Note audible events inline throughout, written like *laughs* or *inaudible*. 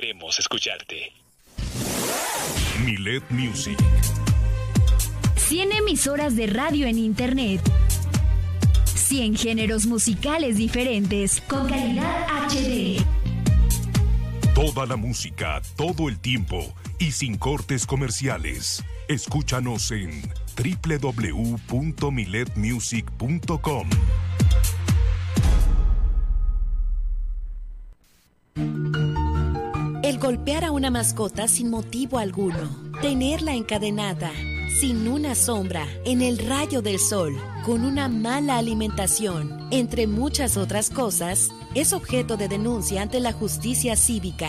Queremos escucharte. Milet Music. 100 emisoras de radio en Internet. 100 géneros musicales diferentes con calidad HD. Toda la música, todo el tiempo y sin cortes comerciales. Escúchanos en www.miletmusic.com. a una mascota sin motivo alguno, tenerla encadenada, sin una sombra, en el rayo del sol, con una mala alimentación, entre muchas otras cosas, es objeto de denuncia ante la justicia cívica.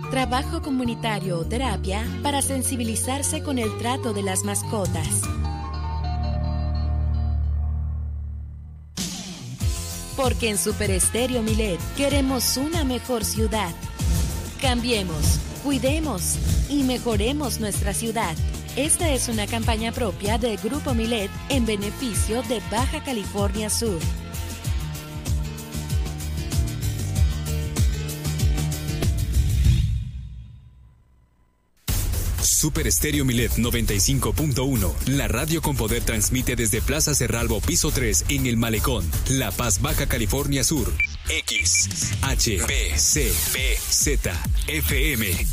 trabajo comunitario o terapia para sensibilizarse con el trato de las mascotas. Porque en Super Estéreo Milet queremos una mejor ciudad. Cambiemos, cuidemos y mejoremos nuestra ciudad. Esta es una campaña propia de Grupo Milet en beneficio de Baja California Sur. Super Estéreo Milet 95.1. La radio con poder transmite desde Plaza Cerralbo, piso 3, en El Malecón, La Paz, Baja California Sur. X, H, B, C, B, Z, FM.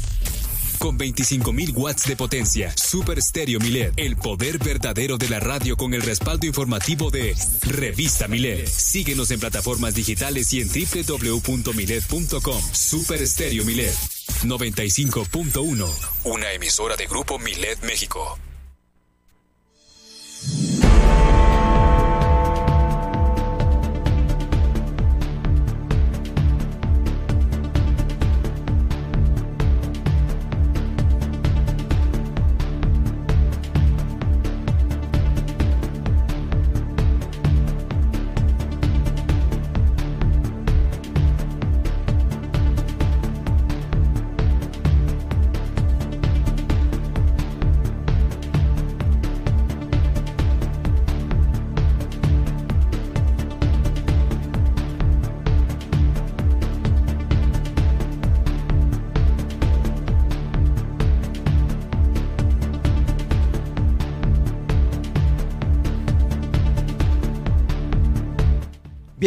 Con 25.000 watts de potencia, Super Stereo Milet, el poder verdadero de la radio con el respaldo informativo de Revista Milet. Síguenos en plataformas digitales y en www.milet.com. Super Stereo Milet 95.1, una emisora de Grupo Milet México.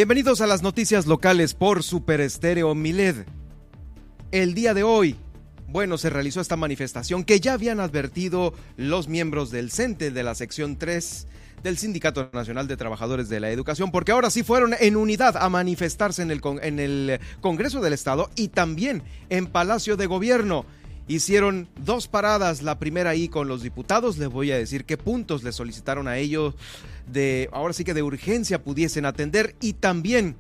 Bienvenidos a las noticias locales por Super Estéreo Miled. El día de hoy, bueno, se realizó esta manifestación que ya habían advertido los miembros del CENTE de la sección 3 del Sindicato Nacional de Trabajadores de la Educación, porque ahora sí fueron en unidad a manifestarse en el, en el Congreso del Estado y también en Palacio de Gobierno. Hicieron dos paradas, la primera ahí con los diputados, les voy a decir qué puntos le solicitaron a ellos de, ahora sí que de urgencia pudiesen atender y también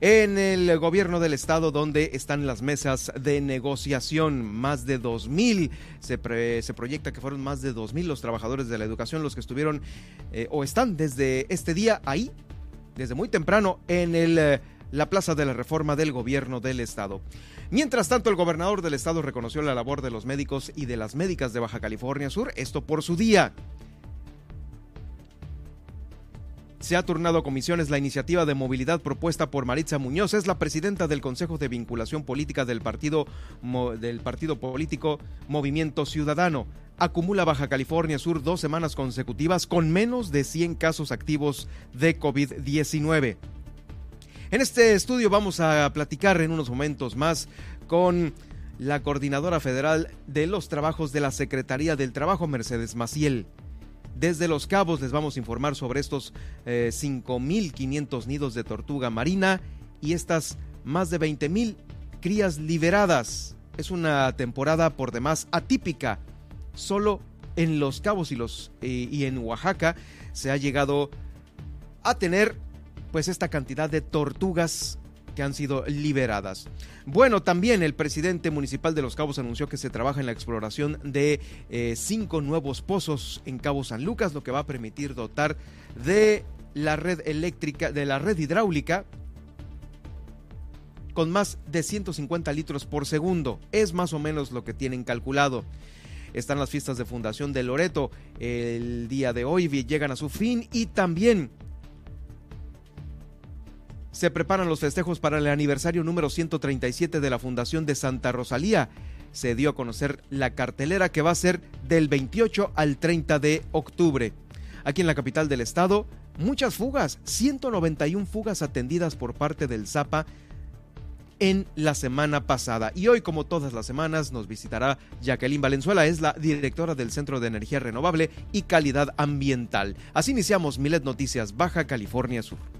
en el gobierno del estado donde están las mesas de negociación, más de 2.000, se, se proyecta que fueron más de 2.000 los trabajadores de la educación los que estuvieron eh, o están desde este día ahí, desde muy temprano en eh, la Plaza de la Reforma del gobierno del estado. Mientras tanto, el gobernador del estado reconoció la labor de los médicos y de las médicas de Baja California Sur, esto por su día. Se ha turnado a comisiones la iniciativa de movilidad propuesta por Maritza Muñoz, es la presidenta del Consejo de Vinculación Política del partido, del partido político Movimiento Ciudadano. Acumula Baja California Sur dos semanas consecutivas con menos de 100 casos activos de COVID-19. En este estudio vamos a platicar en unos momentos más con la coordinadora federal de los trabajos de la Secretaría del Trabajo, Mercedes Maciel. Desde Los Cabos les vamos a informar sobre estos 5.500 eh, nidos de tortuga marina y estas más de 20.000 crías liberadas. Es una temporada por demás atípica. Solo en Los Cabos y, y en Oaxaca se ha llegado a tener pues esta cantidad de tortugas que han sido liberadas. Bueno, también el presidente municipal de Los Cabos anunció que se trabaja en la exploración de eh, cinco nuevos pozos en Cabo San Lucas, lo que va a permitir dotar de la red eléctrica, de la red hidráulica con más de 150 litros por segundo. Es más o menos lo que tienen calculado. Están las fiestas de fundación de Loreto el día de hoy, llegan a su fin y también se preparan los festejos para el aniversario número 137 de la Fundación de Santa Rosalía. Se dio a conocer la cartelera que va a ser del 28 al 30 de octubre. Aquí en la capital del estado, muchas fugas, 191 fugas atendidas por parte del ZAPA en la semana pasada. Y hoy, como todas las semanas, nos visitará Jacqueline Valenzuela, es la directora del Centro de Energía Renovable y Calidad Ambiental. Así iniciamos Milet Noticias Baja California Sur.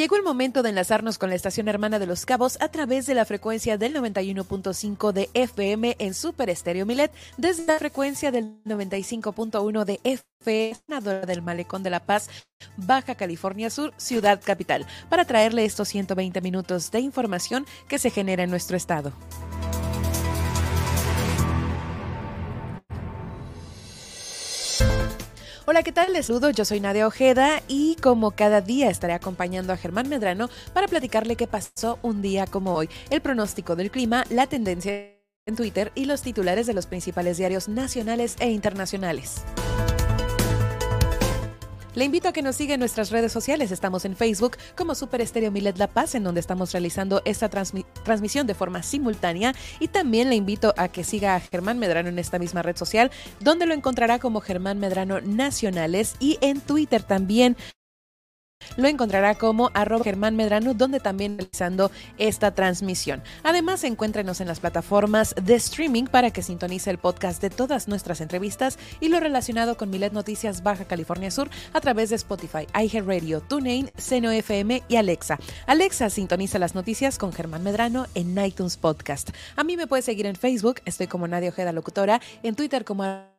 Llegó el momento de enlazarnos con la estación hermana de Los Cabos a través de la frecuencia del 91.5 de FM en Super Estéreo Milet, desde la frecuencia del 95.1 de FM del Malecón de la Paz, Baja California Sur, Ciudad Capital, para traerle estos 120 minutos de información que se genera en nuestro estado. Hola, ¿qué tal? Les saludo, yo soy Nadia Ojeda y como cada día estaré acompañando a Germán Medrano para platicarle qué pasó un día como hoy, el pronóstico del clima, la tendencia en Twitter y los titulares de los principales diarios nacionales e internacionales. Le invito a que nos siga en nuestras redes sociales. Estamos en Facebook como Super Estéreo Milet La Paz, en donde estamos realizando esta transmisión de forma simultánea. Y también le invito a que siga a Germán Medrano en esta misma red social, donde lo encontrará como Germán Medrano Nacionales y en Twitter también lo encontrará como arroba Germán Medrano, donde también realizando esta transmisión. Además, encuéntrenos en las plataformas de streaming para que sintonice el podcast de todas nuestras entrevistas y lo relacionado con Milet Noticias Baja California Sur a través de Spotify, iHeartRadio, TuneIn, Seno FM y Alexa. Alexa sintoniza las noticias con Germán Medrano en iTunes Podcast. A mí me puede seguir en Facebook, estoy como Nadia Ojeda Locutora, en Twitter como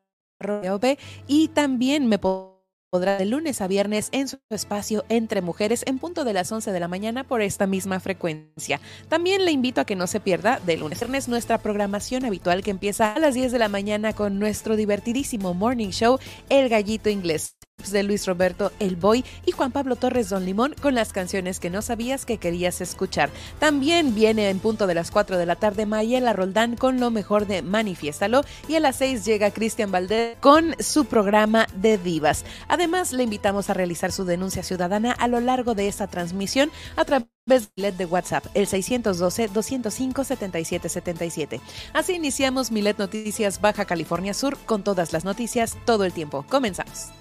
y también me puedo podrá de lunes a viernes en su espacio Entre Mujeres en punto de las 11 de la mañana por esta misma frecuencia. También le invito a que no se pierda de lunes a viernes nuestra programación habitual que empieza a las 10 de la mañana con nuestro divertidísimo morning show El Gallito Inglés de Luis Roberto El Boy y Juan Pablo Torres Don Limón con las canciones que no sabías que querías escuchar. También viene en punto de las 4 de la tarde Mayela Roldán con lo mejor de Manifiéstalo y a las 6 llega Cristian Valdez con su programa de divas. Además, le invitamos a realizar su denuncia ciudadana a lo largo de esta transmisión a través de WhatsApp, el 612-205-7777. Así iniciamos Milet Noticias Baja California Sur con todas las noticias todo el tiempo. Comenzamos.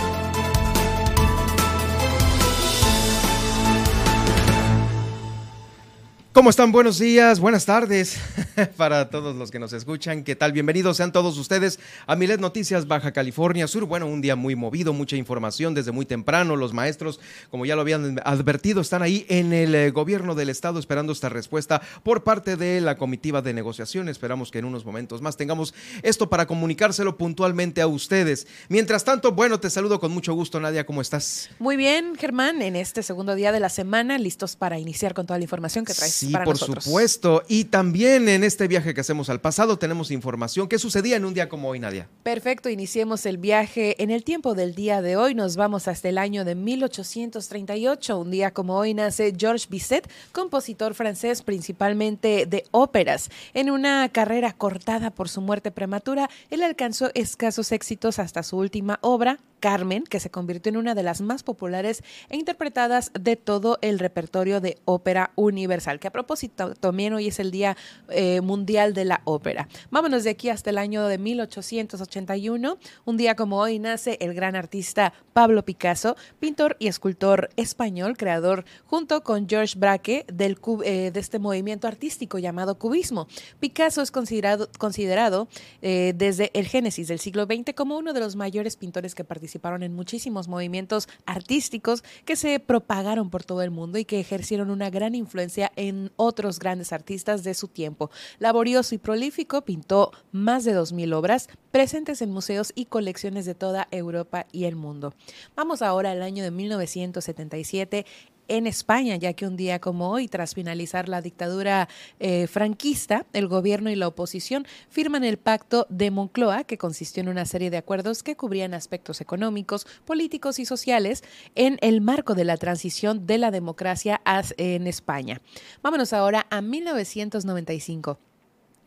¿Cómo están? Buenos días, buenas tardes *laughs* para todos los que nos escuchan. ¿Qué tal? Bienvenidos sean todos ustedes a Milet Noticias Baja California Sur. Bueno, un día muy movido, mucha información desde muy temprano. Los maestros, como ya lo habían advertido, están ahí en el eh, gobierno del estado esperando esta respuesta por parte de la comitiva de negociación. Esperamos que en unos momentos más tengamos esto para comunicárselo puntualmente a ustedes. Mientras tanto, bueno, te saludo con mucho gusto, Nadia. ¿Cómo estás? Muy bien, Germán, en este segundo día de la semana, listos para iniciar con toda la información que traes. Sí, para por nosotros. supuesto. Y también en este viaje que hacemos al pasado tenemos información. ¿Qué sucedía en un día como hoy, Nadia? Perfecto, iniciemos el viaje. En el tiempo del día de hoy nos vamos hasta el año de 1838. Un día como hoy nace Georges Bizet, compositor francés principalmente de óperas. En una carrera cortada por su muerte prematura, él alcanzó escasos éxitos hasta su última obra, Carmen, que se convirtió en una de las más populares e interpretadas de todo el repertorio de ópera universal, que propósito también hoy es el Día eh, Mundial de la Ópera. Vámonos de aquí hasta el año de 1881. Un día como hoy nace el gran artista Pablo Picasso, pintor y escultor español, creador junto con George Braque del, eh, de este movimiento artístico llamado cubismo. Picasso es considerado, considerado eh, desde el génesis del siglo XX como uno de los mayores pintores que participaron en muchísimos movimientos artísticos que se propagaron por todo el mundo y que ejercieron una gran influencia en otros grandes artistas de su tiempo. Laborioso y prolífico, pintó más de 2.000 obras presentes en museos y colecciones de toda Europa y el mundo. Vamos ahora al año de 1977 en España, ya que un día como hoy, tras finalizar la dictadura eh, franquista, el gobierno y la oposición firman el Pacto de Moncloa, que consistió en una serie de acuerdos que cubrían aspectos económicos, políticos y sociales en el marco de la transición de la democracia en España. Vámonos ahora a 1995.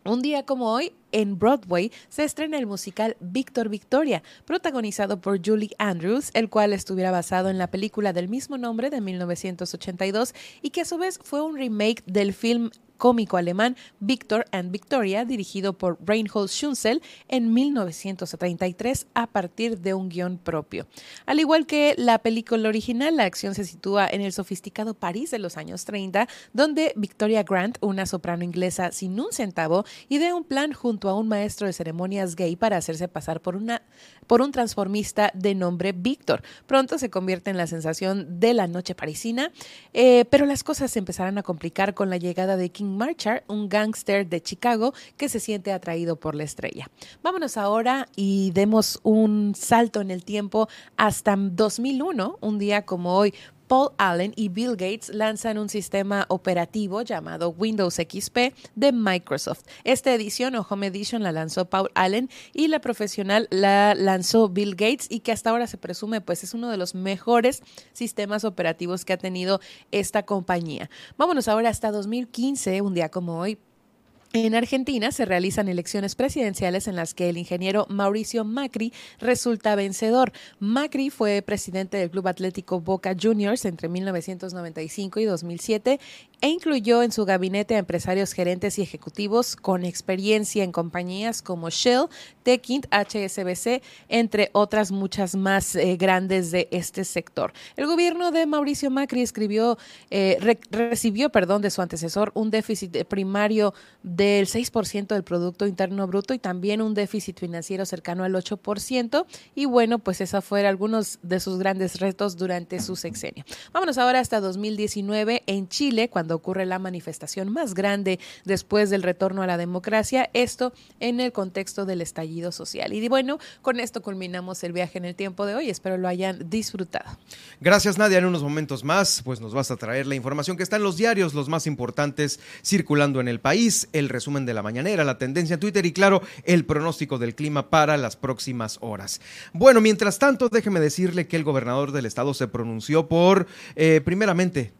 Un día como hoy, en Broadway, se estrena el musical Víctor Victoria, protagonizado por Julie Andrews, el cual estuviera basado en la película del mismo nombre de 1982 y que a su vez fue un remake del film cómico alemán Victor and Victoria, dirigido por Reinhold Schunzel en 1933 a partir de un guion propio. Al igual que la película original, la acción se sitúa en el sofisticado París de los años 30, donde Victoria Grant, una soprano inglesa sin un centavo, idea un plan junto a un maestro de ceremonias gay para hacerse pasar por, una, por un transformista de nombre Victor. Pronto se convierte en la sensación de la noche parisina, eh, pero las cosas se empezarán a complicar con la llegada de King Marchar, un gángster de Chicago que se siente atraído por la estrella. Vámonos ahora y demos un salto en el tiempo hasta 2001, un día como hoy, Paul Allen y Bill Gates lanzan un sistema operativo llamado Windows XP de Microsoft. Esta edición o Home Edition la lanzó Paul Allen y la profesional la lanzó Bill Gates y que hasta ahora se presume pues es uno de los mejores sistemas operativos que ha tenido esta compañía. Vámonos ahora hasta 2015, un día como hoy, en Argentina se realizan elecciones presidenciales en las que el ingeniero Mauricio Macri resulta vencedor. Macri fue presidente del Club Atlético Boca Juniors entre 1995 y 2007 e incluyó en su gabinete a empresarios gerentes y ejecutivos con experiencia en compañías como Shell, Techint, HSBC, entre otras muchas más eh, grandes de este sector. El gobierno de Mauricio Macri escribió, eh, re recibió perdón, de su antecesor un déficit primario del 6% del Producto Interno Bruto y también un déficit financiero cercano al 8%. Y bueno, pues esos fueron algunos de sus grandes retos durante su sexenio. Vámonos ahora hasta 2019 en Chile, cuando ocurre la manifestación más grande después del retorno a la democracia, esto en el contexto del estallido social. Y bueno, con esto culminamos el viaje en el tiempo de hoy, espero lo hayan disfrutado. Gracias Nadia, en unos momentos más pues nos vas a traer la información que está en los diarios, los más importantes circulando en el país, el resumen de la mañanera, la tendencia en Twitter y claro, el pronóstico del clima para las próximas horas. Bueno, mientras tanto, déjeme decirle que el gobernador del estado se pronunció por, eh, primeramente,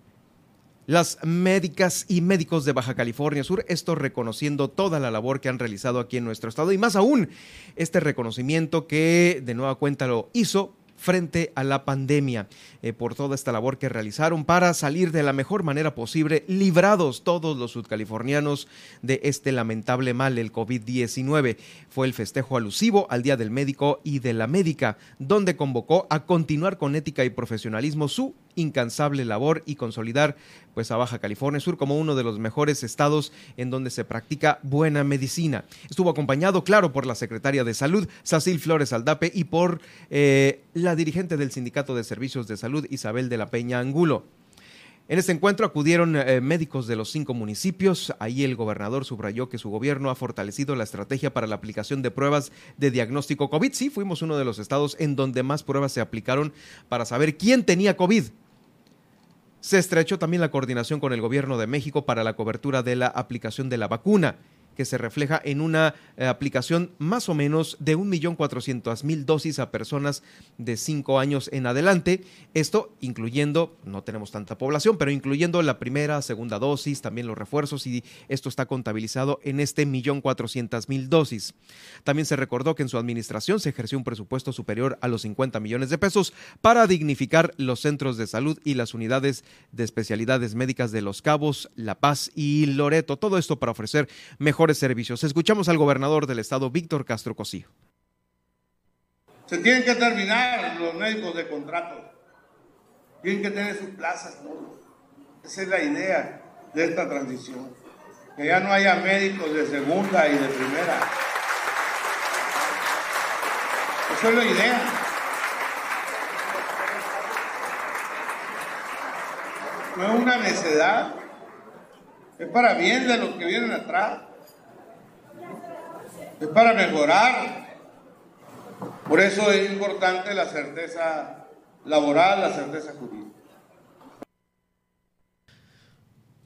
las médicas y médicos de Baja California Sur, esto reconociendo toda la labor que han realizado aquí en nuestro estado y más aún este reconocimiento que de nueva cuenta lo hizo frente a la pandemia, eh, por toda esta labor que realizaron para salir de la mejor manera posible, librados todos los sudcalifornianos de este lamentable mal, el COVID-19. Fue el festejo alusivo al Día del Médico y de la Médica, donde convocó a continuar con ética y profesionalismo su incansable labor y consolidar pues a Baja California Sur como uno de los mejores estados en donde se practica buena medicina. Estuvo acompañado, claro, por la secretaria de Salud, Sacil Flores Aldape, y por eh, la dirigente del Sindicato de Servicios de Salud, Isabel de la Peña Angulo. En este encuentro acudieron eh, médicos de los cinco municipios. Ahí el gobernador subrayó que su gobierno ha fortalecido la estrategia para la aplicación de pruebas de diagnóstico COVID. Sí, fuimos uno de los estados en donde más pruebas se aplicaron para saber quién tenía COVID Se estrechó también la coordinación con el gobierno de México para la cobertura de la aplicación de la vacuna que se refleja en una eh, aplicación más o menos de 1.400.000 dosis a personas de 5 años en adelante. Esto incluyendo, no tenemos tanta población, pero incluyendo la primera, segunda dosis, también los refuerzos y esto está contabilizado en este 1.400.000 dosis. También se recordó que en su administración se ejerció un presupuesto superior a los 50 millones de pesos para dignificar los centros de salud y las unidades de especialidades médicas de Los Cabos, La Paz y Loreto. Todo esto para ofrecer mejor servicios. Escuchamos al gobernador del estado, Víctor Castro Cosío. Se tienen que terminar los médicos de contrato. Tienen que tener sus plazas. Esa es la idea de esta transición. Que ya no haya médicos de segunda y de primera. Esa es la idea. No es una necedad. Es para bien de los que vienen atrás es para mejorar. Por eso es importante la certeza laboral, la certeza jurídica.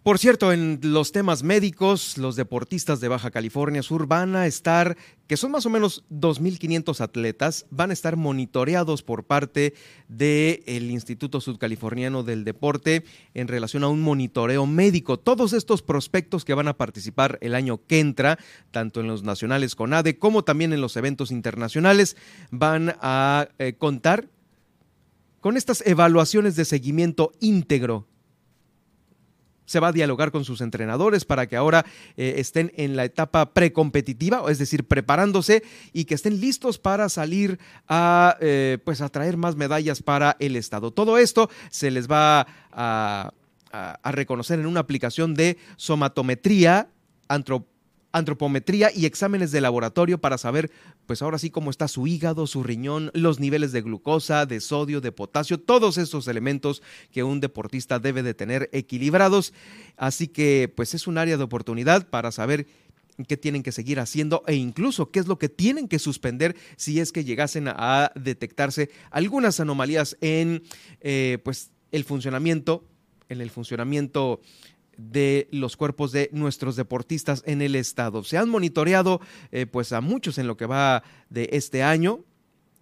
Por cierto, en los temas médicos, los deportistas de Baja California Sur van a estar, que son más o menos 2.500 atletas, van a estar monitoreados por parte del Instituto Sudcaliforniano del Deporte en relación a un monitoreo médico. Todos estos prospectos que van a participar el año que entra, tanto en los nacionales con ADE como también en los eventos internacionales, van a eh, contar con estas evaluaciones de seguimiento íntegro se va a dialogar con sus entrenadores para que ahora eh, estén en la etapa precompetitiva, es decir, preparándose y que estén listos para salir a, eh, pues a traer más medallas para el Estado. Todo esto se les va a, a reconocer en una aplicación de somatometría antropológica antropometría y exámenes de laboratorio para saber, pues ahora sí, cómo está su hígado, su riñón, los niveles de glucosa, de sodio, de potasio, todos esos elementos que un deportista debe de tener equilibrados. Así que, pues es un área de oportunidad para saber qué tienen que seguir haciendo e incluso qué es lo que tienen que suspender si es que llegasen a detectarse algunas anomalías en eh, pues el funcionamiento en el funcionamiento de los cuerpos de nuestros deportistas en el estado. Se han monitoreado eh, pues a muchos en lo que va de este año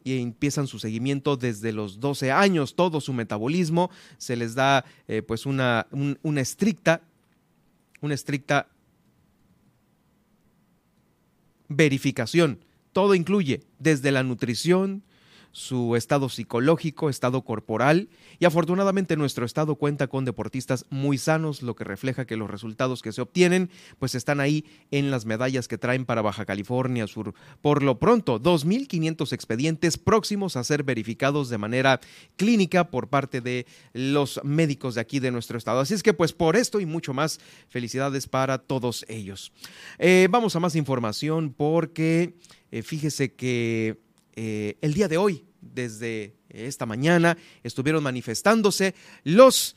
y empiezan su seguimiento desde los 12 años, todo su metabolismo, se les da eh, pues una, una estricta, una estricta verificación. Todo incluye desde la nutrición, su estado psicológico, estado corporal y afortunadamente nuestro estado cuenta con deportistas muy sanos, lo que refleja que los resultados que se obtienen pues están ahí en las medallas que traen para Baja California Sur. Por lo pronto, 2.500 expedientes próximos a ser verificados de manera clínica por parte de los médicos de aquí de nuestro estado. Así es que pues por esto y mucho más, felicidades para todos ellos. Eh, vamos a más información porque eh, fíjese que eh, el día de hoy desde esta mañana estuvieron manifestándose los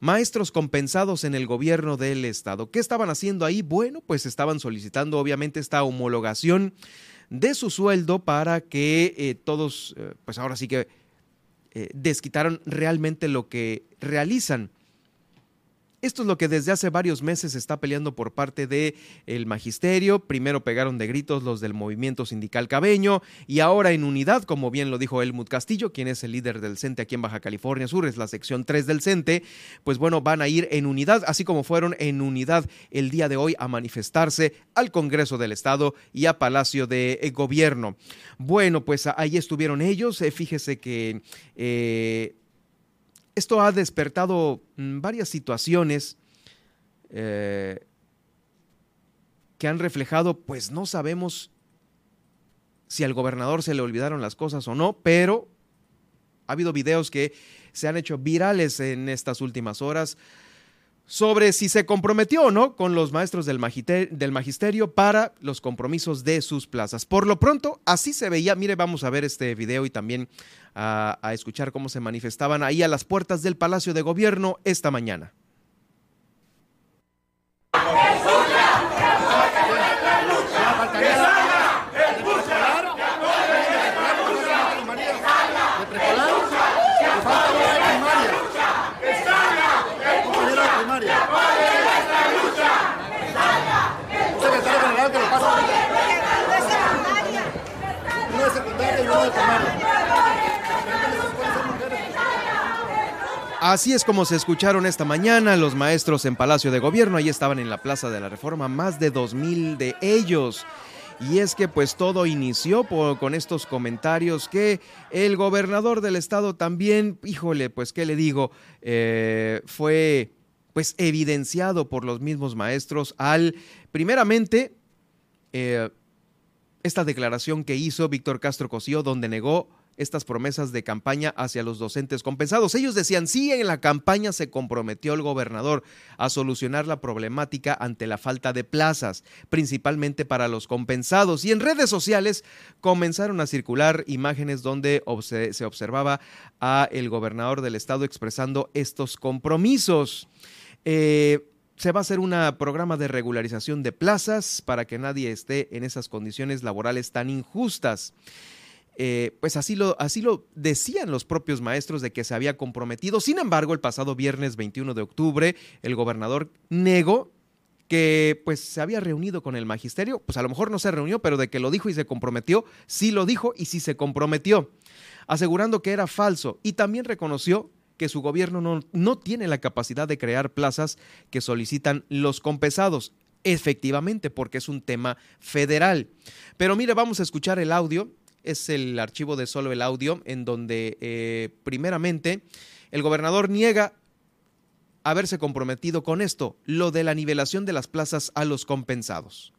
maestros compensados en el gobierno del estado. ¿Qué estaban haciendo ahí? Bueno, pues estaban solicitando obviamente esta homologación de su sueldo para que eh, todos, eh, pues ahora sí que eh, desquitaran realmente lo que realizan esto es lo que desde hace varios meses se está peleando por parte del el magisterio. Primero pegaron de gritos los del movimiento sindical cabeño y ahora en unidad, como bien lo dijo Helmut Castillo, quien es el líder del CENTE aquí en Baja California Sur, es la sección 3 del CENTE, pues bueno, van a ir en unidad, así como fueron en unidad el día de hoy a manifestarse al Congreso del Estado y a Palacio de eh, Gobierno. Bueno, pues ahí estuvieron ellos. Eh, fíjese que eh, esto ha despertado mm, varias situaciones eh, que han reflejado, pues no sabemos si al gobernador se le olvidaron las cosas o no, pero ha habido videos que se han hecho virales en estas últimas horas sobre si se comprometió o no con los maestros del, magisterio para los compromisos de sus plazas. Por lo pronto, así se veía. Mire, vamos a ver este video y también a, a escuchar cómo se manifestaban ahí a las puertas del Palacio de Gobierno esta mañana. Así es como se escucharon esta mañana los maestros en Palacio de Gobierno. Ahí estaban en la Plaza de la Reforma, más de dos mil de ellos. Y es que pues todo inició con estos comentarios que el gobernador del estado también, híjole, pues qué le digo, eh, fue pues evidenciado por los mismos maestros al, primeramente, eh, esta declaración que hizo Víctor Castro Cosío, donde negó estas promesas de campaña hacia los docentes compensados. Ellos decían, sí, en la campaña se comprometió el gobernador a solucionar la problemática ante la falta de plazas, principalmente para los compensados. Y en redes sociales comenzaron a circular imágenes donde se observaba a el gobernador del estado expresando estos compromisos. Eh, se va a hacer un programa de regularización de plazas para que nadie esté en esas condiciones laborales tan injustas. Eh, pues así lo, así lo decían los propios maestros de que se había comprometido. Sin embargo, el pasado viernes 21 de octubre, el gobernador negó que pues se había reunido con el magisterio, pues a lo mejor no se reunió, pero de que lo dijo y se comprometió, sí lo dijo y sí se comprometió, asegurando que era falso y también reconoció que su gobierno no, no tiene la capacidad de crear plazas que solicitan los compensados. Efectivamente, porque es un tema federal. Pero mire, vamos a escuchar el audio es el archivo de solo el audio, en donde eh, primeramente el gobernador niega haberse comprometido con esto, lo de la nivelación de las plazas a los compensados.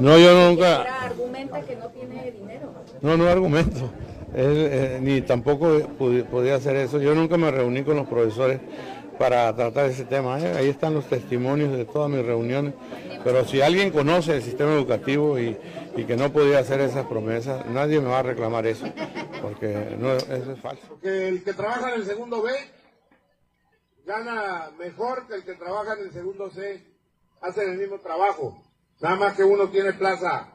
No, yo nunca. argumenta que no tiene dinero. No, no argumento. *laughs* Eh, ni tampoco podía hacer eso. Yo nunca me reuní con los profesores para tratar ese tema. ¿eh? Ahí están los testimonios de todas mis reuniones. Pero si alguien conoce el sistema educativo y, que no podía hacer esas promesas, nadie me va a reclamar eso, porque no, eso es falso. Porque el que trabaja en el segundo B gana mejor que el que trabaja en el segundo C, hacen el mismo trabajo. Nada más que uno tiene plaza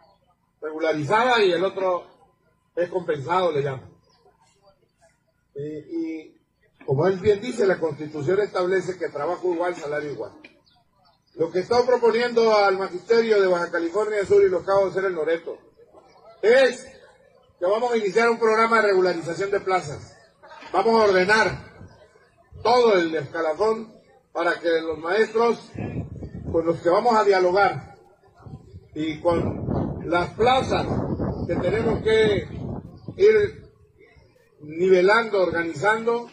regularizada y el otro es compensado, le llaman. y como él bien dice, la Constitución establece que trabajo igual, salario igual. Lo que está proponiendo al Magisterio de Baja California Sur y los Cabos de el Loreto es que vamos a iniciar un programa de regularización de plazas. Vamos a ordenar todo el escalafón para que los maestros con los que vamos a dialogar y con las plazas que tenemos que ir nivelando, organizando,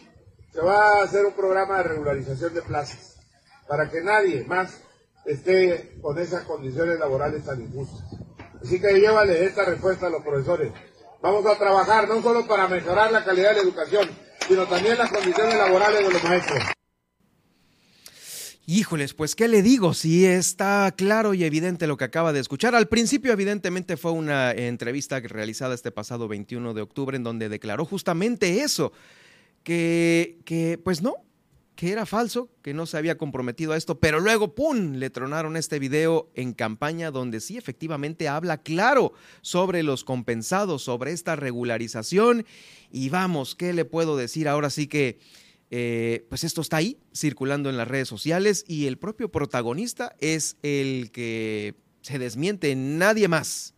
se va a hacer un programa de regularización de plazas para que nadie más esté con esas condiciones laborales tan injustas. Así que llévale esta respuesta a los profesores. Vamos a trabajar no solo para mejorar la calidad de la educación, sino también las condiciones laborales de los maestros. Híjoles, pues qué le digo, sí está claro y evidente lo que acaba de escuchar. Al principio evidentemente fue una entrevista realizada este pasado 21 de octubre en donde declaró justamente eso, que, pues no, que era falso, que no se había comprometido a esto, pero luego, ¡pum!, le tronaron este video en campaña donde sí efectivamente habla claro sobre los compensados, sobre esta regularización. Y vamos, ¿qué le puedo decir? Ahora sí que, eh, pues esto está ahí, circulando en las redes sociales y el propio protagonista es el que se desmiente, nadie más.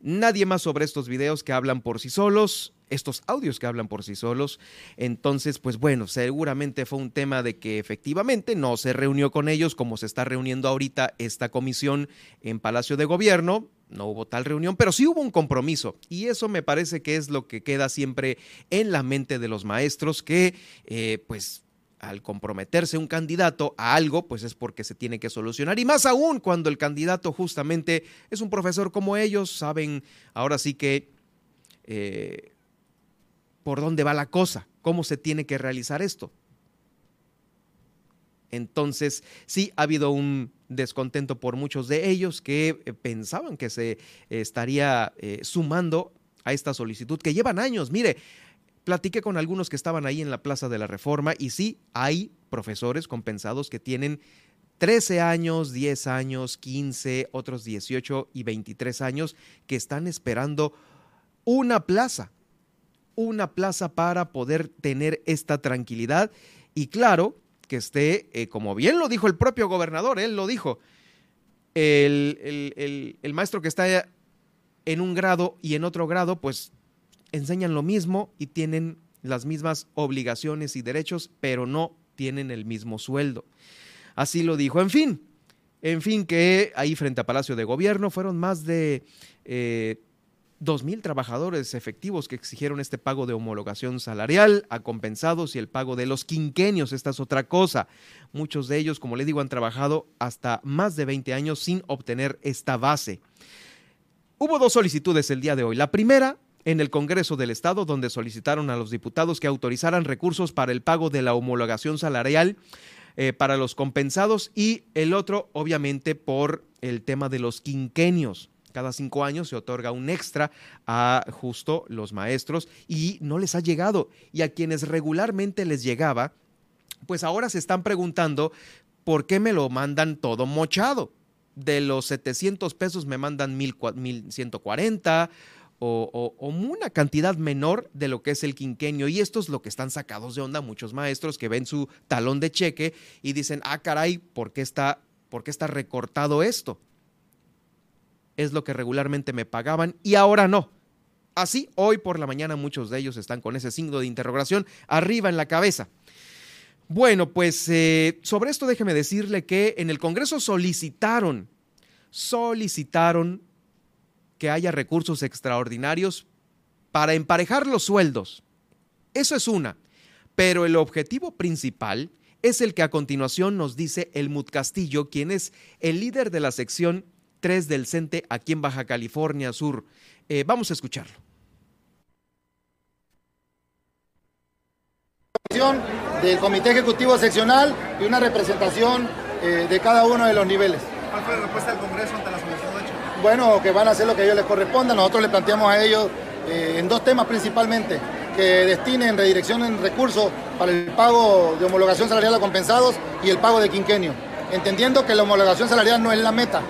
Nadie más sobre estos videos que hablan por sí solos estos audios que hablan por sí solos. Entonces, pues bueno, seguramente fue un tema de que efectivamente no se reunió con ellos como se está reuniendo ahorita esta comisión en Palacio de Gobierno. No hubo tal reunión, pero sí hubo un compromiso. Y eso me parece que es lo que queda siempre en la mente de los maestros, que eh, pues al comprometerse un candidato a algo, pues es porque se tiene que solucionar. Y más aún cuando el candidato justamente es un profesor como ellos, saben ahora sí que eh, por dónde va la cosa, cómo se tiene que realizar esto. Entonces, sí ha habido un descontento por muchos de ellos que eh, pensaban que se estaría eh, sumando a esta solicitud que llevan años. Mire, platiqué con algunos que estaban ahí en la Plaza de la Reforma y sí, hay profesores compensados que tienen 13 años, 10 años, 15, otros 18 y 23 años que están esperando una plaza una plaza para poder tener esta tranquilidad y claro, que esté, eh, como bien lo dijo el propio gobernador, él lo dijo, el, el, maestro que está en un grado y en otro grado, pues enseñan lo mismo y tienen las mismas obligaciones y derechos, pero no tienen el mismo sueldo. Así lo dijo. En fin, en fin, que ahí frente a Palacio de Gobierno fueron más de eh, dos mil trabajadores efectivos que exigieron este pago de homologación salarial a compensados y el pago de los quinquenios. Esta es otra cosa. Muchos de ellos, como le digo, han trabajado hasta más de 20 años sin obtener esta base. Hubo dos solicitudes el día de hoy. La primera en el Congreso del Estado, donde solicitaron a los diputados que autorizaran recursos para el pago de la homologación salarial eh, para los compensados y el otro, obviamente, por el tema de los quinquenios. Cada cinco años se otorga un extra a justo los maestros y no les ha llegado. Y a quienes regularmente les llegaba, pues ahora se están preguntando por qué me lo mandan todo mochado. De los 700 pesos me mandan 1140 o, o, una cantidad menor de lo que es el quinquenio. Y esto es lo que están sacados de onda muchos maestros que ven su talón de cheque y dicen, ah, caray, ¿por qué está, por qué está recortado esto? Es lo que regularmente me pagaban y ahora no. Así, hoy por la mañana muchos de ellos están con ese signo de interrogación arriba en la cabeza. Bueno, pues eh, sobre esto déjeme decirle que en el Congreso solicitaron, solicitaron que haya recursos extraordinarios para emparejar los sueldos. Eso es una. Pero el objetivo principal es el que a continuación nos dice Elmut Castillo, quien es el líder de la sección 3 del CENTE aquí en Baja California Sur. Eh, vamos a escucharlo. del Comité Ejecutivo Seccional y una representación eh, de cada uno de los niveles. ¿Cuál fue la respuesta del Congreso ante la solicitud bueno, que van a hacer lo que a ellos les corresponda. Nosotros le planteamos a ellos eh, en dos temas principalmente, que destinen, redireccionen recursos para el pago de homologación salarial a compensados y el pago de quinquenio, entendiendo que la homologación salarial no es la meta,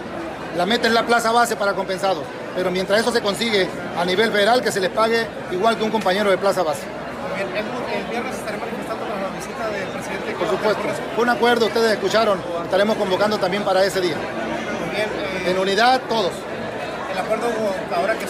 la meta es la plaza base para compensados, pero mientras eso se consigue a nivel federal, que se les pague igual que un compañero de plaza base. El, viernes estaré manifestando para la visita del presidente. Por supuesto, fue un acuerdo, ustedes escucharon, estaremos convocando también para ese día. En unidad todos. El acuerdo ahora que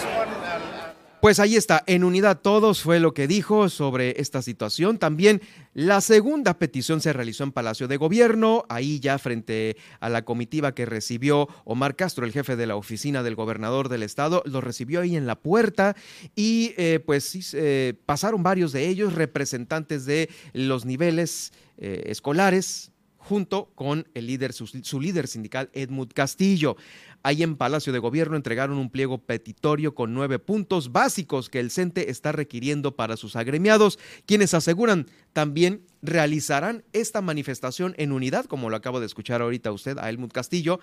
Pues ahí está, en unidad todos fue lo que dijo sobre esta situación. También la segunda petición se realizó en Palacio de Gobierno, ahí ya frente a la comitiva que recibió Omar Castro, el jefe de la oficina del gobernador del estado, lo recibió ahí en la puerta y eh, pues eh, pasaron varios de ellos, representantes de los niveles eh, escolares, junto con el líder, su, su, líder sindical Edmund Castillo. Ahí en Palacio de Gobierno entregaron un pliego petitorio con nueve puntos básicos que el CENTE está requiriendo para sus agremiados, quienes aseguran también realizarán esta manifestación en unidad, como lo acabo de escuchar ahorita usted a Helmut Castillo.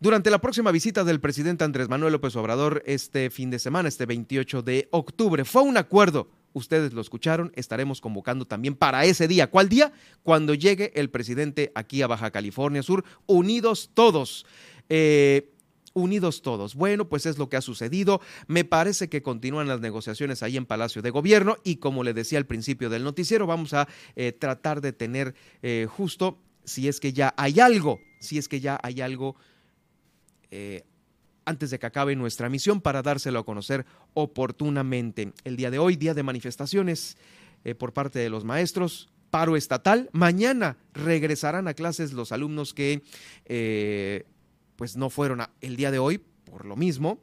Durante la próxima visita del presidente Andrés Manuel López Obrador este fin de semana, este 28 de octubre, fue un acuerdo ustedes lo escucharon, estaremos convocando también para ese día. ¿Cuál día? Cuando llegue el presidente aquí a Baja California Sur, unidos todos. Eh, unidos todos. Bueno, pues es lo que ha sucedido. Me parece que continúan las negociaciones ahí en Palacio de Gobierno y como le decía al principio del noticiero, vamos a eh, tratar de tener eh, justo, si es que ya hay algo, si es que ya hay algo eh, antes de que acabe nuestra misión para dárselo a conocer oportunamente. El día de hoy, día de manifestaciones por parte de los maestros, paro estatal. Mañana regresarán a clases los alumnos que pues no fueron el día de hoy por lo mismo.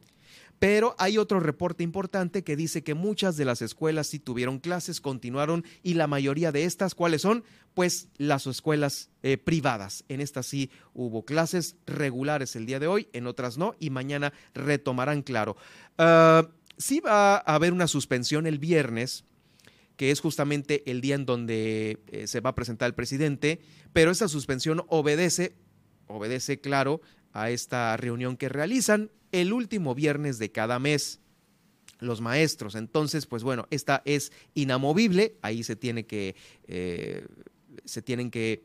Pero hay otro reporte importante que dice que muchas de las escuelas sí tuvieron clases, continuaron y la mayoría de estas, ¿cuáles son? Pues las escuelas eh, privadas. En estas sí hubo clases regulares el día de hoy, en otras no, y mañana retomarán, claro. Uh, sí va a haber una suspensión el viernes, que es justamente el día en donde eh, se va a presentar el presidente, pero esa suspensión obedece, obedece, claro, a esta reunión que realizan el último viernes de cada mes los maestros. Entonces, pues bueno, esta es inamovible, ahí se tiene que, eh, se tienen que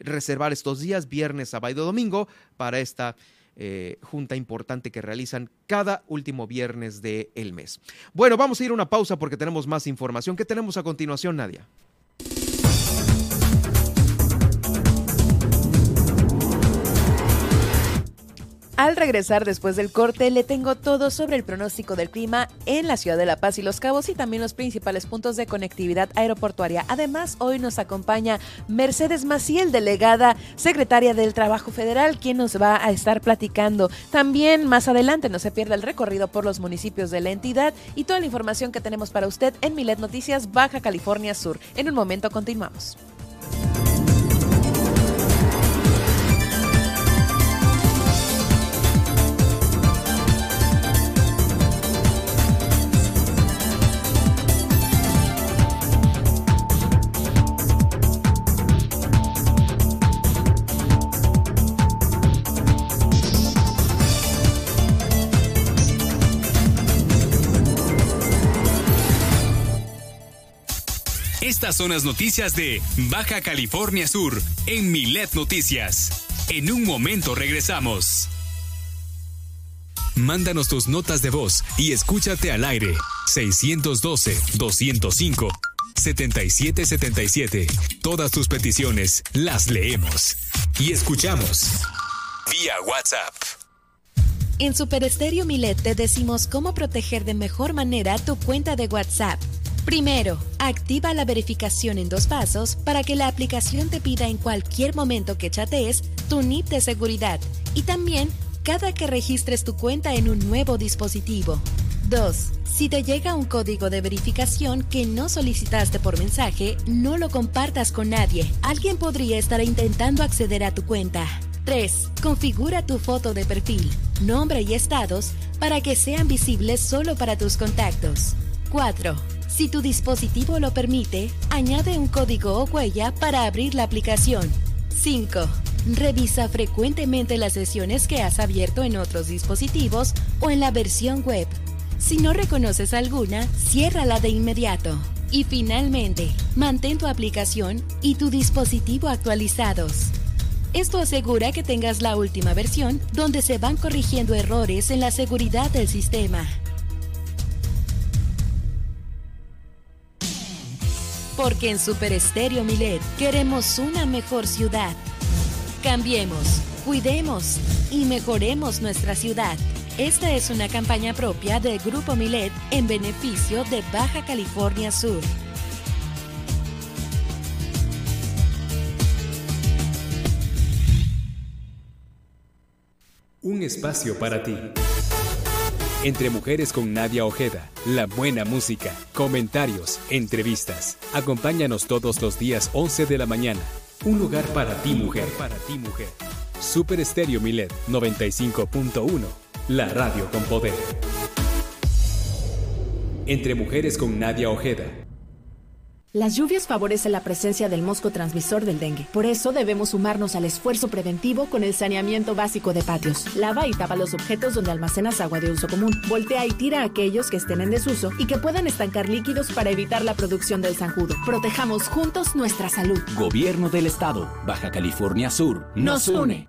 reservar estos días, viernes, sábado y domingo, para esta eh, junta importante que realizan cada último viernes del el mes. Bueno, vamos a ir a una pausa porque tenemos más información. ¿Qué tenemos a continuación, Nadia? Al regresar después del corte, le tengo todo sobre el pronóstico del clima en la ciudad de La Paz y Los Cabos y también los principales puntos de conectividad aeroportuaria. Además, hoy nos acompaña Mercedes Maciel, delegada secretaria del Trabajo Federal, quien nos va a estar platicando. También más adelante no se pierda el recorrido por los municipios de la entidad y toda la información que tenemos para usted en Milet Noticias Baja California Sur. En un momento continuamos. Estas son las noticias de Baja California Sur en Milet Noticias. En un momento regresamos. Mándanos tus notas de voz y escúchate al aire. 612-205-7777. Todas tus peticiones las leemos y escuchamos vía WhatsApp. En Super Estéreo Milet te decimos cómo proteger de mejor manera tu cuenta de WhatsApp. Primero, activa la verificación en dos pasos para que la aplicación te pida en cualquier momento que chatees tu NIP de seguridad y también cada que registres tu cuenta en un nuevo dispositivo. 2. Si te llega un código de verificación que no solicitaste por mensaje, no lo compartas con nadie. Alguien podría estar intentando acceder a tu cuenta. 3. Configura tu foto de perfil, nombre y estados para que sean visibles solo para tus contactos. 4. Si tu dispositivo lo permite, añade un código o huella para abrir la aplicación. 5. Revisa frecuentemente las sesiones que has abierto en otros dispositivos o en la versión web. Si no reconoces alguna, ciérrala de inmediato. Y finalmente, mantén tu aplicación y tu dispositivo actualizados. Esto asegura que tengas la última versión donde se van corrigiendo errores en la seguridad del sistema. Porque en Super Estéreo Milet queremos una mejor ciudad. Cambiemos, cuidemos y mejoremos nuestra ciudad. Esta es una campaña propia del Grupo Milet en beneficio de Baja California Sur. Un espacio para ti. Entre Mujeres con Nadia Ojeda, la buena música, comentarios, entrevistas. Acompáñanos todos los días 11 de la mañana. Un lugar para ti, mujer. Para ti, mujer. Super Estéreo Milet 95.1. La radio con poder. Entre Mujeres con Nadia Ojeda. Las lluvias favorecen la presencia del mosco transmisor del dengue. Por eso debemos sumarnos al esfuerzo preventivo con el saneamiento básico de patios. Lava y tapa los objetos donde almacenas agua de uso común. Voltea y tira aquellos que estén en desuso y que puedan estancar líquidos para evitar la producción del zanjudo. Protejamos juntos nuestra salud. Gobierno del Estado, Baja California Sur, nos, une.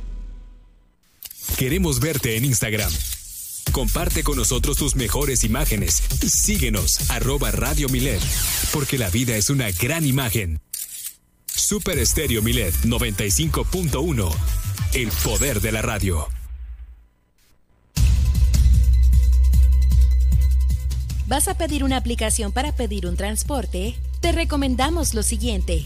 Queremos verte en Instagram. Comparte con nosotros tus mejores imágenes. Síguenos, arroba Radio Milet, porque la vida es una gran imagen. Super Estéreo Milet 95.1. El poder de la radio. ¿Vas a pedir una aplicación para pedir un transporte? Te recomendamos lo siguiente.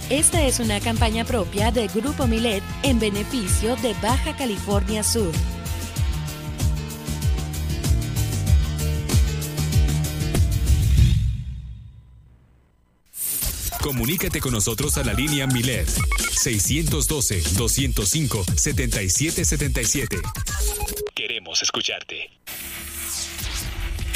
Esta es una campaña propia de Grupo Milet en beneficio de Baja California Sur. Comunícate con nosotros a la línea Milet 612-205-7777. Queremos escucharte.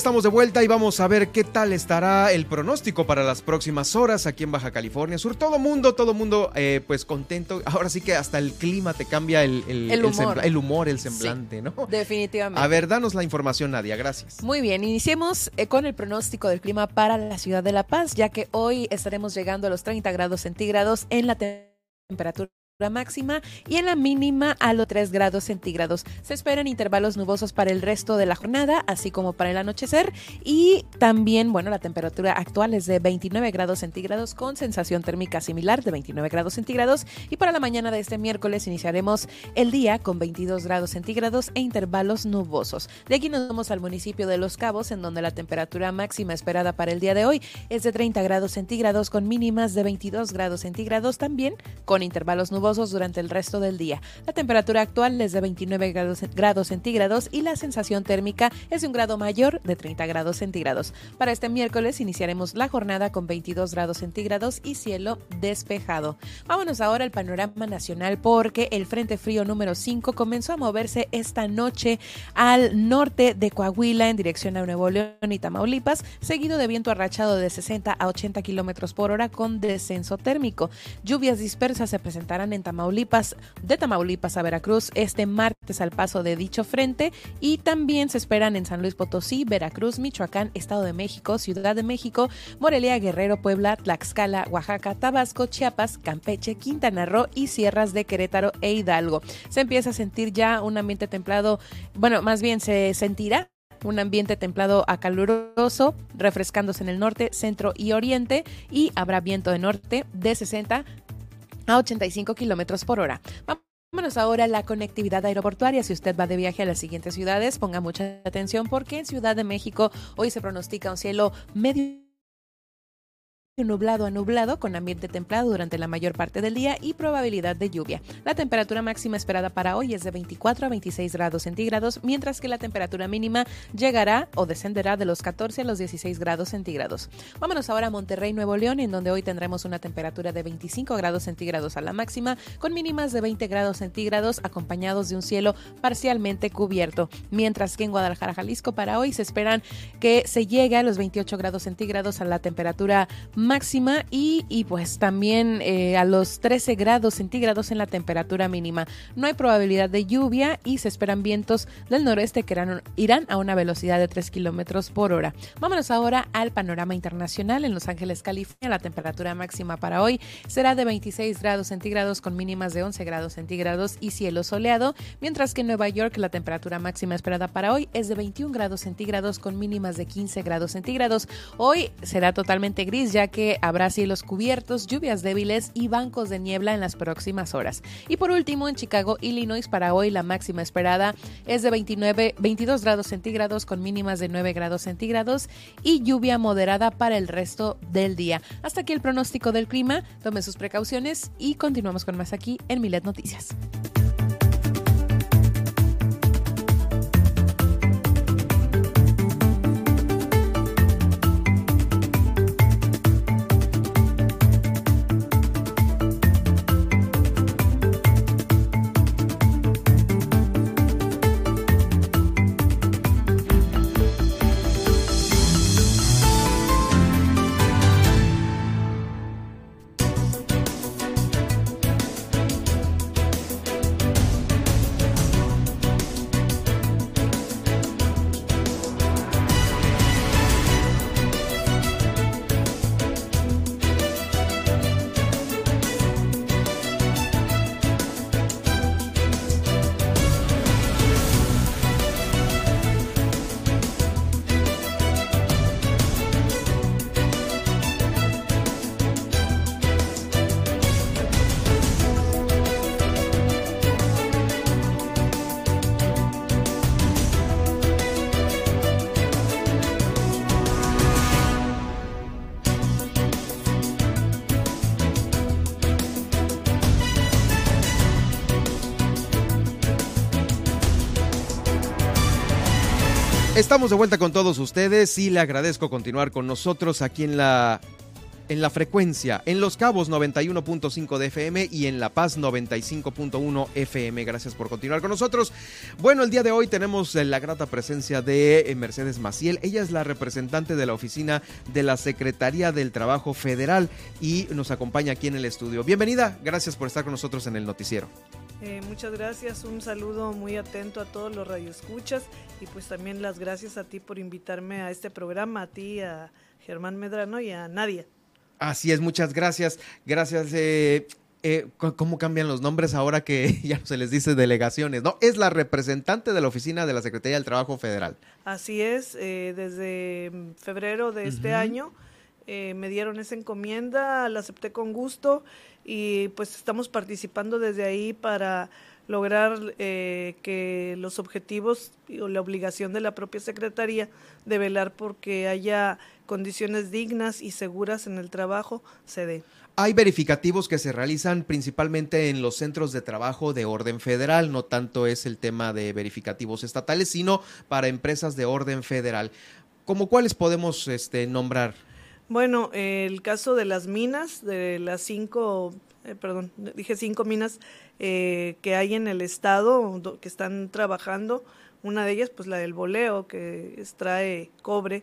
Estamos de vuelta y vamos a ver qué tal estará el pronóstico para las próximas horas aquí en Baja California Sur. Todo mundo, todo mundo, eh, pues contento. Ahora sí que hasta el clima te cambia el, el, El humor. el humor, el semblante, ¿no? Definitivamente. A ver, danos la información, Nadia, gracias. Muy bien, iniciemos eh, con el pronóstico del clima para la ciudad de La Paz, ya que hoy estaremos llegando a los 30 grados centígrados en la te- temperatura máxima y en la mínima a los 3 grados centígrados. Se esperan intervalos nubosos para el resto de la jornada, así como para el anochecer y también, bueno, la temperatura actual es de 29 grados centígrados con sensación térmica similar de 29 grados centígrados y para la mañana de este miércoles iniciaremos el día con 22 grados centígrados e intervalos nubosos. De aquí nos vamos al municipio de Los Cabos, en donde la temperatura máxima esperada para el día de hoy es de 30 grados centígrados con mínimas de 22 grados centígrados también con intervalos nubosos durante el resto del día. La temperatura actual es de 29 grados, grados centígrados y la sensación térmica es de un grado mayor de 30 grados centígrados. Para este miércoles iniciaremos la jornada con 22 grados centígrados y cielo despejado. Vámonos ahora al panorama nacional porque el Frente Frío número 5 comenzó a moverse esta noche al norte de Coahuila en dirección a Nuevo León y Tamaulipas, seguido de viento arrachado de 60 a 80 kilómetros por hora con descenso térmico. Lluvias dispersas se presentarán en Tamaulipas, de Tamaulipas a Veracruz este martes al paso de dicho frente y también se esperan en San Luis Potosí, Veracruz, Michoacán, Estado de México, Ciudad de México, Morelia, Guerrero, Puebla, Tlaxcala, Oaxaca, Tabasco, Chiapas, Campeche, Quintana Roo y sierras de Querétaro e Hidalgo. Se empieza a sentir ya un ambiente templado, bueno, más bien se sentirá un ambiente templado a caluroso, refrescándose en el norte, centro y oriente, y habrá viento de norte de 60 a 85 kilómetros por hora. Vámonos ahora a la conectividad aeroportuaria. Si usted va de viaje a las siguientes ciudades, ponga mucha atención porque en Ciudad de México hoy se pronostica un cielo medio nublado a nublado con ambiente templado durante la mayor parte del día y probabilidad de lluvia. La temperatura máxima esperada para hoy es de 24 a 26 grados centígrados, mientras que la temperatura mínima llegará o descenderá de los 14 a los 16 grados centígrados. Vámonos ahora a Monterrey, Nuevo León, en donde hoy tendremos una temperatura de 25 grados centígrados a la máxima, con mínimas de 20 grados centígrados acompañados de un cielo parcialmente cubierto, mientras que en Guadalajara, Jalisco, para hoy se esperan que se llegue a los 28 grados centígrados a la temperatura máxima y, y pues también eh, a los 13 grados centígrados en la temperatura mínima. No hay probabilidad de lluvia y se esperan vientos del noroeste que irán, irán a una velocidad de 3 kilómetros por hora. Vámonos ahora al panorama internacional. En Los Ángeles, California, la temperatura máxima para hoy será de 26 grados centígrados con mínimas de 11 grados centígrados y cielo soleado, mientras que en Nueva York la temperatura máxima esperada para hoy es de 21 grados centígrados con mínimas de 15 grados centígrados. Hoy será totalmente gris ya que habrá cielos cubiertos, lluvias débiles y bancos de niebla en las próximas horas. Y por último, en Chicago, Illinois, para hoy la máxima esperada es de 29, 22 grados centígrados con mínimas de 9 grados centígrados y lluvia moderada para el resto del día. Hasta aquí el pronóstico del clima. Tome sus precauciones y continuamos con más aquí en Milet Noticias. Estamos de vuelta con todos ustedes y le agradezco continuar con nosotros aquí en la en la frecuencia, en Los Cabos 91.5 de FM y en La Paz 95.1 FM. Gracias por continuar con nosotros. Bueno, el día de hoy tenemos la grata presencia de eh, Mercedes Maciel. Ella es la representante de la oficina de la Secretaría del Trabajo Federal y nos acompaña aquí en el estudio. Bienvenida, gracias por estar con nosotros en el noticiero. Eh, muchas gracias, un saludo muy atento a todos los radioescuchas y pues también las gracias a ti por invitarme a este programa, a ti, a Germán Medrano y a Nadia. Así es, muchas gracias. Gracias. Eh, eh, ¿Cómo cambian los nombres ahora que *laughs* ya no se les dice delegaciones? No, es la representante de la oficina de la Secretaría del Trabajo Federal. Así es, desde febrero de este año me dieron esa encomienda, la acepté con gusto y pues estamos participando desde ahí para lograr eh, que los objetivos o la obligación de la propia Secretaría de velar porque haya condiciones dignas y seguras en el trabajo se dé. Hay verificativos que se realizan principalmente en los centros de trabajo de orden federal, no tanto es el tema de verificativos estatales, sino para empresas de orden federal. ¿Cómo cuáles podemos este, nombrar? Bueno, el caso de las minas, de las cinco, eh, perdón, dije cinco minas eh, que hay en el estado que están trabajando, una de ellas pues la del boleo que extrae cobre,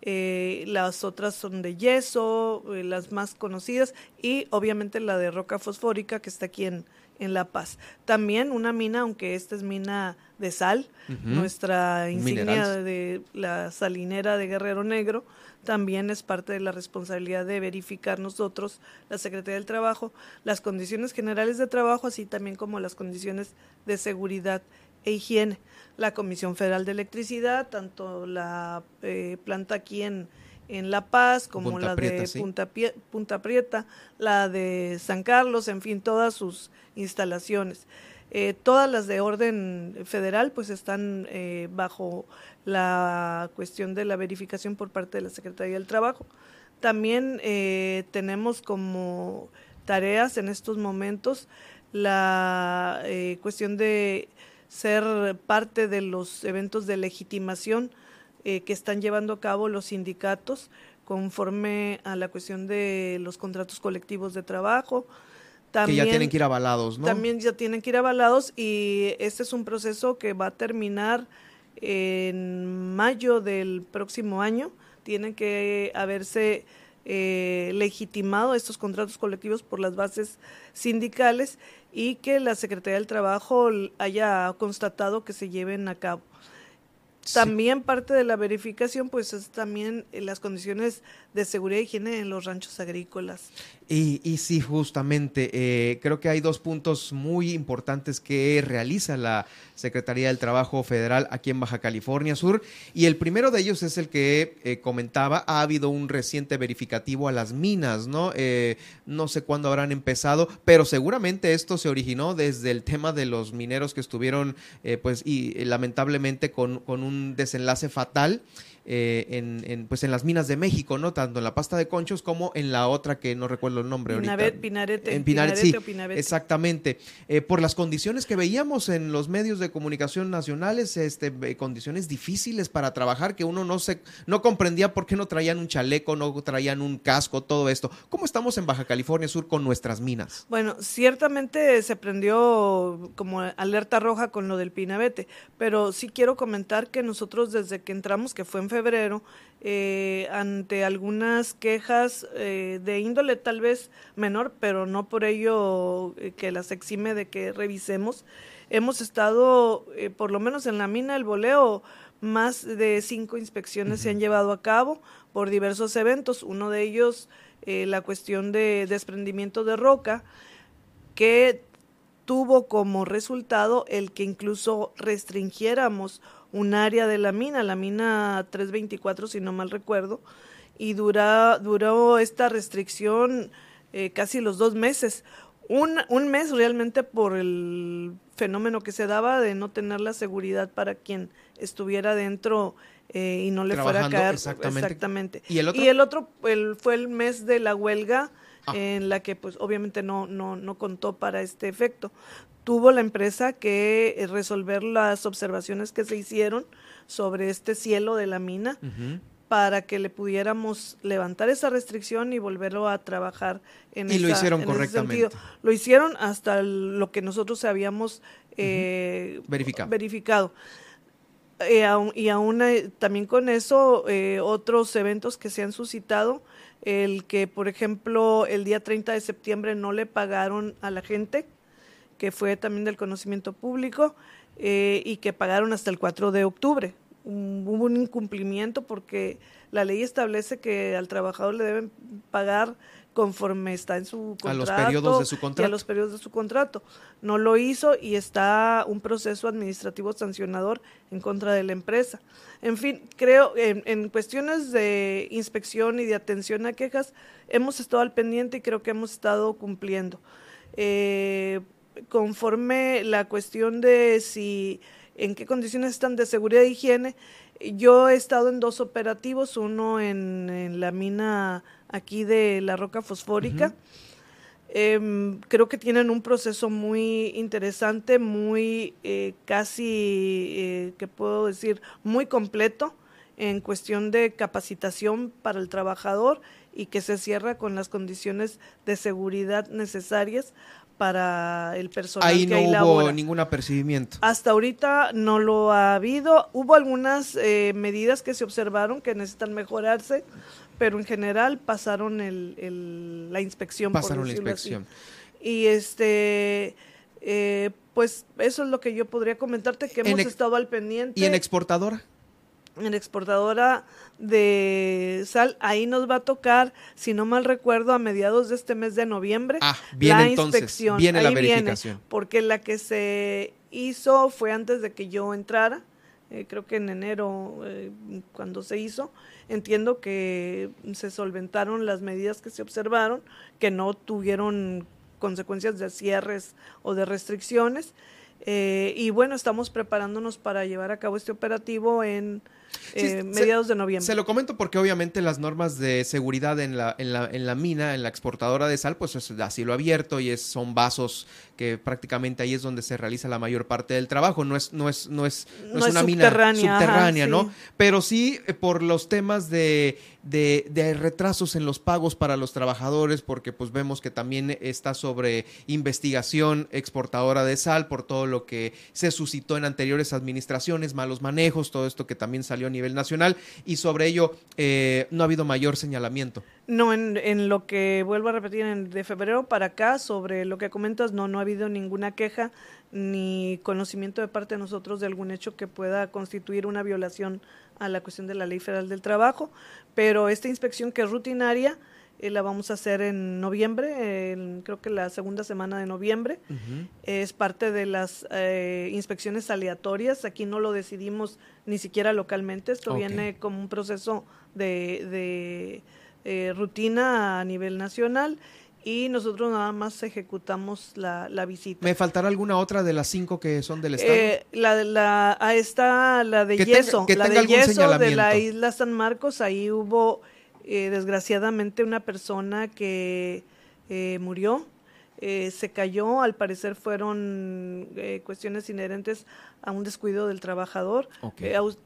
eh, las otras son de yeso, las más conocidas y obviamente la de roca fosfórica que está aquí en, en La Paz. También una mina, aunque esta es mina de sal, nuestra insignia de la salinera de Guerrero Negro, también es parte de la responsabilidad de verificar nosotros, la Secretaría del Trabajo, las condiciones generales de trabajo, así también como las condiciones de seguridad e higiene. La Comisión Federal de Electricidad, tanto la eh, planta aquí en, en La Paz como la de Punta, Punta Prieta, la de San Carlos, en fin, todas sus instalaciones. Eh, todas las de orden federal pues están eh, bajo la cuestión de la verificación por parte de la Secretaría del Trabajo. También eh, tenemos como tareas en estos momentos la cuestión de ser parte de los eventos de legitimación que están llevando a cabo los sindicatos conforme a la cuestión de los contratos colectivos de trabajo, que ya tienen que ir avalados, ¿no? También ya tienen que ir avalados y este es un proceso que va a terminar en mayo del próximo año. Tienen que haberse eh, legitimado estos contratos colectivos por las bases sindicales y que la Secretaría del Trabajo haya constatado que se lleven a cabo. También parte de la verificación, pues es también las condiciones de seguridad y higiene en los ranchos agrícolas. Y, y sí, justamente, eh, creo que hay dos puntos muy importantes que realiza la Secretaría del Trabajo Federal aquí en Baja California Sur. Y el primero de ellos es el que eh, comentaba, ha habido un reciente verificativo a las minas, ¿no? Eh, no sé cuándo habrán empezado, pero seguramente esto se originó desde el tema de los mineros que estuvieron, pues, y lamentablemente con, con un desenlace fatal. Eh, en, pues en las minas de México, ¿no? Tanto en la pasta de conchos como en la otra que no recuerdo el nombre ahorita. Pinarete, en Pinarete, Exactamente. Eh, por las condiciones que veíamos en los medios de comunicación nacionales, este, eh, condiciones difíciles para trabajar que uno no se, no comprendía por qué no traían un chaleco, no traían un casco, todo esto. ¿Cómo estamos en Baja California Sur con nuestras minas? Bueno, ciertamente se prendió como alerta roja con lo del Pinabete, pero sí quiero comentar que nosotros desde que entramos, que fue en febrero, eh, ante algunas quejas eh, de índole tal vez menor, pero no por ello eh, que las exime de que revisemos. Hemos estado, por lo menos en la mina El Boleo, más de cinco inspecciones se han llevado a cabo por diversos eventos. Uno de ellos, la cuestión de desprendimiento de roca, que tuvo como resultado el que incluso restringiéramos un área de la mina, la mina 324 si no mal recuerdo, y dura, duró esta restricción eh, casi los dos meses. Un, un mes realmente por el fenómeno que se daba de no tener la seguridad para quien estuviera dentro eh, y no le fuera a caer. Exactamente. ¿Y el otro? Y el otro fue el mes de la huelga ah. en la que pues obviamente no, no, no contó para este efecto tuvo la empresa que eh, resolver las observaciones que se hicieron sobre este cielo de la mina para que le pudiéramos levantar esa restricción y volverlo a trabajar en y lo hicieron correctamente. Lo hicieron hasta lo que nosotros habíamos eh, verificado, eh, y aún también con eso otros eventos que se han suscitado el que por ejemplo el día 30 de septiembre no le pagaron a la gente que fue también del conocimiento público eh, y que pagaron hasta el 4 de octubre. hubo un incumplimiento porque la ley establece que al trabajador le deben pagar conforme está en su contrato. A los periodos de su contrato. a los periodos de su contrato. No lo hizo y está un proceso administrativo sancionador en contra de la empresa. En fin, creo en, en cuestiones de inspección y de atención a quejas hemos estado al pendiente y creo que hemos estado cumpliendo. Eh, conforme la cuestión de si en qué condiciones están de seguridad e higiene. Yo he estado en dos operativos, uno en, la mina aquí de la roca fosfórica. Em, creo que tienen un proceso muy interesante, muy eh, casi, eh, que puedo decir, muy completo en cuestión de capacitación para el trabajador y que se cierra con las condiciones de seguridad necesarias para el personal ahí no hubo ningún apercibimiento. Hasta ahorita no lo ha habido. Hubo algunas eh, medidas que se observaron que necesitan mejorarse, pero en general pasaron el, la inspección. Pasaron la inspección. Y este, eh, pues eso es lo que yo podría comentarte, que hemos estado al pendiente. ¿Y en exportadora? En exportadora de sal, ahí nos va a tocar, si no mal recuerdo, a mediados de este mes de noviembre, ah, la inspección. Viene la verificación. porque la que se hizo fue antes de que yo entrara, eh, creo que en enero, eh, cuando se hizo, entiendo que se solventaron las medidas que se observaron, que no tuvieron consecuencias de cierres o de restricciones. Eh, y bueno, estamos preparándonos para llevar a cabo este operativo en eh, mediados de noviembre. Se lo comento porque obviamente las normas de seguridad en la, en la, en la mina, en la exportadora de sal, pues es así lo abierto y es, son vasos que prácticamente ahí es donde se realiza la mayor parte del trabajo. No es, no es, no es, no, es una mina subterránea, ¿no? Pero sí eh, por los temas de, de, de, retrasos en los pagos para los trabajadores, porque pues vemos que también está sobre investigación exportadora de sal por todo lo que se suscitó en anteriores administraciones, malos manejos, todo esto que también salió a nivel nacional y sobre ello eh, no ha habido mayor señalamiento. No, en, en, lo que vuelvo a repetir, en, de febrero para acá, sobre lo que comentas, no, no ha habido ninguna queja ni conocimiento de parte de nosotros de algún hecho que pueda constituir una violación a la cuestión de la Ley Federal del Trabajo, pero esta inspección que es rutinaria eh, la vamos a hacer en noviembre, creo que la segunda semana de noviembre. Es parte de las eh, inspecciones aleatorias. Aquí no lo decidimos ni siquiera localmente. Esto viene como un proceso de, de eh, rutina a nivel nacional y nosotros nada más ejecutamos la, la, visita. ¿Me faltará alguna otra de las cinco que son del estado? Eh, la de la, ahí está la de yeso, la de yeso de la isla San Marcos, ahí hubo eh, desgraciadamente una persona que eh, murió, eh, se cayó, al parecer fueron cuestiones inherentes a un descuido del trabajador.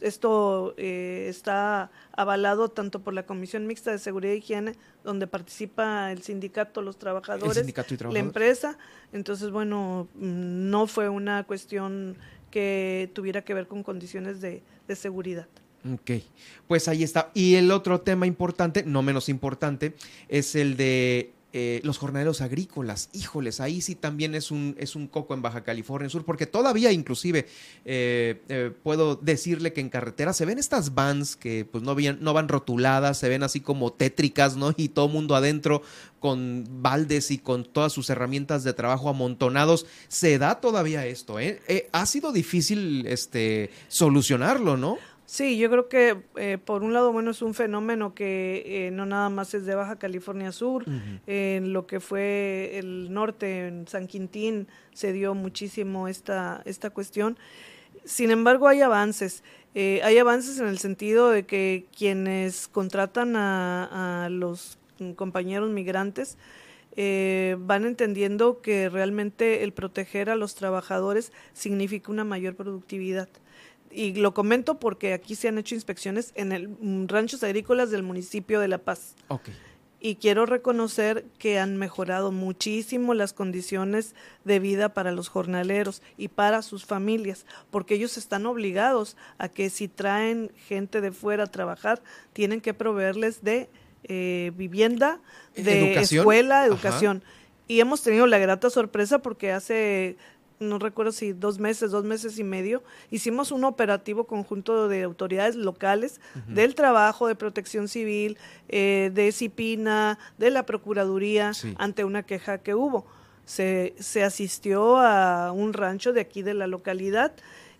esto está avalado tanto por la Comisión Mixta de Seguridad y Higiene, donde participa el sindicato, los trabajadores, la empresa. Entonces, bueno, no fue una cuestión que tuviera que ver con condiciones de seguridad. Ok, pues ahí está. Y el otro tema importante, no menos importante, es el de eh, los jornaleros agrícolas. Híjoles, ahí sí también es un, es un coco en Baja California Sur, porque todavía inclusive eh, eh, puedo decirle que en carretera se ven estas vans que pues no, no van rotuladas, se ven así como tétricas, ¿no? Y todo mundo adentro con baldes y con todas sus herramientas de trabajo amontonados. Se da todavía esto, ¿eh? ha sido difícil este, solucionarlo, ¿no? Sí, yo creo que eh, por un lado, bueno, es un fenómeno que eh, no nada más es de Baja California Sur, en lo que fue el norte, en San Quintín, se dio muchísimo esta, esta cuestión. Sin embargo, hay avances. Eh, hay avances en el sentido de que quienes contratan a, a los compañeros migrantes, van entendiendo que realmente el proteger a los trabajadores significa una mayor productividad y lo comento porque aquí se han hecho inspecciones en el mm, ranchos agrícolas del municipio de La Paz. Y quiero reconocer que han mejorado muchísimo las condiciones de vida para los jornaleros y para sus familias, porque ellos están obligados a que si traen gente de fuera a trabajar, tienen que proveerles de eh, vivienda, de escuela, educación. Y hemos tenido la grata sorpresa porque hace no recuerdo si dos meses, dos meses y medio, hicimos un operativo conjunto de autoridades locales del trabajo, de protección civil, eh, de CIPINA, de la Procuraduría, ante una queja que hubo. Se, se asistió a un rancho de aquí de la localidad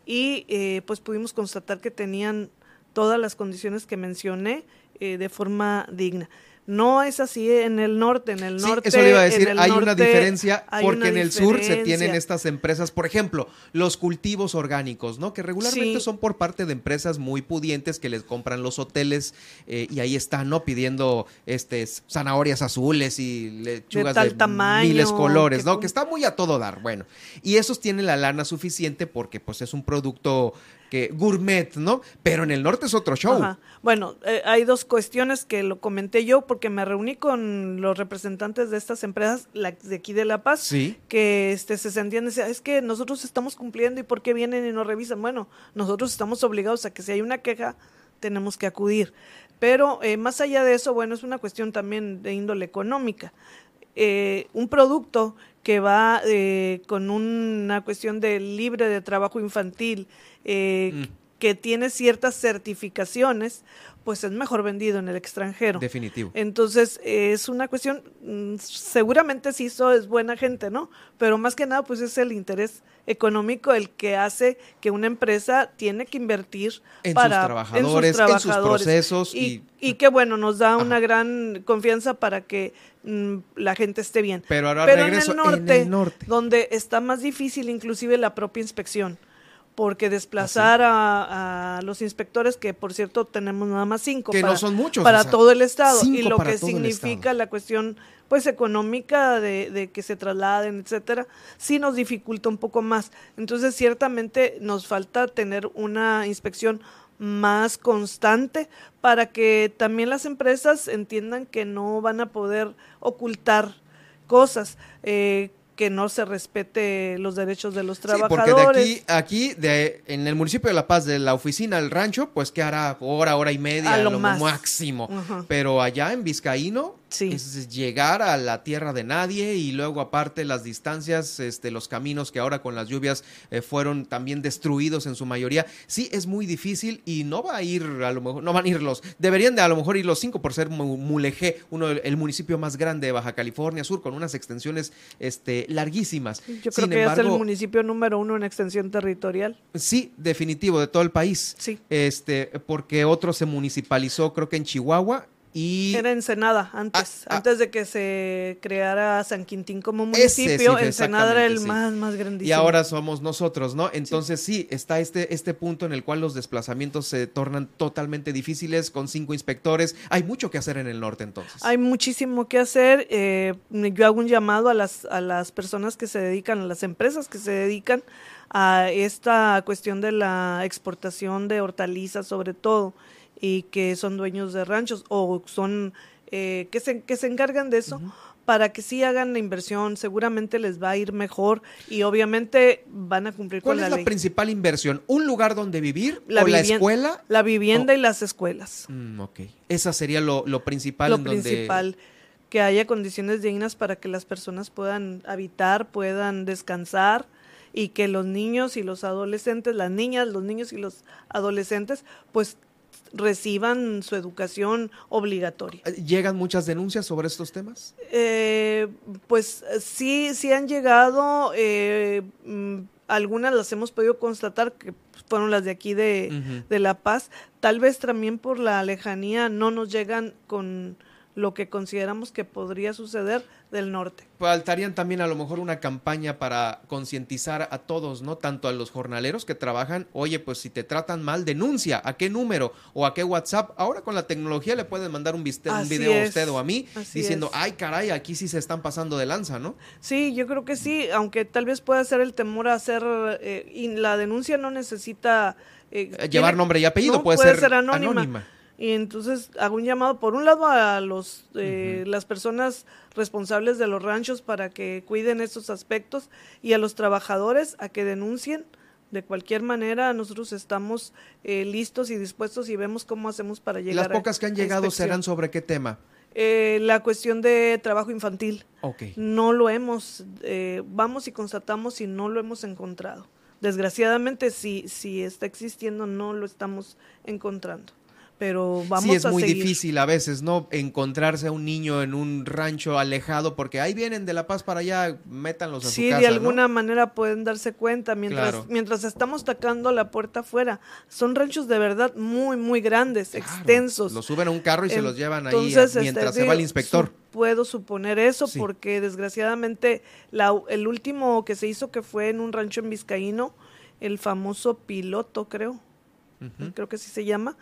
y eh, pues pudimos constatar que tenían todas las condiciones que mencioné eh, de forma digna. No es así en el norte, en el norte. eso le iba a decir, hay una diferencia porque en el sur se tienen estas empresas, por ejemplo, los cultivos orgánicos, ¿no? Que regularmente son por parte de empresas muy pudientes que les compran los hoteles eh, y ahí están, ¿no? Pidiendo este zanahorias azules y lechugas de, miles colores, ¿no? Que está muy a todo dar, bueno. Y esos tienen la lana suficiente porque pues es un producto que gourmet, ¿no? Pero en el norte es otro show. Bueno, eh, hay dos cuestiones que lo comenté yo porque me reuní con los representantes de estas empresas de aquí de La Paz, que este, se sentían, decía, es que nosotros estamos cumpliendo y ¿por qué vienen y nos revisan? Bueno, nosotros estamos obligados a que si hay una queja, tenemos que acudir. Pero eh, más allá de eso, bueno, es una cuestión también de índole económica. Eh, un producto que va eh, con una cuestión de libre de trabajo infantil, eh, mm. que tiene ciertas certificaciones, pues es mejor vendido en el extranjero. Definitivo. Entonces, es una cuestión, mm, seguramente sí eso es buena gente, ¿no? Pero más que nada, pues es el interés económico el que hace que una empresa tiene que invertir en para sus trabajadores, en sus, procesos y, y, que bueno, nos da una gran confianza para que la gente esté bien. Pero ahora regreso, en, el norte, en el norte, donde está más difícil inclusive la propia inspección porque desplazar a, los inspectores, que por cierto tenemos nada más cinco, que para, no son muchos, para todo el estado, y lo que significa la cuestión pues económica de, de, que se trasladen, etcétera, sí nos dificulta un poco más. Entonces, ciertamente nos falta tener una inspección más constante para que también las empresas entiendan que no van a poder ocultar cosas. Eh, que no se respete los derechos de los Sí, trabajadores. porque de aquí, aquí de, en el municipio de La Paz, de la oficina al rancho, pues que hará hora, hora y media, A lo, lo más. máximo. Pero allá en Vizcaíno, es llegar a la tierra de nadie y luego aparte las distancias, este, los caminos que ahora con las lluvias eh, fueron también destruidos en su mayoría. Sí, es muy difícil y no va a ir, a lo mejor, no van a ir los, deberían de a lo mejor ir los cinco por ser Mu- Mulegé, uno el municipio más grande de Baja California Sur, con unas extensiones este, larguísimas. Yo creo Sin que es el embargo, municipio número uno en extensión territorial. Sí, definitivo, de todo el país. Sí. Este, porque otro se municipalizó, creo que en Chihuahua. Y Era Ensenada antes, antes de que se creara San Quintín como Ah, Ese sí, municipio. Ensenada era el sí. más, más grandísimo. Y ahora somos nosotros, ¿no? Entonces sí. está este, este punto en el cual los desplazamientos se tornan totalmente difíciles con cinco inspectores. Hay mucho que hacer en el norte entonces. Hay muchísimo que hacer. eh, yo hago un llamado a las, a las personas que se dedican, a las empresas que se dedican a esta cuestión de la exportación de hortalizas sobre todo y que son dueños de ranchos o son eh, que, se, que se encargan de eso. Para que sí hagan la inversión, seguramente les va a ir mejor y obviamente van a cumplir ¿Cuál con la es la ley. principal inversión? ¿Un lugar donde vivir? La ¿O la escuela? La vivienda y las escuelas. Mm, ok. Esa sería lo, lo principal lo en donde- principal, que haya condiciones dignas para que las personas puedan habitar, puedan descansar y que los niños y los adolescentes, las niñas, los niños y los adolescentes, pues reciban su educación obligatoria. ¿Llegan muchas denuncias sobre estos temas? Eh, pues eh, sí, sí han llegado, eh, mm, algunas las hemos podido constatar que fueron las de aquí de, de La Paz, tal vez también por la lejanía no nos llegan con lo que consideramos que podría suceder del norte. Faltarían también a lo mejor una campaña para concientizar a todos, ¿no? Tanto a los jornaleros que trabajan, oye, pues si te tratan mal, denuncia, ¿a qué número o a qué WhatsApp? Ahora con la tecnología le pueden mandar un, viste- un video a usted o a mí así diciendo, es. ay caray, aquí sí se están pasando de lanza, ¿no? Sí, yo creo que sí, aunque tal vez pueda ser el temor a hacer, eh, y la denuncia no necesita... eh, llevar tiene- nombre y apellido, no, puede ser anónima. Y entonces hago un llamado, por un lado, a los eh, las personas responsables de los ranchos para que cuiden estos aspectos y a los trabajadores a que denuncien. De cualquier manera, nosotros estamos eh, listos y dispuestos y vemos cómo hacemos para llegar las pocas a- que han llegado serán sobre qué tema. Eh, la cuestión de trabajo infantil. Ok. No lo hemos, eh, vamos y constatamos y no lo hemos encontrado. Desgraciadamente, si, si está existiendo, no lo estamos encontrando. Pero vamos sí, es a muy seguir. difícil a veces, ¿no? Encontrarse a un niño en un rancho alejado porque ahí vienen de La Paz para allá, métanlos a Sí, su casa, de ¿no? alguna manera pueden darse cuenta mientras, Claro. mientras estamos tacando la puerta afuera. Son ranchos de verdad muy, muy grandes, extensos. Los suben a un carro y se los llevan ahí Entonces, a- mientras este, se va el inspector. su- puedo suponer eso Sí. porque desgraciadamente la, el último que se hizo que fue en un rancho en Vizcaíno, el famoso piloto creo, Ujú. creo que así se llama,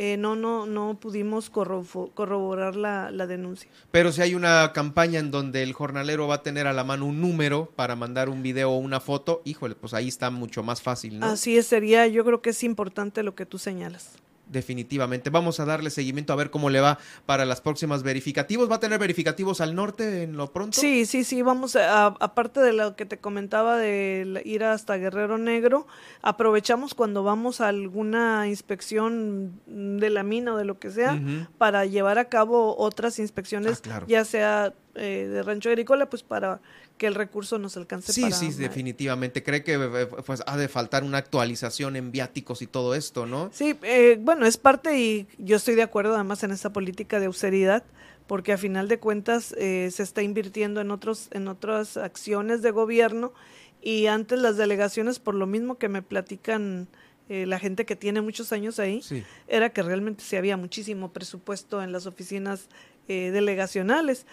eh, no, no, no pudimos corroborar la, la denuncia. Pero si hay una campaña en donde el jornalero va a tener a la mano un número para mandar un video o una foto, híjole, pues ahí está mucho más fácil, ¿no? Así es, sería, yo creo que es importante lo que tú señalas. Definitivamente. Vamos a darle seguimiento a ver cómo le va para las próximas verificativos. ¿Va a tener verificativos al norte en lo pronto? Sí, sí, sí, vamos, a, aparte de lo que te comentaba de ir hasta Guerrero Negro, aprovechamos cuando vamos a alguna inspección de la mina o de lo que sea para llevar a cabo otras inspecciones, Ah, claro. ya sea eh, de rancho agrícola, pues para que el recurso nos alcance Sí, para... sí, definitivamente. Cree que eh, pues, ha de faltar una actualización en viáticos y todo esto, ¿no? Sí, eh, bueno, es parte y yo estoy de acuerdo además en esta política de austeridad, porque a final de cuentas eh, se está invirtiendo en otros en otras acciones de gobierno y antes las delegaciones por lo mismo que me platican eh, la gente que tiene muchos años ahí Sí. era que realmente sí había muchísimo presupuesto en las oficinas eh, delegacionales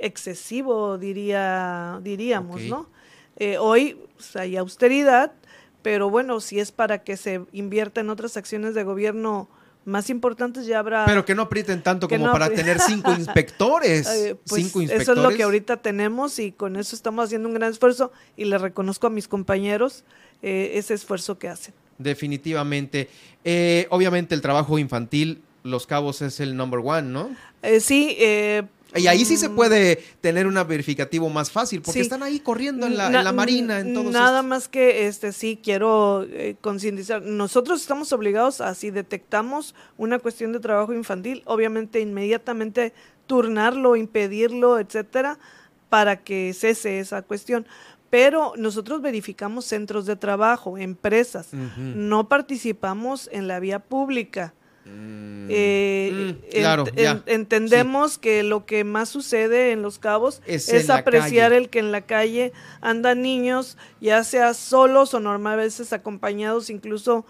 excesivo diría diríamos no Eh, hoy pues, hay austeridad pero bueno si es para que se invierta en otras acciones de gobierno más importantes ya habrá Pero que no aprieten tanto como no para tener cinco *laughs* inspectores. Eh, pues, cinco Eso inspectores. es lo que ahorita tenemos y con eso estamos haciendo un gran esfuerzo y le reconozco a mis compañeros eh, ese esfuerzo que hacen. Definitivamente. Obviamente el trabajo infantil, Los Cabos es el number one, ¿no? Eh, sí, eh, Y ahí sí se puede tener un verificativo más fácil, porque están ahí corriendo en la, marina, en todos Nada más que este sí quiero eh, concientizar. Nosotros estamos obligados a si detectamos una cuestión de trabajo infantil, obviamente inmediatamente turnarlo, impedirlo, etcétera, para que cese esa cuestión. Pero nosotros verificamos centros de trabajo, empresas, no participamos en la vía pública. Mm. Eh, mm, entendemos que lo que más sucede en Los Cabos es, apreciar el que en la calle andan niños, ya sea solos o normalmente veces acompañados incluso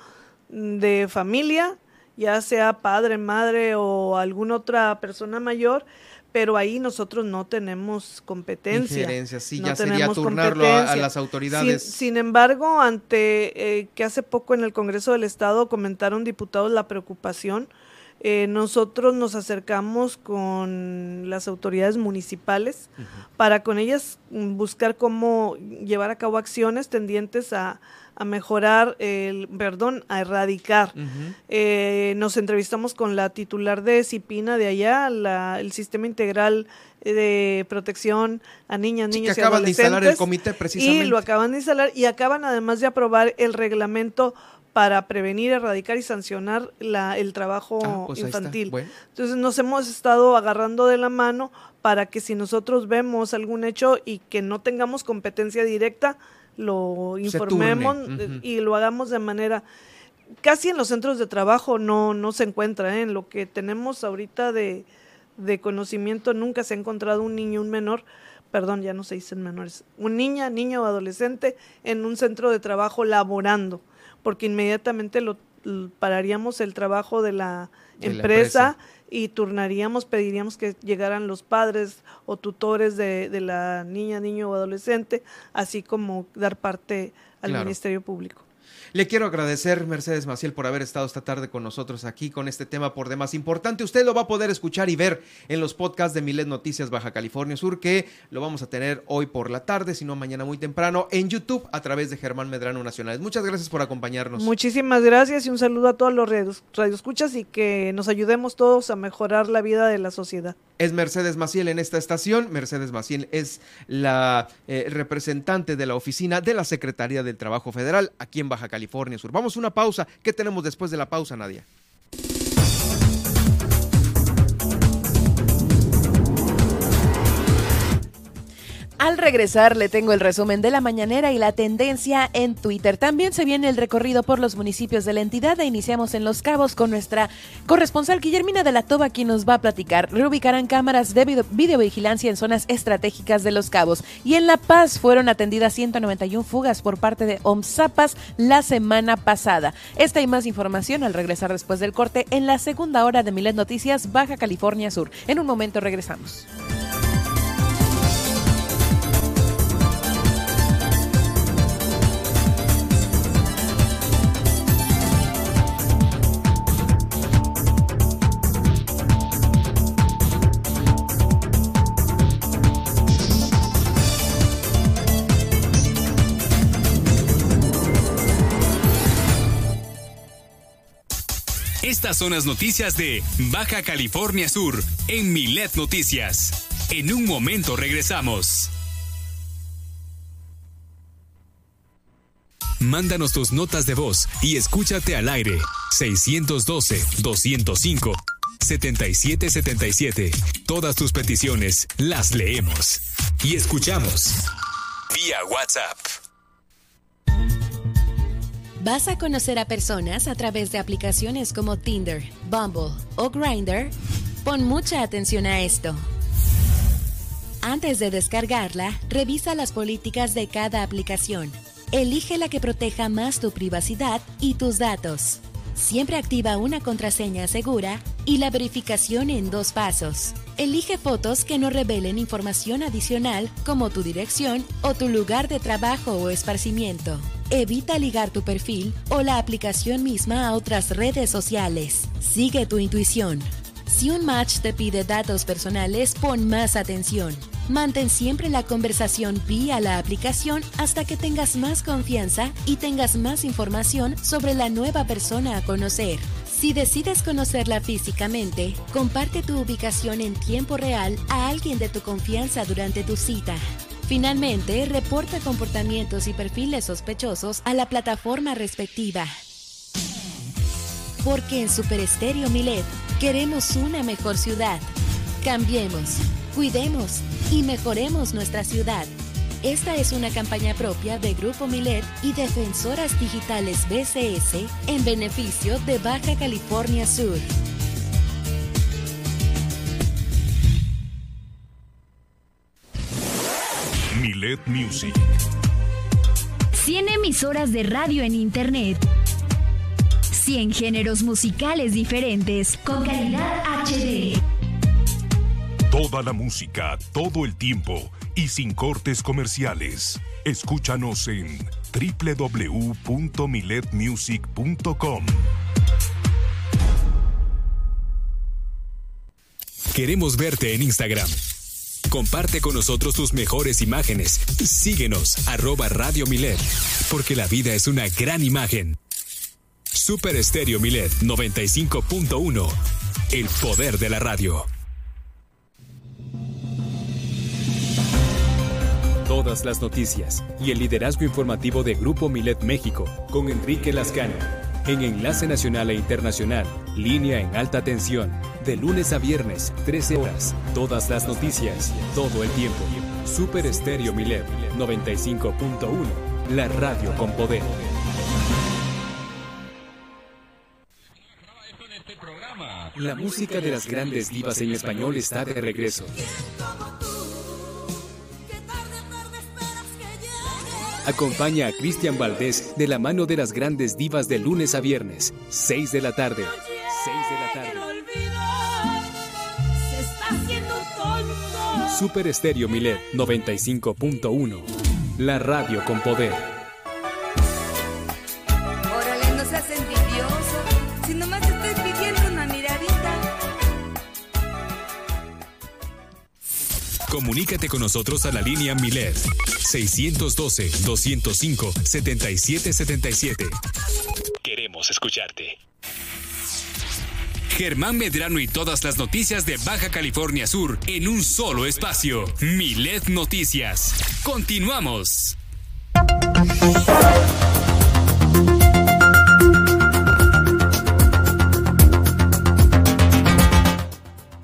de familia, ya sea padre, madre o alguna otra persona mayor pero ahí nosotros no tenemos competencia. sí, ya sería turnarlo a, las autoridades. Sin, embargo, ante eh, que hace poco en el Congreso del Estado comentaron diputados la preocupación, eh, nosotros nos acercamos con las autoridades municipales para con ellas mm, buscar cómo llevar a cabo acciones tendientes a, a mejorar, el, perdón, a erradicar. Eh, nos entrevistamos con la titular de CIPINA de allá, el Sistema Integral de Protección a Niñas, Niños que acaban de instalar el comité precisamente. Y lo acaban de instalar y acaban además de aprobar el reglamento para prevenir, erradicar y sancionar la, el trabajo ah, pues infantil. Entonces nos hemos estado agarrando de la mano para que si nosotros vemos algún hecho y que no tengamos competencia directa, lo informemos y lo hagamos de manera casi en los centros de trabajo no no se encuentra ¿eh? en lo que tenemos ahorita de, de conocimiento nunca se ha encontrado un niño un menor perdón ya no se dicen menores un niña niño o adolescente en un centro de trabajo laborando porque inmediatamente lo pararíamos el trabajo de la, empresa, y turnaríamos, pediríamos que llegaran los padres o tutores de, de la niña, niño o adolescente, así como dar parte al Ministerio Público. Le quiero agradecer, Mercedes Maciel, por haber estado esta tarde con nosotros aquí con este tema por demás importante. Usted lo va a poder escuchar y ver en los podcasts de Milet Noticias Baja California Sur, que lo vamos a tener hoy por la tarde, si no mañana muy temprano, en YouTube a través de Germán Medrano Nacionales. Muchas gracias por acompañarnos. Muchísimas gracias y un saludo a todos los radioescuchas y que nos ayudemos todos a mejorar la vida de la sociedad es Mercedes Maciel en esta estación. Mercedes Maciel es la eh, representante de la oficina de la Secretaría del Trabajo Federal aquí en Baja California Sur. Vamos a una pausa. ¿Qué tenemos después de la pausa, Nadia? Al regresar le tengo el resumen de la mañanera y la tendencia en Twitter. También se viene el recorrido por los municipios de la entidad e iniciamos en Los Cabos con nuestra corresponsal Guillermina de la Toba quien nos va a platicar. Reubicarán cámaras de videovigilancia en zonas estratégicas de Los Cabos y en La Paz fueron atendidas 191 fugas por parte de OMSAPAS la semana pasada. Esta y más información al regresar después del corte en la segunda hora de Milet Noticias Baja California Sur. En un momento regresamos. Estas son las noticias de Baja California Sur en Milet Noticias. En un momento regresamos. Mándanos tus notas de voz y escúchate al aire. 612-205-7777. Todas tus peticiones las leemos y escuchamos vía WhatsApp. ¿Vas a conocer a personas a través de aplicaciones como Tinder, Bumble o Grindr? Pon mucha atención a esto. Antes de descargarla, revisa las políticas de cada aplicación. Elige la que proteja más tu privacidad y tus datos. Siempre activa una contraseña segura y la verificación en dos pasos. Elige fotos que no revelen información adicional como tu dirección o tu lugar de trabajo o esparcimiento. Evita ligar tu perfil o la aplicación misma a otras redes sociales. Sigue tu intuición. Si un match te pide datos personales, pon más atención. Mantén siempre la conversación vía la aplicación hasta que tengas más confianza y tengas más información sobre la nueva persona a conocer. Si decides conocerla físicamente, comparte tu ubicación en tiempo real a alguien de tu confianza durante tu cita. Finalmente, reporta comportamientos y perfiles sospechosos a la plataforma respectiva. Porque en Super Estéreo Milet queremos una mejor ciudad. Cambiemos, cuidemos y mejoremos nuestra ciudad. Esta es una campaña propia de Grupo Milet y Defensoras Digitales BCS en beneficio de Baja California Sur. Milet Music. 100 emisoras de radio en Internet. 100 géneros musicales diferentes con calidad HD. Toda la música, todo el tiempo y sin cortes comerciales. Escúchanos en www.miletmusic.com. Queremos verte en Instagram. Comparte con nosotros tus mejores imágenes. Síguenos, arroba Radio Milet, porque la vida es una gran imagen. Super Estéreo Milet 95.1. El poder de la radio. Todas las noticias y el liderazgo informativo de Grupo Milet México con Enrique Lascano. En Enlace Nacional e Internacional, línea en alta tensión, de lunes a viernes, 13 horas. Todas las noticias, todo el tiempo. Super Estéreo Milet 95.1. La radio con poder. La música de las grandes divas en español está de regreso. Acompaña a Cristian Valdés de la mano de las grandes divas de lunes a viernes, 6 de la tarde. 6 de la tarde. Super Estéreo Milet 95.1. La radio con poder. Comunícate con nosotros a la línea Milet 612-205-7777. Queremos escucharte. Germán Medrano y todas las noticias de Baja California Sur en un solo espacio. Milet Noticias. Continuamos.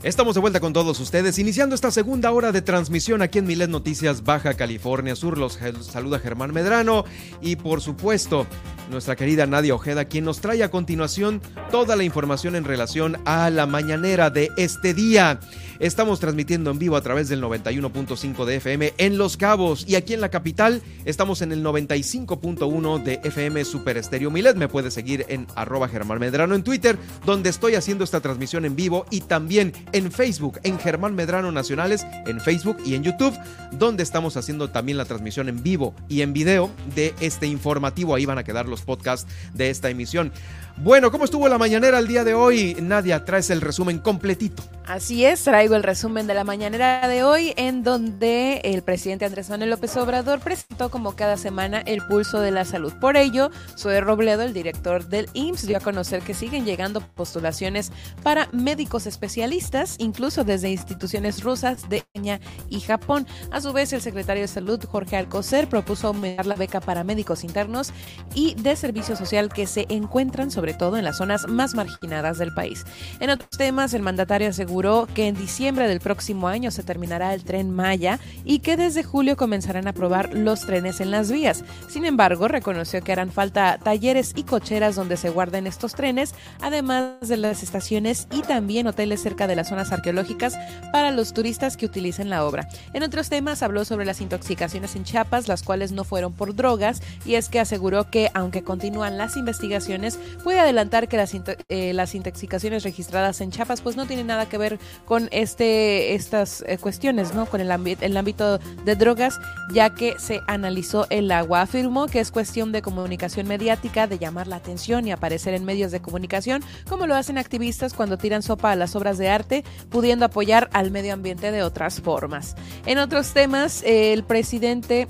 Estamos de vuelta con todos ustedes, iniciando esta segunda hora de transmisión aquí en Milet Noticias Baja California Sur. Los saluda Germán Medrano y por supuesto nuestra querida Nadia Ojeda, quien nos trae a continuación toda la información en relación a la mañanera de este día. Estamos transmitiendo en vivo a través del 91.5 de FM en Los Cabos y aquí en la capital estamos en el 95.1 de FM Super Estéreo Milet. Me puede seguir en arroba Germán Medrano en Twitter, donde estoy haciendo esta transmisión en vivo y también en Facebook, en Germán Medrano Nacionales, en Facebook y en YouTube, donde estamos haciendo también la transmisión en vivo y en video de este informativo. Ahí van a quedar los podcasts de esta emisión. Bueno, ¿cómo estuvo la mañanera el día de hoy? Nadia, traes el resumen completito. Así es, traigo el resumen de la mañanera de hoy en donde el presidente Andrés Manuel López Obrador presentó como cada semana el pulso de la salud. Por ello, Zoe Robledo, el director del IMSS, dio a conocer que siguen llegando postulaciones para médicos especialistas, incluso desde instituciones rusas de Kenia y Japón. A su vez, el secretario de Salud, Jorge Alcocer, propuso aumentar la beca para médicos internos y de servicio social que se encuentran sobre todo en las zonas más marginadas del país. En otros temas, el mandatario aseguró que en diciembre del próximo año se terminará el tren Maya y que desde julio comenzarán a probar los trenes en las vías. Sin embargo, reconoció que harán falta talleres y cocheras donde se guarden estos trenes, además de las estaciones y también hoteles cerca de las zonas arqueológicas para los turistas que utilicen la obra. En otros temas, habló sobre las intoxicaciones en Chiapas, las cuales no fueron por drogas, y es que aseguró que, aunque continúan las investigaciones, puede adelantar que las, eh, las intoxicaciones registradas en Chiapas pues no tienen nada que ver con este estas eh, cuestiones, ¿no? Con el, el ámbito de drogas, ya que se analizó el agua. Afirmó que es cuestión de comunicación mediática, de llamar la atención y aparecer en medios de comunicación, como lo hacen activistas cuando tiran sopa a las obras de arte, pudiendo apoyar al medio ambiente de otras formas. En otros temas, el presidente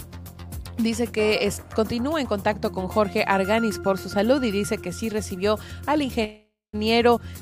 dice que continúa en contacto con Jorge Arganis por su salud y dice que sí recibió al ingeniero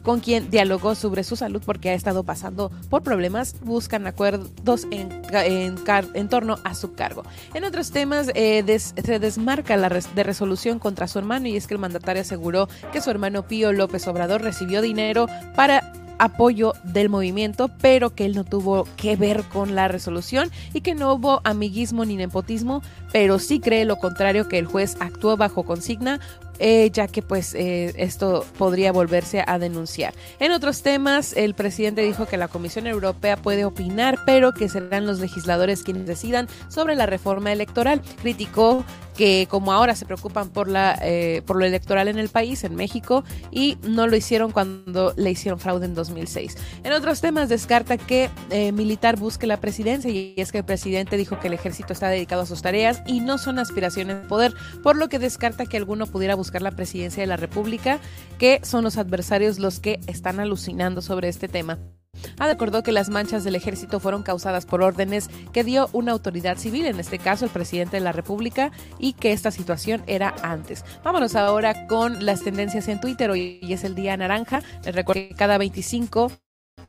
con quien dialogó sobre su salud porque ha estado pasando por problemas, buscan acuerdos en, en, torno a su cargo. En otros temas, eh, se desmarca la de resolución contra su hermano y es que el mandatario aseguró que su hermano Pío López Obrador recibió dinero para apoyo del movimiento, pero que él no tuvo que ver con la resolución y que no hubo amiguismo ni nepotismo, pero sí cree lo contrario que el juez actuó bajo consigna eh, ya que pues eh, esto podría volverse a denunciar. En otros temas, el presidente dijo que la Comisión Europea puede opinar, pero que serán los legisladores quienes decidan sobre la reforma electoral. Criticó que como ahora se preocupan por la eh, por lo electoral en el país, en México, y no lo hicieron cuando le hicieron fraude en 2006. En otros temas descarta que eh, militar busque la presidencia y es que el presidente dijo que el ejército está dedicado a sus tareas y no son aspiraciones de poder, por lo que descarta que alguno pudiera buscar la presidencia de la República, que son los adversarios los que están alucinando sobre este tema. Ha recordó que las manchas del ejército fueron causadas por órdenes que dio una autoridad civil, en este caso el presidente de la República, y que esta situación era antes. Vámonos ahora con las tendencias en Twitter. Hoy es el día naranja. Les recuerdo que cada 25,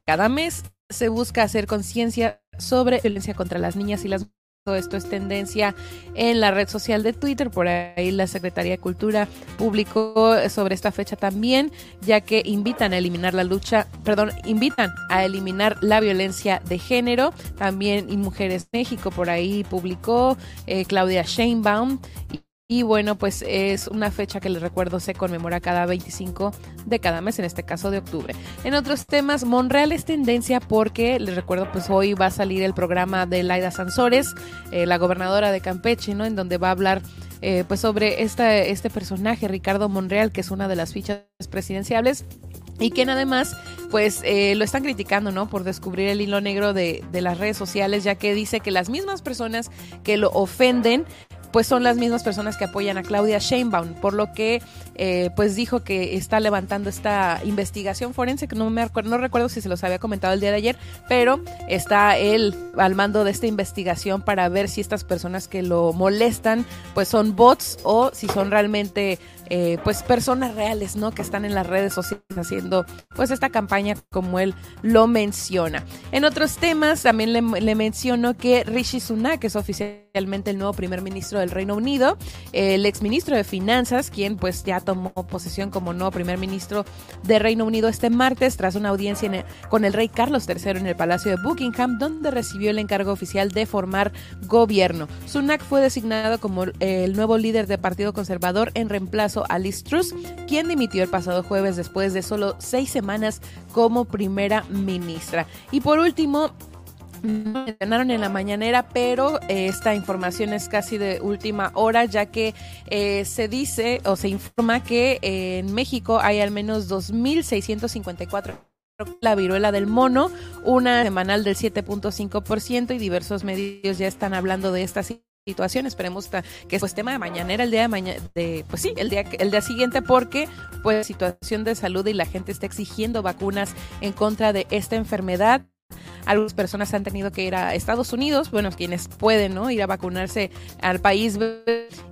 cada mes, se busca hacer conciencia sobre violencia contra las niñas y las esto es tendencia en la red social de Twitter. Por ahí la Secretaría de Cultura publicó sobre esta fecha también, ya que invitan a eliminar la lucha, perdón, invitan a eliminar la violencia de género. También y Mujeres México por ahí publicó eh, Claudia Sheinbaum y bueno, pues es una fecha que les recuerdo se conmemora cada 25 de cada mes, en este caso de octubre. En otros temas, Monreal es tendencia porque les recuerdo, pues hoy va a salir el programa de Laida Sansores, eh, la gobernadora de Campeche, ¿no? En donde va a hablar eh, pues sobre esta, este personaje, Ricardo Monreal, que es una de las fichas presidenciales y quien además pues eh, lo están criticando, ¿no? Por descubrir el hilo negro de, de, las redes sociales, ya que dice que las mismas personas que lo ofenden pues son las mismas personas que apoyan a Claudia Sheinbaum, por lo que eh, pues dijo que está levantando esta investigación forense, que no me acuerdo, no recuerdo si se los había comentado el día de ayer, pero está él al mando de esta investigación para ver si estas personas que lo molestan pues son bots o si son realmente eh, pues personas reales, ¿no? Que están en las redes sociales haciendo pues esta campaña como él lo menciona. En otros temas también le, le menciono que Rishi Sunak es oficialmente el nuevo primer ministro del Reino Unido, el exministro de Finanzas, quien pues ya tomó posesión como nuevo primer ministro de Reino Unido este martes tras una audiencia con el rey Carlos III en el Palacio de Buckingham, donde recibió el encargo oficial de formar gobierno. Sunak fue designado como el nuevo líder del Partido Conservador en reemplazo a Liz Truss, quien dimitió el pasado jueves después de solo seis semanas como primera ministra. Y por último, mencionaron en la mañanera, pero eh, esta información es casi de última hora, ya que eh, se dice o se informa que eh, en México hay al menos 2.654 la viruela del mono, una semanal del 7.5% y diversos medios ya están hablando de esta situación. Esperemos que es pues, tema de mañanera el día de mañana, de, pues sí, el día, el día siguiente, porque pues situación de salud y la gente está exigiendo vacunas en contra de esta enfermedad. Algunas personas han tenido que ir a Estados Unidos, bueno, quienes pueden, ¿no? Ir a vacunarse al país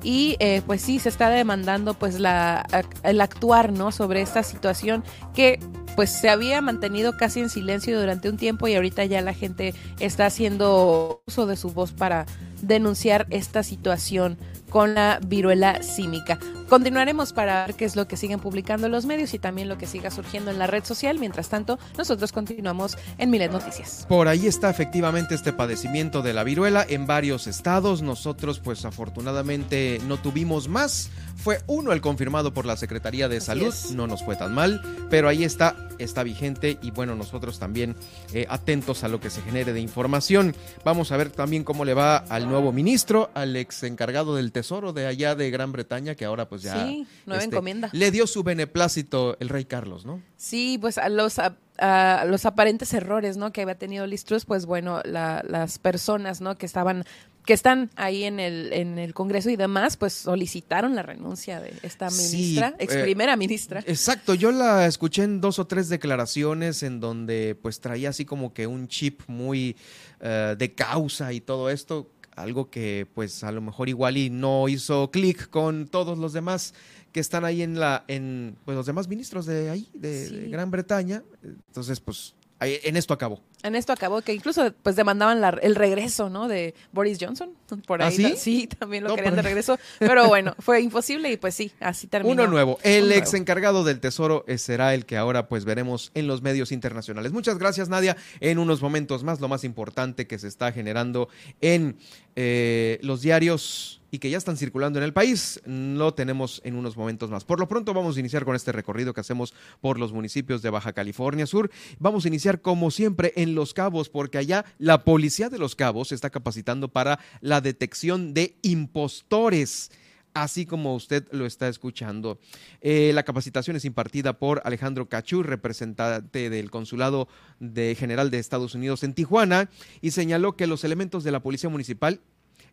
y eh, pues sí se está demandando pues la el actuar, ¿no? Sobre esta situación que pues se había mantenido casi en silencio durante un tiempo y ahorita ya la gente está haciendo uso de su voz para denunciar esta situación con la viruela símica. Continuaremos para ver qué es lo que siguen publicando los medios y también lo que siga surgiendo en la red social. Mientras tanto, nosotros continuamos en Milet Noticias. Por ahí está efectivamente este padecimiento de la viruela en varios estados. Nosotros, pues afortunadamente, no tuvimos más. Fue uno el confirmado por la Secretaría de Salud. No nos fue tan mal, pero ahí está, está vigente y bueno, nosotros también eh, atentos a lo que se genere de información. Vamos a ver también cómo le va al nuevo ministro, al ex encargado del Tesoro de allá de Gran Bretaña, que ahora pues ya... Sí, nueva este, encomienda. Le dio su beneplácito el rey Carlos, ¿no? Sí, pues a los... A, a los aparentes errores, ¿no? Que había tenido Listrus, pues bueno, la, las personas, ¿no? Que estaban que están ahí en el, en el Congreso y demás, pues solicitaron la renuncia de esta ministra, sí, ex primera eh, ministra. Exacto, yo la escuché en dos o tres declaraciones en donde pues traía así como que un chip muy uh, de causa y todo esto algo que pues a lo mejor igual y no hizo clic con todos los demás que están ahí en la, en pues los demás ministros de ahí, de, de Gran Bretaña. Entonces, pues ahí- en esto acabó. En esto acabó que incluso pues demandaban la- el regreso, ¿no? De Boris Johnson. Por ¿Ah, ahí sí? ta- sí, también lo No, querían de pero- regreso. Pero bueno, fue imposible y pues sí, así terminó. Uno nuevo. El Uno ex nuevo. encargado del Tesoro eh, será el que ahora pues veremos en los medios internacionales. Muchas gracias Nadia. En unos momentos más, lo más importante que se está generando en eh, los diarios y que ya están circulando en el país, lo tenemos en unos momentos más. Por lo pronto vamos a iniciar con este recorrido que hacemos por los municipios de Baja California Sur. Vamos a iniciar como siempre en Los Cabos, porque allá la policía de Los Cabos está capacitando para la detección de impostores así como usted lo está escuchando. Eh, la capacitación es impartida por Alejandro Cachú, representante del Consulado de General de Estados Unidos en Tijuana, y señaló que los elementos de la Policía Municipal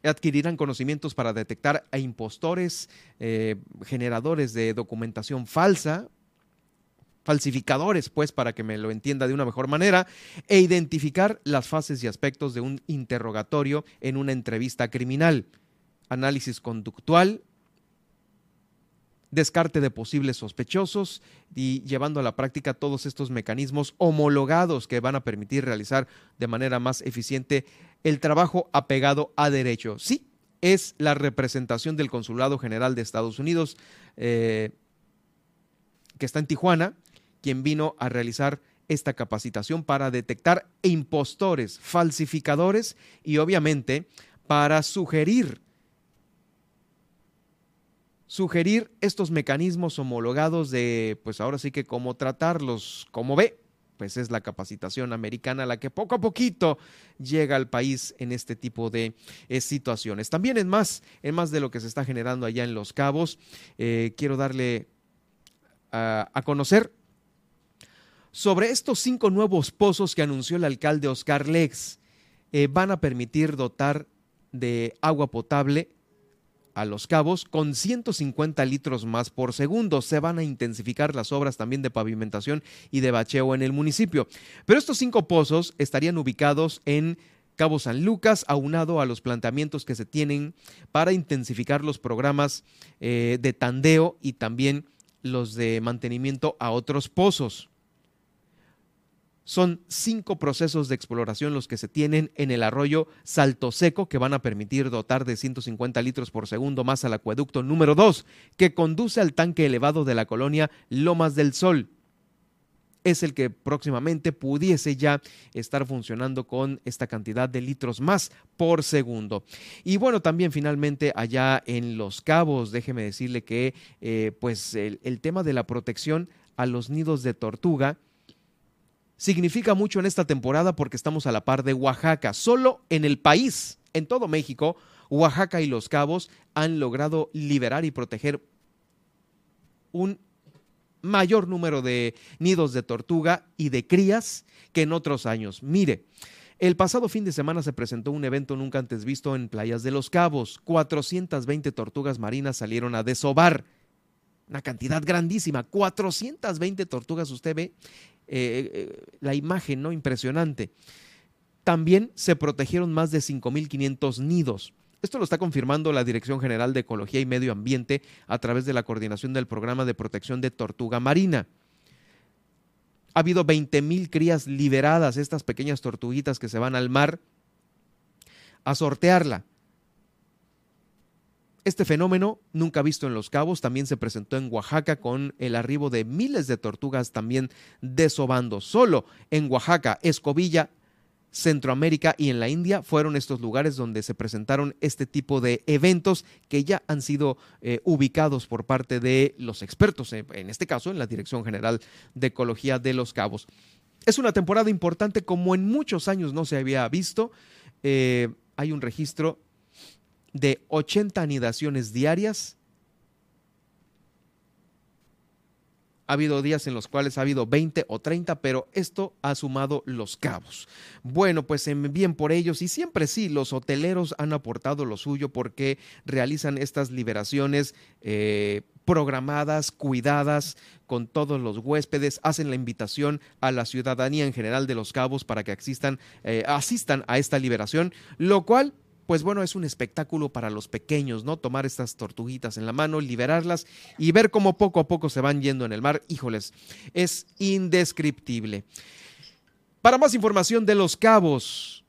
adquirirán conocimientos para detectar a impostores, eh, generadores de documentación falsa, falsificadores, pues, para que me lo entienda de una mejor manera, e identificar las fases y aspectos de un interrogatorio en una entrevista criminal, análisis conductual, descarte de posibles sospechosos y llevando a la práctica todos estos mecanismos homologados que van a permitir realizar de manera más eficiente el trabajo apegado a derecho. Sí, es la representación del Consulado General de Estados Unidos eh, que está en Tijuana, quien vino a realizar esta capacitación para detectar impostores, falsificadores y obviamente para sugerir sugerir estos mecanismos homologados de, pues ahora sí que cómo tratarlos, como ve, pues es la capacitación americana la que poco a poquito llega al país en este tipo de eh, situaciones. También en más, en más de lo que se está generando allá en Los Cabos, eh, quiero darle a, a conocer sobre estos cinco nuevos pozos que anunció el alcalde Oscar Lex. Eh, van a permitir dotar de agua potable a Los Cabos con 150 litros más por segundo. Se van a intensificar las obras también de pavimentación y de bacheo en el municipio. Pero estos cinco pozos estarían ubicados en Cabo San Lucas, aunado a los planteamientos que se tienen para intensificar los programas eh, de tandeo y también los de mantenimiento a otros pozos. Son cinco procesos de exploración los que se tienen en el arroyo Salto Seco que van a permitir dotar de 150 litros por segundo más al acueducto número 2 que conduce al tanque elevado de la colonia Lomas del Sol. Es el que próximamente pudiese ya estar funcionando con esta cantidad de litros más por segundo. Y bueno, también finalmente allá en Los Cabos, déjeme decirle que eh, pues el, el tema de la protección a los nidos de tortuga, significa mucho en esta temporada porque estamos a la par de Oaxaca. Solo en el país, en todo México, Oaxaca y Los Cabos han logrado liberar y proteger un mayor número de nidos de tortuga y de crías que en otros años. Mire, el pasado fin de semana se presentó un evento nunca antes visto en playas de Los Cabos. 420 tortugas marinas salieron a desovar. Una cantidad grandísima. 420 tortugas, usted ve eh, eh, la imagen, ¿no? Impresionante. También se protegieron más de 5.500 nidos. Esto lo está confirmando la Dirección General de Ecología y Medio Ambiente a través de la coordinación del Programa de Protección de Tortuga Marina. Ha habido 20.000 crías liberadas, estas pequeñas tortuguitas que se van al mar a sortearla. Este fenómeno, nunca visto en Los Cabos, también se presentó en Oaxaca con el arribo de miles de tortugas también desobando. Solo en Oaxaca, Escobilla, Centroamérica y en la India fueron estos lugares donde se presentaron este tipo de eventos que ya han sido eh, ubicados por parte de los expertos, eh, en este caso en la Dirección General de Ecología de Los Cabos. Es una temporada importante como en muchos años no se había visto. Eh, hay un registro de 80 anidaciones diarias. Ha habido días en los cuales ha habido 20 o 30, pero esto ha sumado los cabos. Bueno, pues bien por ellos y siempre sí, los hoteleros han aportado lo suyo porque realizan estas liberaciones eh, programadas, cuidadas con todos los huéspedes, hacen la invitación a la ciudadanía en general de los cabos para que asistan, eh, asistan a esta liberación, lo cual pues bueno, es un espectáculo para los pequeños, ¿no? Tomar estas tortuguitas en la mano, liberarlas y ver cómo poco a poco se van yendo en el mar. Híjoles, es indescriptible. Para más información de los cabos,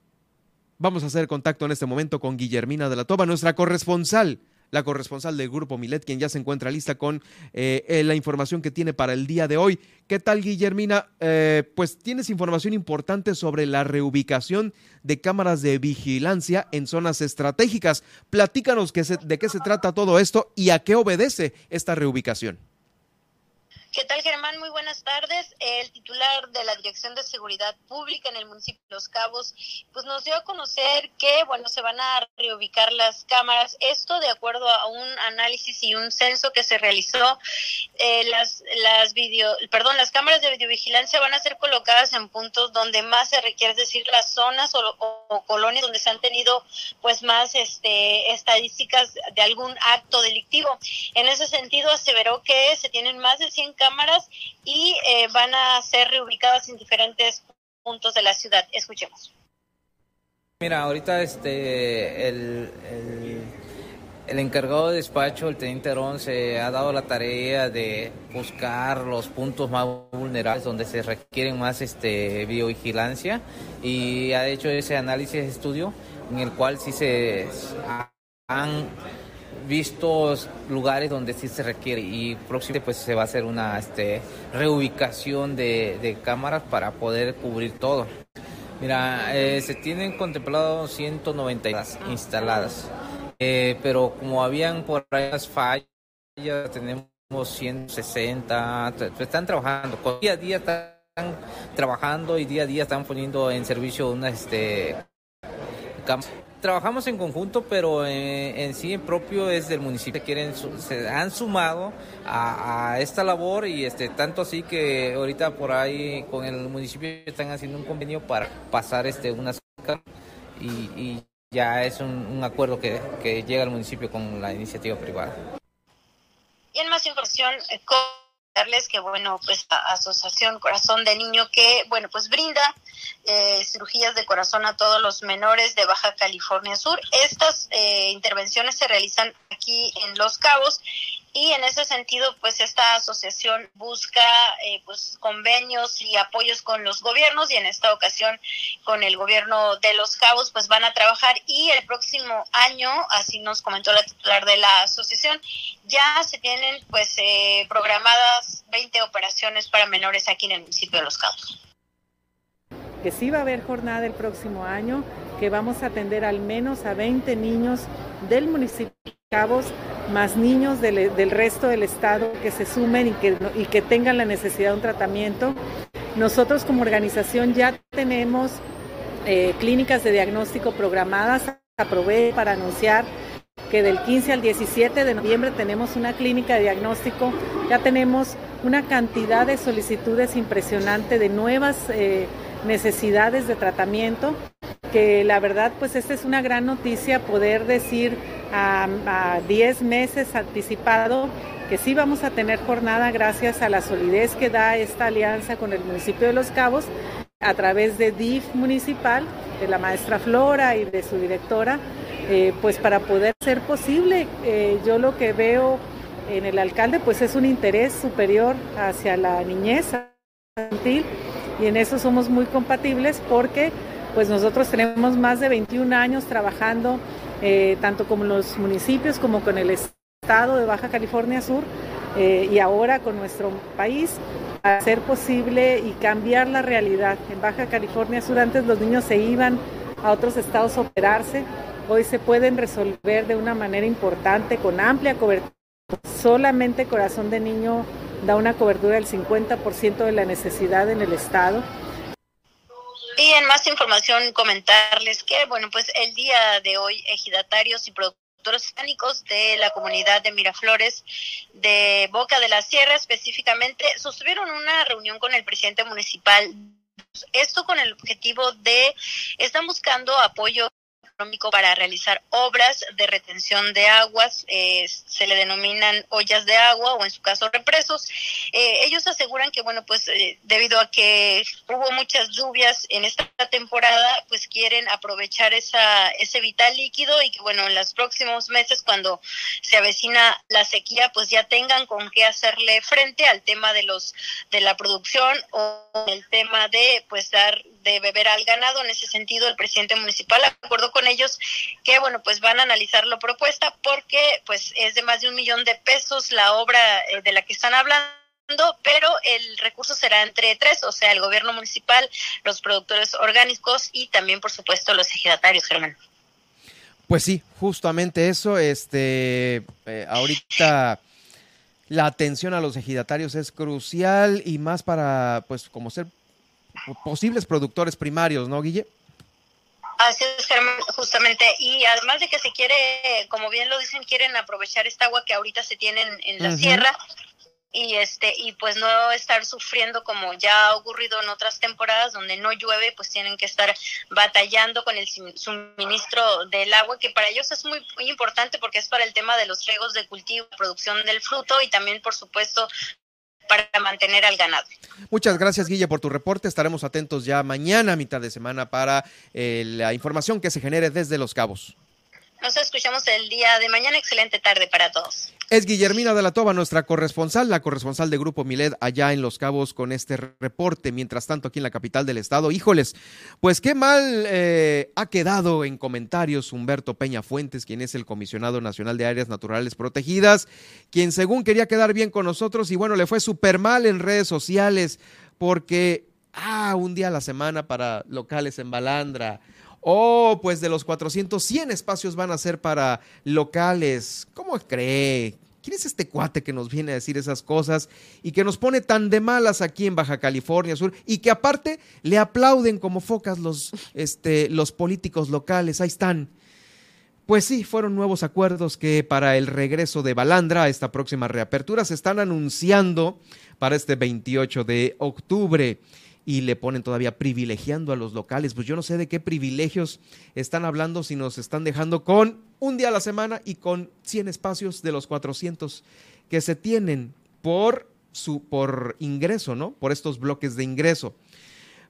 vamos a hacer contacto en este momento con Guillermina de la Toba, nuestra corresponsal la corresponsal del Grupo Milet, quien ya se encuentra lista con eh, eh, la información que tiene para el día de hoy. ¿Qué tal, Guillermina? Eh, pues tienes información importante sobre la reubicación de cámaras de vigilancia en zonas estratégicas. Platícanos de qué se trata todo esto y a qué obedece esta reubicación. ¿Qué tal, Germán? Muy buenas tardes. El titular de la Dirección de Seguridad Pública en el municipio de Los Cabos, pues nos dio a conocer que, bueno, se van a reubicar las cámaras. Esto de acuerdo a un análisis y un censo que se realizó. Eh, las, las video, perdón, las cámaras de videovigilancia van a ser colocadas en puntos donde más se requiere, es decir, las zonas o, colonias donde se han tenido, pues, más este, estadísticas de algún acto delictivo. En ese sentido, aseveró que se tienen más de 100 cámaras y eh, van a ser reubicadas en diferentes puntos de la ciudad. Escuchemos. Mira, ahorita este el, el, encargado de despacho, el teniente Arón, se ha dado la tarea de buscar los puntos más vulnerables donde se requieren más este biovigilancia y ha hecho ese análisis de estudio en el cual sí se han vistos lugares donde sí se requiere y próximamente pues se va a hacer una este, reubicación de, cámaras para poder cubrir todo. Mira, eh, se tienen contemplados 190 instaladas, eh, pero como habían por ahí las fallas, tenemos 160, están trabajando, día a día están trabajando y día a día están poniendo en servicio unas este, cámaras trabajamos en conjunto, pero en, sí en propio es del municipio. Quieren, se han sumado a, esta labor y este tanto así que ahorita por ahí con el municipio están haciendo un convenio para pasar este unas y, ya es un, acuerdo que, que, llega al municipio con la iniciativa privada. Y en más información, eh, darles que bueno pues la asociación corazón de niño que bueno pues brinda eh, cirugías de corazón a todos los menores de Baja California Sur. Estas eh, intervenciones se realizan aquí en Los Cabos y en ese sentido pues esta asociación busca eh, pues convenios y apoyos con los gobiernos y en esta ocasión con el gobierno de los cabos pues van a trabajar. Y el próximo año así nos comentó la titular de la asociación ya se tienen pues eh, programadas 20 operaciones para menores aquí en el municipio de los cabos. Que sí va a haber jornada el próximo año, que vamos a atender al menos a 20 niños del municipio de Cabos más niños del, resto del estado que se sumen y que, y que tengan la necesidad de un tratamiento. Nosotros como organización ya tenemos eh, clínicas de diagnóstico programadas. Aprovecho para anunciar que del 15 al 17 de noviembre tenemos una clínica de diagnóstico. Ya tenemos una cantidad de solicitudes impresionante de nuevas eh, necesidades de tratamiento que la verdad pues esta es una gran noticia poder decir a, 10 meses anticipado que sí vamos a tener jornada gracias a la solidez que da esta alianza con el municipio de Los Cabos a través de DIF municipal, de la maestra Flora y de su directora, eh, pues para poder ser posible. Eh, yo lo que veo en el alcalde pues es un interés superior hacia la niñez infantil y en eso somos muy compatibles porque pues nosotros tenemos más de 21 años trabajando eh, tanto con los municipios como con el estado de Baja California Sur eh, y ahora con nuestro país para hacer posible y cambiar la realidad. En Baja California Sur antes los niños se iban a otros estados a operarse, hoy se pueden resolver de una manera importante con amplia cobertura. Solamente Corazón de Niño da una cobertura del 50% de la necesidad en el estado y en más información comentarles que, bueno, pues el día de hoy ejidatarios y productores hispánicos de la comunidad de Miraflores de Boca de la Sierra específicamente sostuvieron una reunión con el presidente municipal. Esto con el objetivo de, están buscando apoyo para realizar obras de retención de aguas, eh, se le denominan ollas de agua o en su caso represos. Eh, ellos aseguran que, bueno, pues eh, debido a que hubo muchas lluvias en esta temporada, pues quieren aprovechar esa, ese vital líquido y que, bueno, en los próximos meses, cuando se avecina la sequía, pues ya tengan con qué hacerle frente al tema de los de la producción o el tema de, pues, dar de beber al ganado. En ese sentido, el presidente municipal acordó con ellos que, bueno, pues van a analizar la propuesta porque, pues, es de más de un millón de pesos la obra eh, de la que están hablando pero el recurso será entre tres, o sea, el gobierno municipal, los productores orgánicos y también, por supuesto, los ejidatarios, Germán. Pues sí, justamente eso, este, eh, ahorita la atención a los ejidatarios es crucial y más para, pues, como ser posibles productores primarios, ¿no, Guille? Así es, Germán, justamente. Y además de que se quiere, como bien lo dicen, quieren aprovechar esta agua que ahorita se tiene en, la sierra y este y pues no estar sufriendo como ya ha ocurrido en otras temporadas donde no llueve pues tienen que estar batallando con el suministro del agua que para ellos es muy, muy importante porque es para el tema de los riegos de cultivo producción del fruto y también por supuesto para mantener al ganado. Muchas gracias, Guille, por tu reporte. Estaremos atentos ya mañana, mitad de semana, para eh, la información que se genere desde Los Cabos. Nos escuchamos el día de mañana. Excelente tarde para todos. Es Guillermina de la Toba, nuestra corresponsal, la corresponsal de Grupo Milet allá en Los Cabos con este reporte. Mientras tanto, aquí en la capital del estado, híjoles, pues qué mal eh, ha quedado en comentarios Humberto Peña Fuentes, quien es el comisionado nacional de áreas naturales protegidas, quien según quería quedar bien con nosotros y bueno, le fue súper mal en redes sociales porque, ah, un día a la semana para locales en Balandra Oh, pues de los 400, 100 espacios van a ser para locales. ¿Cómo cree? ¿Quién es este cuate que nos viene a decir esas cosas y que nos pone tan de malas aquí en Baja California Sur y que aparte le aplauden como focas los, este, los políticos locales? Ahí están. Pues sí, fueron nuevos acuerdos que para el regreso de Balandra a esta próxima reapertura se están anunciando para este 28 de octubre y le ponen todavía privilegiando a los locales. Pues yo no sé de qué privilegios están hablando si nos están dejando con un día a la semana y con 100 espacios de los 400 que se tienen por su por ingreso, ¿no? Por estos bloques de ingreso.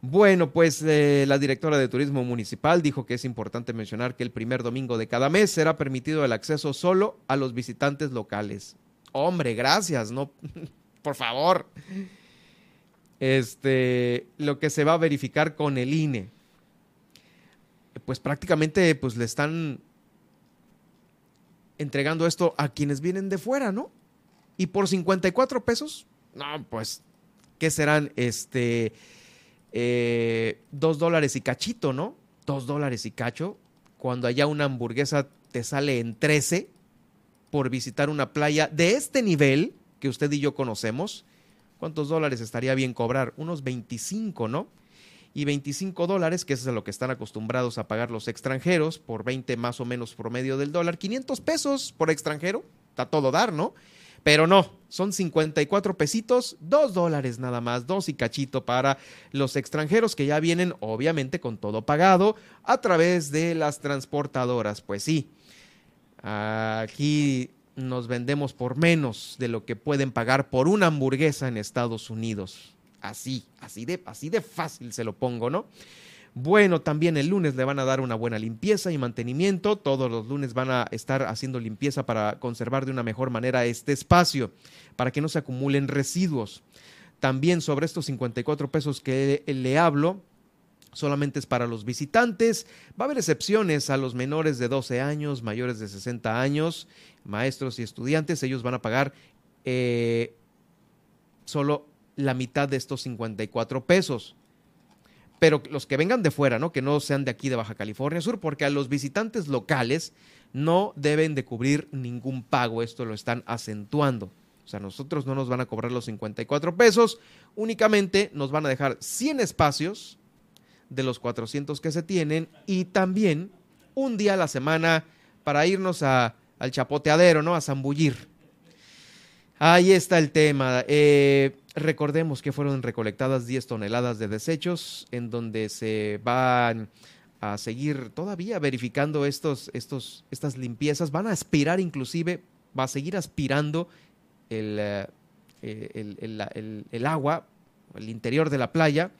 Bueno, pues eh, la directora de Turismo Municipal dijo que es importante mencionar que el primer domingo de cada mes será permitido el acceso solo a los visitantes locales. Hombre, gracias, ¿no? *laughs* Por favor este, lo que se va a verificar con el INE. Pues prácticamente pues le están entregando esto a quienes vienen de fuera, ¿no? Y por 54 pesos, no, pues, ¿qué serán? Este, eh, dos dólares y cachito, ¿no? Dos dólares y cacho, cuando allá una hamburguesa te sale en 13 por visitar una playa de este nivel que usted y yo conocemos, ¿Cuántos dólares estaría bien cobrar? Unos 25, ¿no? Y 25 dólares, que es a lo que están acostumbrados a pagar los extranjeros, por 20 más o menos promedio del dólar, 500 pesos por extranjero, está todo dar, ¿no? Pero no, son 54 pesitos, 2 dólares nada más, 2 y cachito para los extranjeros que ya vienen obviamente con todo pagado a través de las transportadoras. Pues sí, aquí nos vendemos por menos de lo que pueden pagar por una hamburguesa en Estados Unidos. Así, así de, así de fácil se lo pongo, ¿no? Bueno, también el lunes le van a dar una buena limpieza y mantenimiento. Todos los lunes van a estar haciendo limpieza para conservar de una mejor manera este espacio, para que no se acumulen residuos. También sobre estos 54 pesos que le hablo, solamente es para los visitantes. Va a haber excepciones a los menores de 12 años, mayores de 60 años, maestros y estudiantes. Ellos van a pagar eh, solo la mitad de estos 54 pesos. Pero los que vengan de fuera, ¿no? Que no sean de aquí de Baja California Sur, porque a los visitantes locales no deben de cubrir ningún pago. Esto lo están acentuando. O sea, nosotros no nos van a cobrar los 54 pesos, únicamente nos van a dejar 100 espacios de los 400 que se tienen y también un día a la semana para irnos a, al chapoteadero, ¿no? A zambullir. Ahí está el tema. Eh, recordemos que fueron recolectadas 10 toneladas de desechos en donde se van a seguir todavía verificando estos, estos, estas limpiezas. Van a aspirar inclusive, va a seguir aspirando el, eh, el, el, el, agua, el interior de la playa,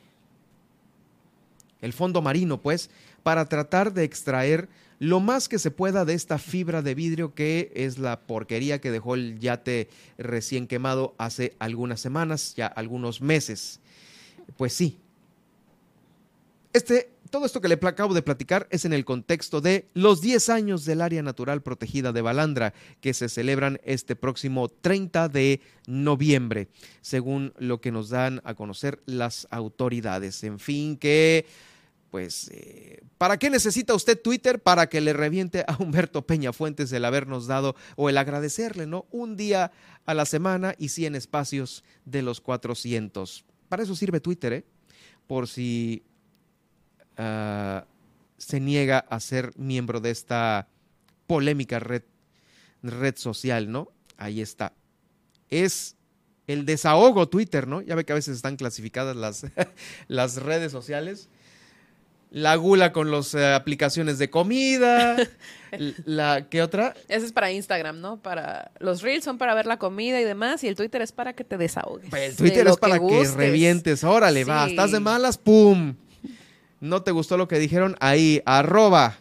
el fondo marino, pues, para tratar de extraer lo más que se pueda de esta fibra de vidrio que es la porquería que dejó el yate recién quemado hace algunas semanas, ya algunos meses. Pues sí. Este todo esto que le acabo de platicar es en el contexto de los 10 años del área natural protegida de Balandra, que se celebran este próximo 30 de noviembre, según lo que nos dan a conocer las autoridades. En fin, que pues, eh, ¿para qué necesita usted Twitter? Para que le reviente a Humberto Peña Fuentes el habernos dado o el agradecerle, ¿no? Un día a la semana y 100 espacios de los 400. Para eso sirve Twitter, ¿eh? Por si uh, se niega a ser miembro de esta polémica red, red social, ¿no? Ahí está. Es el desahogo Twitter, ¿no? Ya ve que a veces están clasificadas las, *laughs* las redes sociales la gula con las eh, aplicaciones de comida. *laughs* la ¿Qué otra? Ese es para Instagram, ¿no? Para los reels son para ver la comida y demás y el Twitter es para que te desahogues. Pues el Twitter es para que, revientes. Órale, va, estás de malas, pum. No te gustó lo que dijeron ahí, arroba.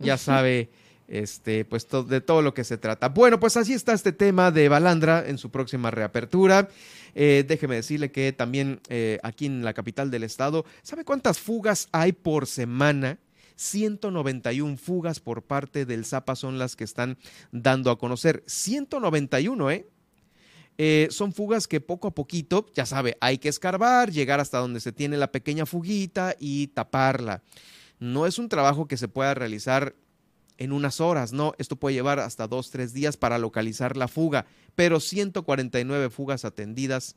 Ya sabe este, pues de todo lo que se trata. Bueno, pues así está este tema de Balandra en su próxima reapertura. Eh, déjeme decirle que también eh, aquí en la capital del estado, ¿sabe cuántas fugas hay por semana? 191 fugas por parte del Zapa son las que están dando a conocer. 191, ¿eh? ¿eh? son fugas que poco a poquito, ya sabe, hay que escarbar, llegar hasta donde se tiene la pequeña fuguita y taparla. No es un trabajo que se pueda realizar en unas horas, no, esto puede llevar hasta dos, tres días para localizar la fuga, pero 149 fugas atendidas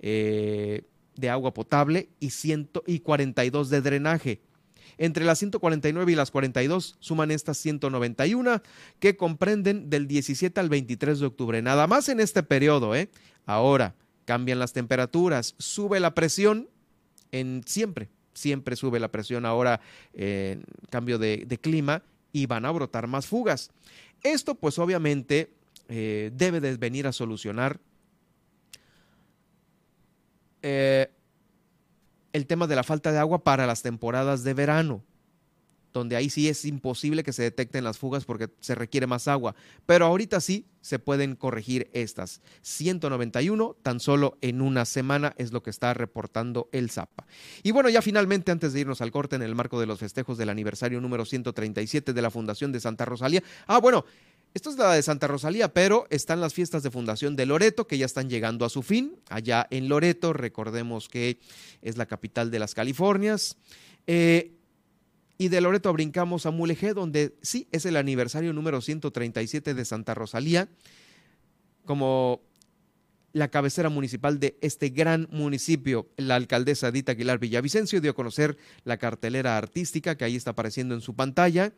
eh, de agua potable y, 142 de drenaje. Entre las 149 y las 42 suman estas 191 que comprenden del 17 al 23 de octubre. Nada más en este periodo, ¿eh? Ahora, cambian las temperaturas, sube la presión en siempre, siempre sube la presión ahora en cambio de, de clima y van a brotar más fugas. Esto pues obviamente eh, debe de venir a solucionar eh, el tema de la falta de agua para las temporadas de verano donde ahí sí es imposible que se detecten las fugas porque se requiere más agua. Pero ahorita sí se pueden corregir estas. 191 tan solo en una semana es lo que está reportando el ZAPA. Y bueno, ya finalmente antes de irnos al corte en el marco de los festejos del aniversario número 137 de la Fundación de Santa Rosalía. Ah, bueno, esto es la de Santa Rosalía, pero están las fiestas de fundación de Loreto que ya están llegando a su fin. Allá en Loreto, recordemos que es la capital de las Californias. Eh, y de Loreto brincamos a Mulegé, donde sí es el aniversario número 137 de Santa Rosalía, como la cabecera municipal de este gran municipio. La alcaldesa Dita Aguilar Villavicencio dio a conocer la cartelera artística que ahí está apareciendo en su pantalla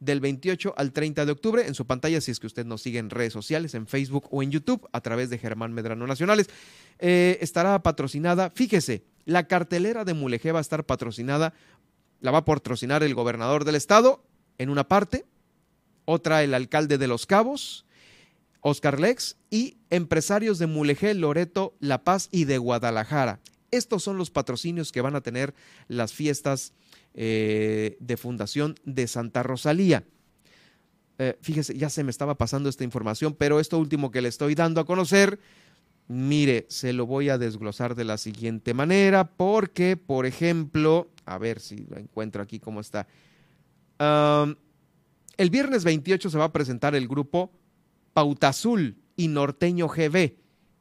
del 28 al 30 de octubre en su pantalla si es que usted nos sigue en redes sociales, en Facebook o en YouTube a través de Germán Medrano Nacionales. Eh, estará patrocinada, fíjese, la cartelera de Mulegé va a estar patrocinada la va a patrocinar el gobernador del estado en una parte, otra el alcalde de Los Cabos, Oscar Lex, y empresarios de Mulegé, Loreto, La Paz y de Guadalajara. Estos son los patrocinios que van a tener las fiestas eh, de fundación de Santa Rosalía. Eh, fíjese, ya se me estaba pasando esta información, pero esto último que le estoy dando a conocer, mire, se lo voy a desglosar de la siguiente manera, porque, por ejemplo, a ver si lo encuentro aquí cómo está. el viernes 28 se va a presentar el grupo Pauta Azul y Norteño GB.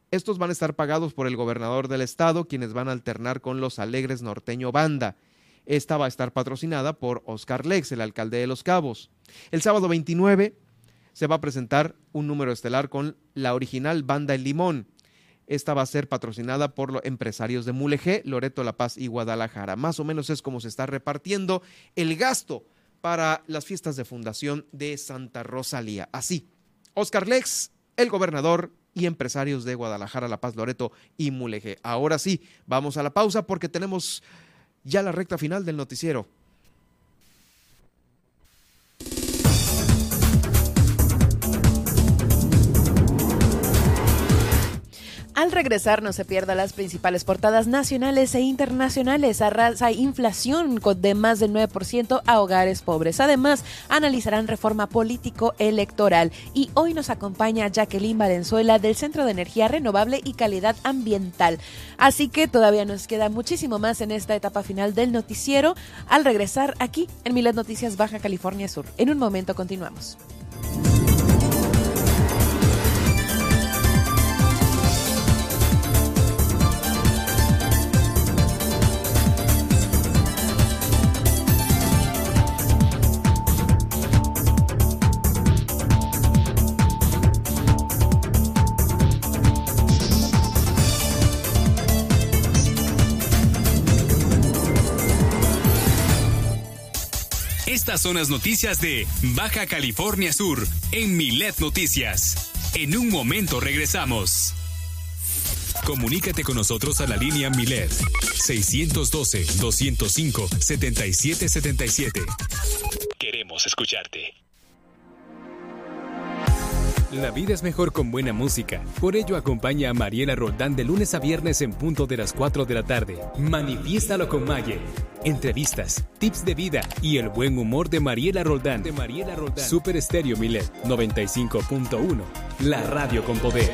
Estos van a estar pagados por el gobernador del estado, quienes van a alternar con los Alegres Norteño Banda. Esta va a estar patrocinada por Oscar Lex, el alcalde de Los Cabos. El sábado 29 se va a presentar un número estelar con la original Banda El Limón. Esta va a ser patrocinada por los empresarios de Mulegé, Loreto, La Paz y Guadalajara. Más o menos es como se está repartiendo el gasto para las fiestas de fundación de Santa Rosalía. Así, Oscar Lex, el gobernador y empresarios de Guadalajara, La Paz, Loreto y Mulegé. Ahora sí, vamos a la pausa porque tenemos ya la recta final del noticiero. Al regresar no se pierda las principales portadas nacionales e internacionales. Arrasa inflación de más del 9% a hogares pobres. Además, analizarán reforma político-electoral. Y hoy nos acompaña Jacqueline Valenzuela del Centro de Energía Renovable y Calidad Ambiental. Así que todavía nos queda muchísimo más en esta etapa final del noticiero. Al regresar aquí en Milet Noticias Baja California Sur. En un momento continuamos. Estas son las noticias de Baja California Sur en Milet Noticias. En un momento regresamos. Comunícate con nosotros a la línea Milet 612-205-7777. Queremos escucharte. La vida es mejor con buena música. Por ello acompaña a Mariela Roldán de lunes a viernes en punto de las 4 de la tarde. Manifiéstalo con Maye. Entrevistas, tips de vida y el buen humor de Mariela Roldán. De Mariela Roldán. Super Estéreo Milet 95.1. La radio con poder.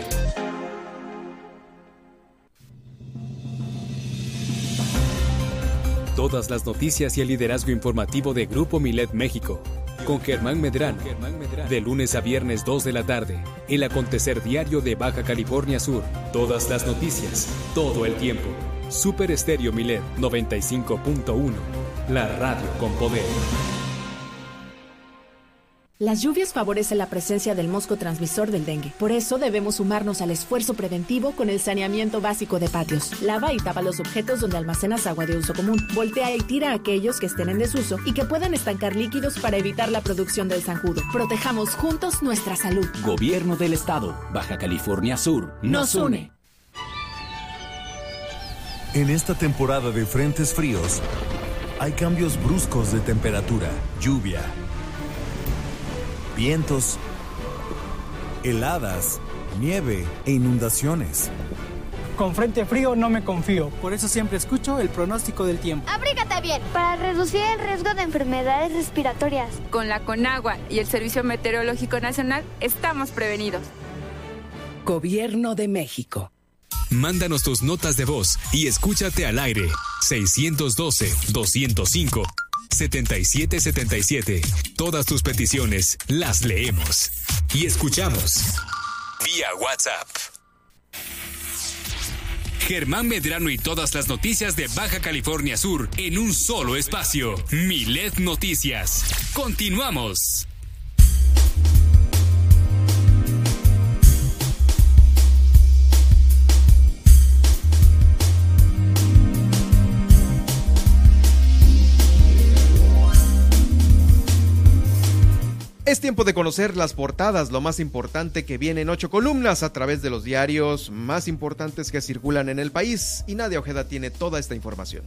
Todas las noticias y el liderazgo informativo de Grupo Milet México con Germán Medrano. De lunes a viernes 2 de la tarde. El acontecer diario de Baja California Sur. Todas las noticias, todo el tiempo. Super Estéreo Milet 95.1. La radio con poder. Las lluvias favorecen la presencia del mosco transmisor del dengue. Por eso debemos sumarnos al esfuerzo preventivo con el saneamiento básico de patios. Lava y tapa los objetos donde almacenas agua de uso común. Voltea y tira a aquellos que estén en desuso y que puedan estancar líquidos para evitar la producción del zanjudo. Protejamos juntos nuestra salud. Gobierno del Estado, Baja California Sur, nos une. En esta temporada de frentes fríos, hay cambios bruscos de temperatura, lluvia vientos, heladas, nieve e inundaciones. Con frente frío no me confío, por eso siempre escucho el pronóstico del tiempo. Abrígate bien para reducir el riesgo de enfermedades respiratorias. Con la Conagua y el Servicio Meteorológico Nacional estamos prevenidos. Gobierno de México. Mándanos tus notas de voz y escúchate al aire. 612 205 7777. Todas tus peticiones las leemos y escuchamos vía WhatsApp. Germán Medrano y todas las noticias de Baja California Sur en un solo espacio. Milet Noticias. Continuamos. Es tiempo de conocer las portadas, lo más importante que viene en ocho columnas a través de los diarios más importantes que circulan en el país y Nadia Ojeda tiene toda esta información.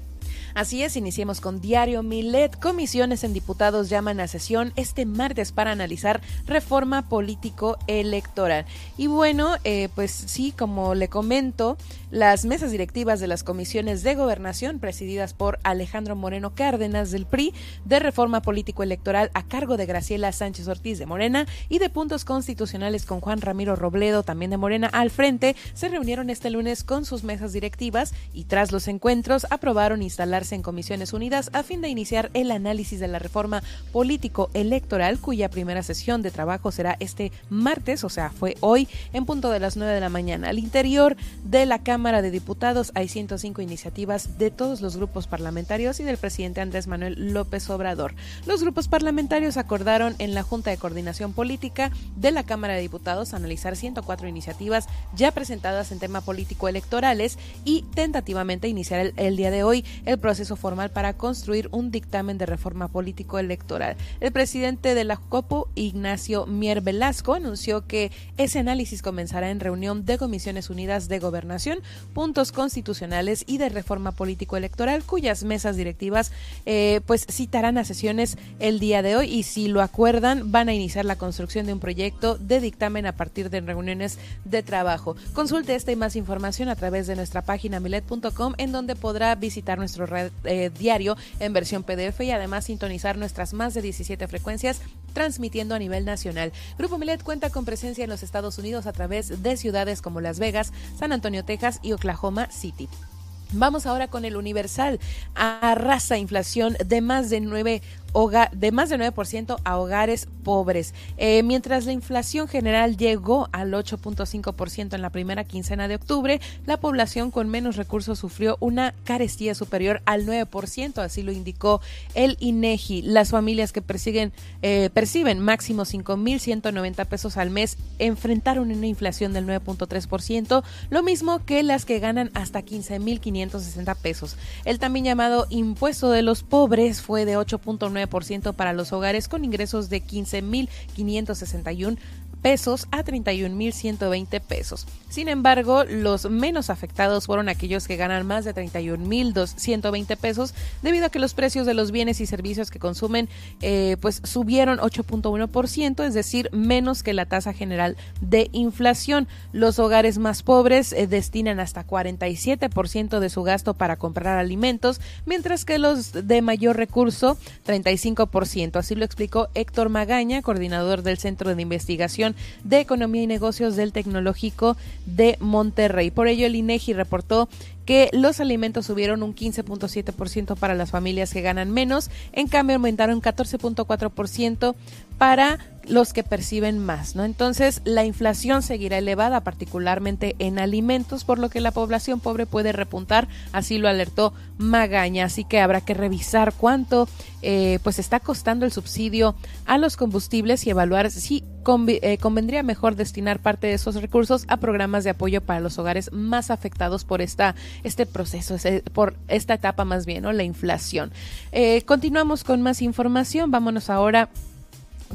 Así es, iniciemos con Diario Milet. Comisiones en diputados llaman a sesión este martes para analizar reforma político-electoral. Y bueno, eh, pues sí, como le comento, las mesas directivas de las comisiones de gobernación presididas por Alejandro Moreno Cárdenas del PRI, de reforma político-electoral a cargo de Graciela Sánchez Ortiz de Morena y de puntos constitucionales con Juan Ramiro Robledo, también de Morena, al frente, se reunieron este lunes con sus mesas directivas y tras los encuentros aprobaron instalarse en Comisiones Unidas a fin de iniciar el análisis de la reforma político-electoral, cuya primera sesión de trabajo será este martes, o sea, fue hoy, en punto de las 9 de la mañana. Al interior de la Cámara de Diputados hay 105 iniciativas de todos los grupos parlamentarios y del presidente Andrés Manuel López Obrador. Los grupos parlamentarios acordaron en la Junta de Coordinación Política de la Cámara de Diputados analizar 104 iniciativas ya presentadas en tema político electorales y tentativamente iniciar el, el día de hoy el proceso formal para construir un dictamen de reforma político electoral. El presidente de la COPU, Ignacio Mier Velasco, anunció que ese análisis comenzará en reunión de Comisiones Unidas de Gobernación, puntos constitucionales y de reforma político electoral, cuyas mesas directivas eh, pues citarán a sesiones el día de hoy y si lo acuerdan van a iniciar la construcción de un proyecto de dictamen a partir de reuniones de trabajo. Consulte esta y más información a través de nuestra página milet.com en donde podrá visitar nuestro red, eh, diario en versión PDF y además sintonizar nuestras más de 17 frecuencias transmitiendo a nivel nacional. Grupo Milet cuenta con presencia en los Estados Unidos a través de ciudades como Las Vegas, San Antonio, Texas y Oklahoma City. Vamos ahora con el Universal. Arrasa inflación de más de 9 de más del 9% a hogares pobres. Eh, mientras la inflación general llegó al 8.5% en la primera quincena de octubre, la población con menos recursos sufrió una carestía superior al 9%, así lo indicó el INEGI. Las familias que persiguen, eh, perciben máximo 5.190 pesos al mes enfrentaron una inflación del 9.3%, lo mismo que las que ganan hasta 15.560 pesos. El también llamado impuesto de los pobres fue de 8.9 ciento para los hogares con ingresos de 15.561 pesos a 31.120 pesos. Sin embargo, los menos afectados fueron aquellos que ganan más de 31.120 pesos debido a que los precios de los bienes y servicios que consumen eh, pues subieron 8.1%, es decir, menos que la tasa general de inflación. Los hogares más pobres eh, destinan hasta 47% de su gasto para comprar alimentos, mientras que los de mayor recurso 35%. Así lo explicó Héctor Magaña, coordinador del Centro de Investigación de Economía y Negocios del Tecnológico de Monterrey. Por ello, el INEGI reportó que los alimentos subieron un 15.7% para las familias que ganan menos, en cambio aumentaron 14.4% para los que perciben más, ¿no? Entonces, la inflación seguirá elevada, particularmente en alimentos, por lo que la población pobre puede repuntar, así lo alertó Magaña, así que habrá que revisar cuánto eh, pues está costando el subsidio a los combustibles y evaluar si eh, convendría mejor destinar parte de esos recursos a programas de apoyo para los hogares más afectados por esta este proceso, por esta etapa más bien, ¿no? La inflación. Eh, continuamos con más información. Vámonos ahora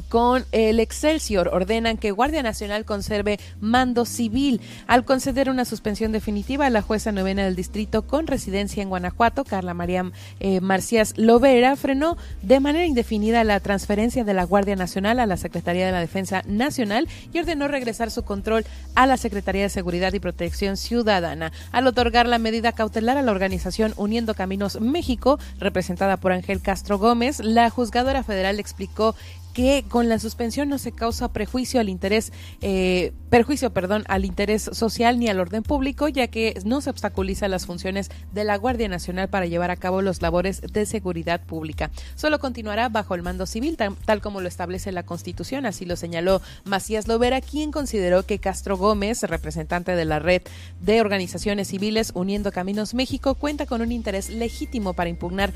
con el Excelsior ordenan que Guardia Nacional conserve mando civil. Al conceder una suspensión definitiva, la jueza novena del distrito con residencia en Guanajuato, Carla María eh, Marcias Lovera, frenó de manera indefinida la transferencia de la Guardia Nacional a la Secretaría de la Defensa Nacional y ordenó regresar su control a la Secretaría de Seguridad y Protección Ciudadana. Al otorgar la medida cautelar a la organización Uniendo Caminos México, representada por Ángel Castro Gómez, la juzgadora federal explicó que con la suspensión no se causa prejuicio al interés, eh, perjuicio, perdón, al interés social ni al orden público, ya que no se obstaculiza las funciones de la Guardia Nacional para llevar a cabo los labores de seguridad pública. Solo continuará bajo el mando civil, tal, como lo establece la Constitución, así lo señaló Macías Lovera, quien consideró que Castro Gómez, representante de la red de organizaciones civiles Uniendo Caminos México, cuenta con un interés legítimo para impugnar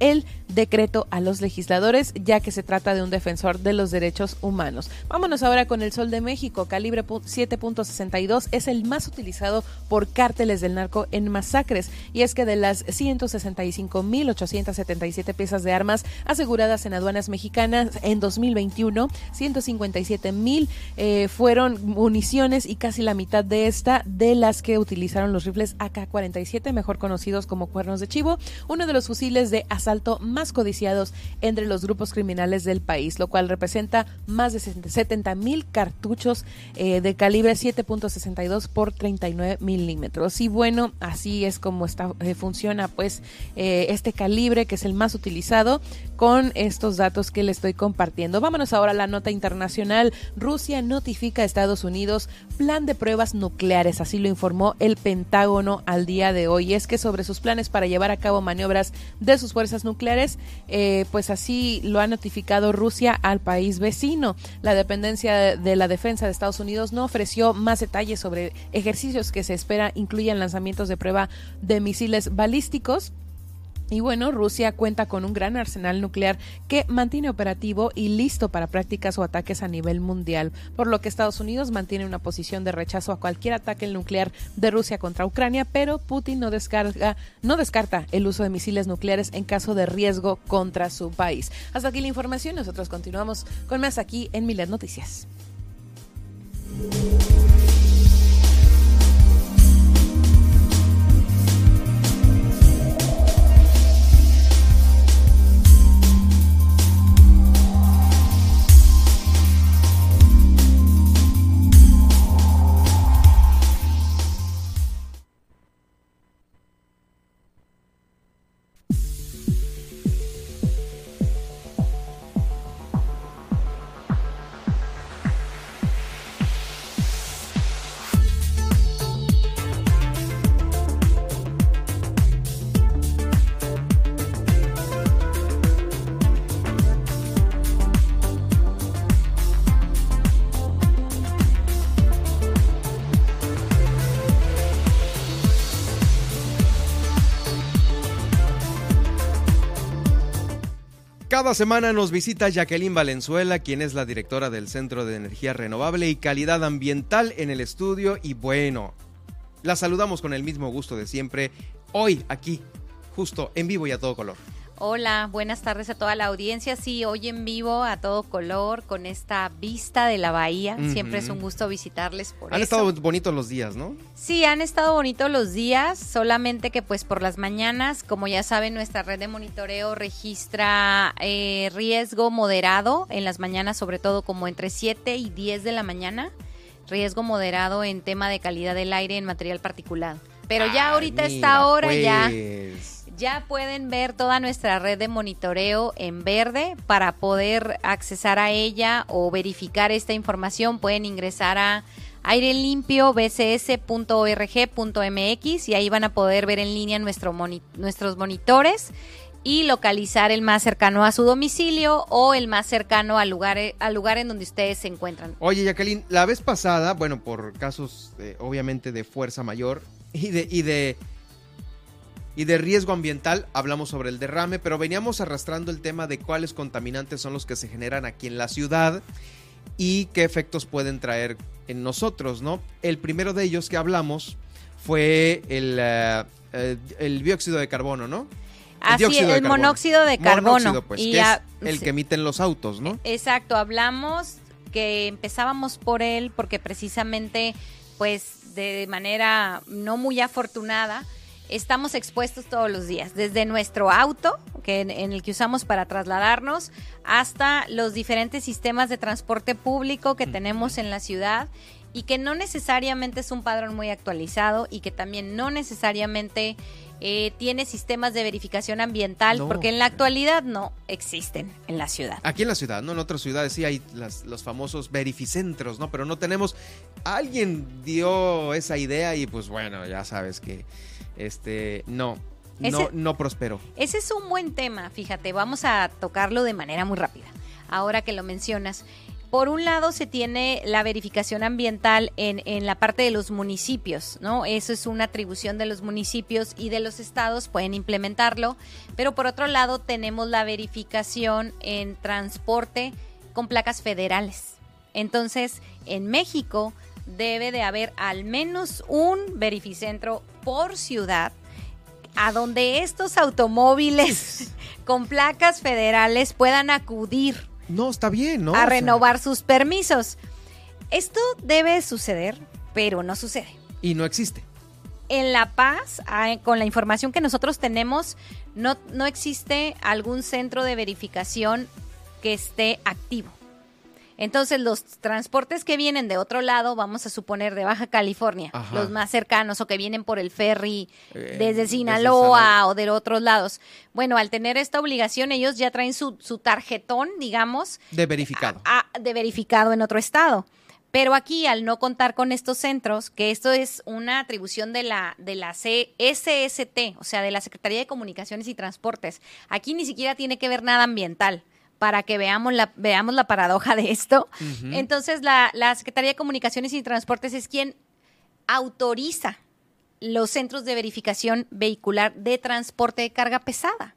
el decreto a los legisladores, ya que se trata de un defensor de los derechos humanos. Vámonos ahora con el Sol de México. Calibre 7.62 es el más utilizado por cárteles del narco en masacres. Y es que de las 165.877 piezas de armas aseguradas en aduanas mexicanas en 2021, 157.000 eh, fueron municiones y casi la mitad de esta de las que utilizaron los rifles AK-47, mejor conocidos como cuernos de chivo, uno de los fusiles de asalto más codiciados entre los grupos criminales del país, lo cual representa más de 70 mil cartuchos eh, de calibre 7.62 por 39 milímetros. Y bueno, así es como está, eh, funciona pues eh, este calibre que es el más utilizado con estos datos que le estoy compartiendo. Vámonos ahora a la nota internacional. Rusia notifica a Estados Unidos plan de pruebas nucleares, así lo informó el Pentágono al día de hoy. Es que sobre sus planes para llevar a cabo maniobras de sus fuerzas nucleares, eh, pues así lo ha notificado Rusia al país vecino. La dependencia de la defensa de Estados Unidos no ofreció más detalles sobre ejercicios que se espera incluyan lanzamientos de prueba de misiles balísticos Y bueno, Rusia cuenta con un gran arsenal nuclear que mantiene operativo y listo para prácticas o ataques a nivel mundial, por lo que Estados Unidos mantiene una posición de rechazo a cualquier ataque nuclear de Rusia contra Ucrania, pero Putin no descarga, no descarta el uso de misiles nucleares en caso de riesgo contra su país. Hasta aquí la información, nosotros continuamos con más aquí en Milet Noticias. Cada semana nos visita Jacqueline Valenzuela, quien es la directora del Centro de Energía Renovable y Calidad Ambiental en el estudio. Y bueno, la saludamos con el mismo gusto de siempre, hoy aquí, justo en vivo y a todo color. Hola, buenas tardes a toda la audiencia. Sí, hoy en vivo a todo color con esta vista de la bahía. Siempre es un gusto visitarles por Han estado bonitos los días, ¿no? Sí, han estado bonitos los días, solamente que pues por las mañanas, como ya saben, nuestra red de monitoreo registra eh, riesgo moderado en las mañanas, sobre todo como entre 7 y 10 de la mañana. Riesgo moderado en tema de calidad del aire en material particulado. Pero ya ahorita esta hora pues. ya pueden ver toda nuestra red de monitoreo en verde para poder accesar a ella o verificar esta información. Pueden ingresar a airelimpio.bcs.org.mx y ahí van a poder ver en línea nuestro nuestros monitores y localizar el más cercano a su domicilio o el más cercano al lugar, al lugar en donde ustedes se encuentran. Oye, Jacqueline, la vez pasada, bueno, por casos obviamente de fuerza mayor y de, y de y de riesgo ambiental hablamos sobre el derrame, pero veníamos arrastrando el tema de cuáles contaminantes son los que se generan aquí en la ciudad y qué efectos pueden traer en nosotros, ¿no? El primero de ellos que hablamos fue el, uh, el dióxido de carbono, ¿no? El Así es, el monóxido de carbono. Monóxido, pues, y que a, es el que emiten los autos, ¿no? Exacto, hablamos que empezábamos por él porque precisamente, pues, de manera no muy afortunada, estamos expuestos todos los días, desde nuestro auto, que en, en, el que usamos para trasladarnos, hasta los diferentes sistemas de transporte público que tenemos en la ciudad y que no necesariamente es un padrón muy actualizado y que también no necesariamente eh, tiene sistemas de verificación ambiental, No. porque en la actualidad no existen en la ciudad. Aquí en la ciudad, ¿no? En otras ciudades sí hay las- los famosos verificentros, ¿no? Pero no tenemos. Alguien dio esa idea y pues bueno, ya sabes que este no, no, no prosperó. Ese es un buen tema, fíjate, vamos a tocarlo de manera muy rápida, ahora que lo mencionas. Por un lado se tiene la verificación ambiental en, en la parte de los municipios, ¿no? Eso es una atribución de los municipios y de los estados, pueden implementarlo, pero por otro lado tenemos la verificación en transporte con placas federales. Entonces, en México debe de haber al menos un verificentro por ciudad a donde estos automóviles *laughs* con placas federales puedan acudir No, está bien, ¿no? a O sea, renovar sus permisos. Esto debe suceder, pero no sucede. y no existe. En La Paz, con la información que nosotros tenemos, no, no existe algún centro de verificación que esté activo. Entonces, los transportes que vienen de otro lado, vamos a suponer de Baja California, Ajá. los más cercanos o que vienen por el ferry Eh, desde Sinaloa o de otros lados. Bueno, al tener esta obligación, ellos ya traen su, su tarjetón, digamos, De verificado. a- de verificado en otro estado. Pero aquí, al no contar con estos centros, que esto es una atribución de la, de la CSST, o sea, de la Secretaría de Comunicaciones y Transportes, aquí ni siquiera tiene que ver nada ambiental para que veamos la, veamos la paradoja de esto. Entonces, la, la Secretaría de Comunicaciones y Transportes es quien autoriza los centros de verificación vehicular de transporte de carga pesada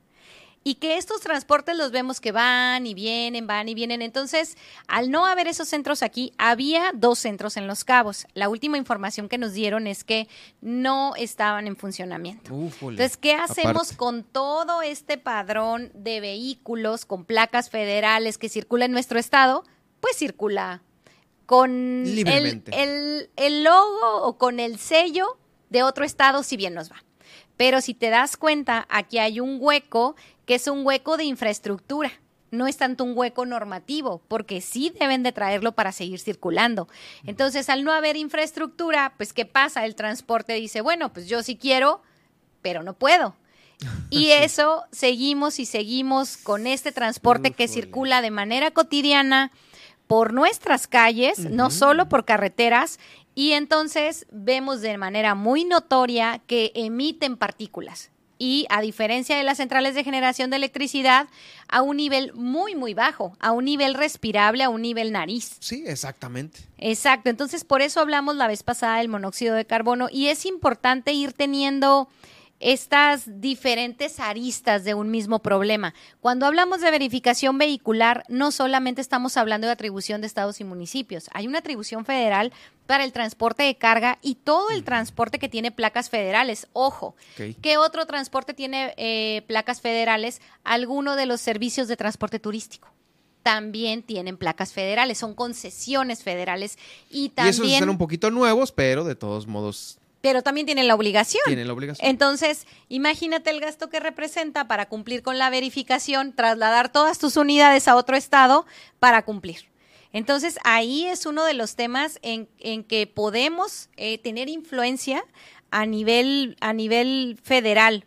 y que estos transportes los vemos que van y vienen, van y vienen. Entonces, al no haber esos centros aquí, había dos centros en Los Cabos. La última información que nos dieron es que no estaban en funcionamiento. Entonces, ¿qué hacemos con todo este padrón de vehículos con placas federales que circula en nuestro estado? Pues circula con el, el, el logo o con el sello de otro estado, si bien nos va. Pero si te das cuenta, aquí hay un hueco que es un hueco de infraestructura. No es tanto un hueco normativo, porque sí deben de traerlo para seguir circulando. Entonces, al no haber infraestructura, pues, ¿qué pasa? El transporte dice, bueno, pues yo sí quiero, pero no puedo. *laughs* Y eso seguimos y seguimos con este transporte que circula de manera cotidiana por nuestras calles, no solo por carreteras, y entonces vemos de manera muy notoria que emiten partículas y a diferencia de las centrales de generación de electricidad, a un nivel muy, muy bajo, a un nivel respirable, a un nivel nariz. Sí, exactamente. Exacto, entonces por eso hablamos la vez pasada del monóxido de carbono y es importante ir teniendo estas diferentes aristas de un mismo problema. Cuando hablamos de verificación vehicular, no solamente estamos hablando de atribución de estados y municipios, hay una atribución federal para el transporte de carga y todo el transporte que tiene placas federales. Ojo, ¿qué otro transporte tiene eh, placas federales? Alguno de los servicios de transporte turístico también tienen placas federales, son concesiones federales y también... Y esos están un poquito nuevos, pero de todos modos pero también tienen la obligación. Tienen la obligación. Entonces, imagínate el gasto que representa para cumplir con la verificación, trasladar todas tus unidades a otro estado para cumplir. Entonces, ahí es uno de los temas en, en que podemos eh, tener influencia a nivel, a nivel federal,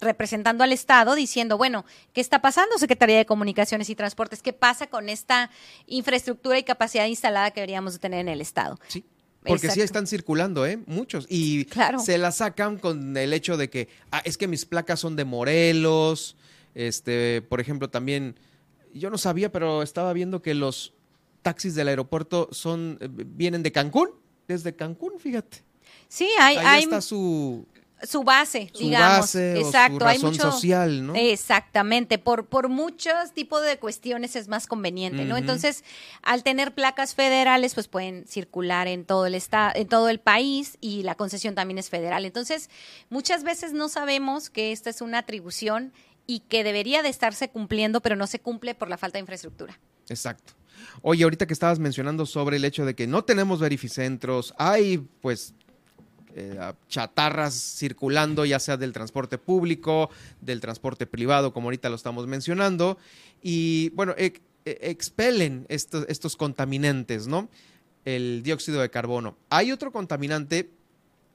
representando al Estado, diciendo, bueno, ¿qué está pasando, Secretaría de Comunicaciones y Transportes? ¿Qué pasa con esta infraestructura y capacidad instalada que deberíamos tener en el Estado? Sí. Porque sí están circulando, ¿eh? Muchos. Y se la sacan con el hecho de que, ah, es que mis placas son de Morelos. Este, por ejemplo, también, yo no sabía, pero estaba viendo que los taxis del aeropuerto son, eh, vienen de Cancún, desde Cancún, fíjate. Sí, hay, Ahí hay está su su base, digamos. Base Exacto, o su razón social, ¿no? Exactamente, por, por muchos tipos de cuestiones es más conveniente, ¿no? Entonces, al tener placas federales, pues pueden circular en todo el estado, en todo el país y la concesión también es federal. Entonces, muchas veces no sabemos que esta es una atribución y que debería de estarse cumpliendo, pero no se cumple por la falta de infraestructura. Exacto. Oye, ahorita que estabas mencionando sobre el hecho de que no tenemos verificentros, hay pues eh, chatarras circulando, ya sea del transporte público, del transporte privado, como ahorita lo estamos mencionando, y bueno, expelen estos, estos contaminantes, ¿no? El dióxido de carbono. Hay otro contaminante,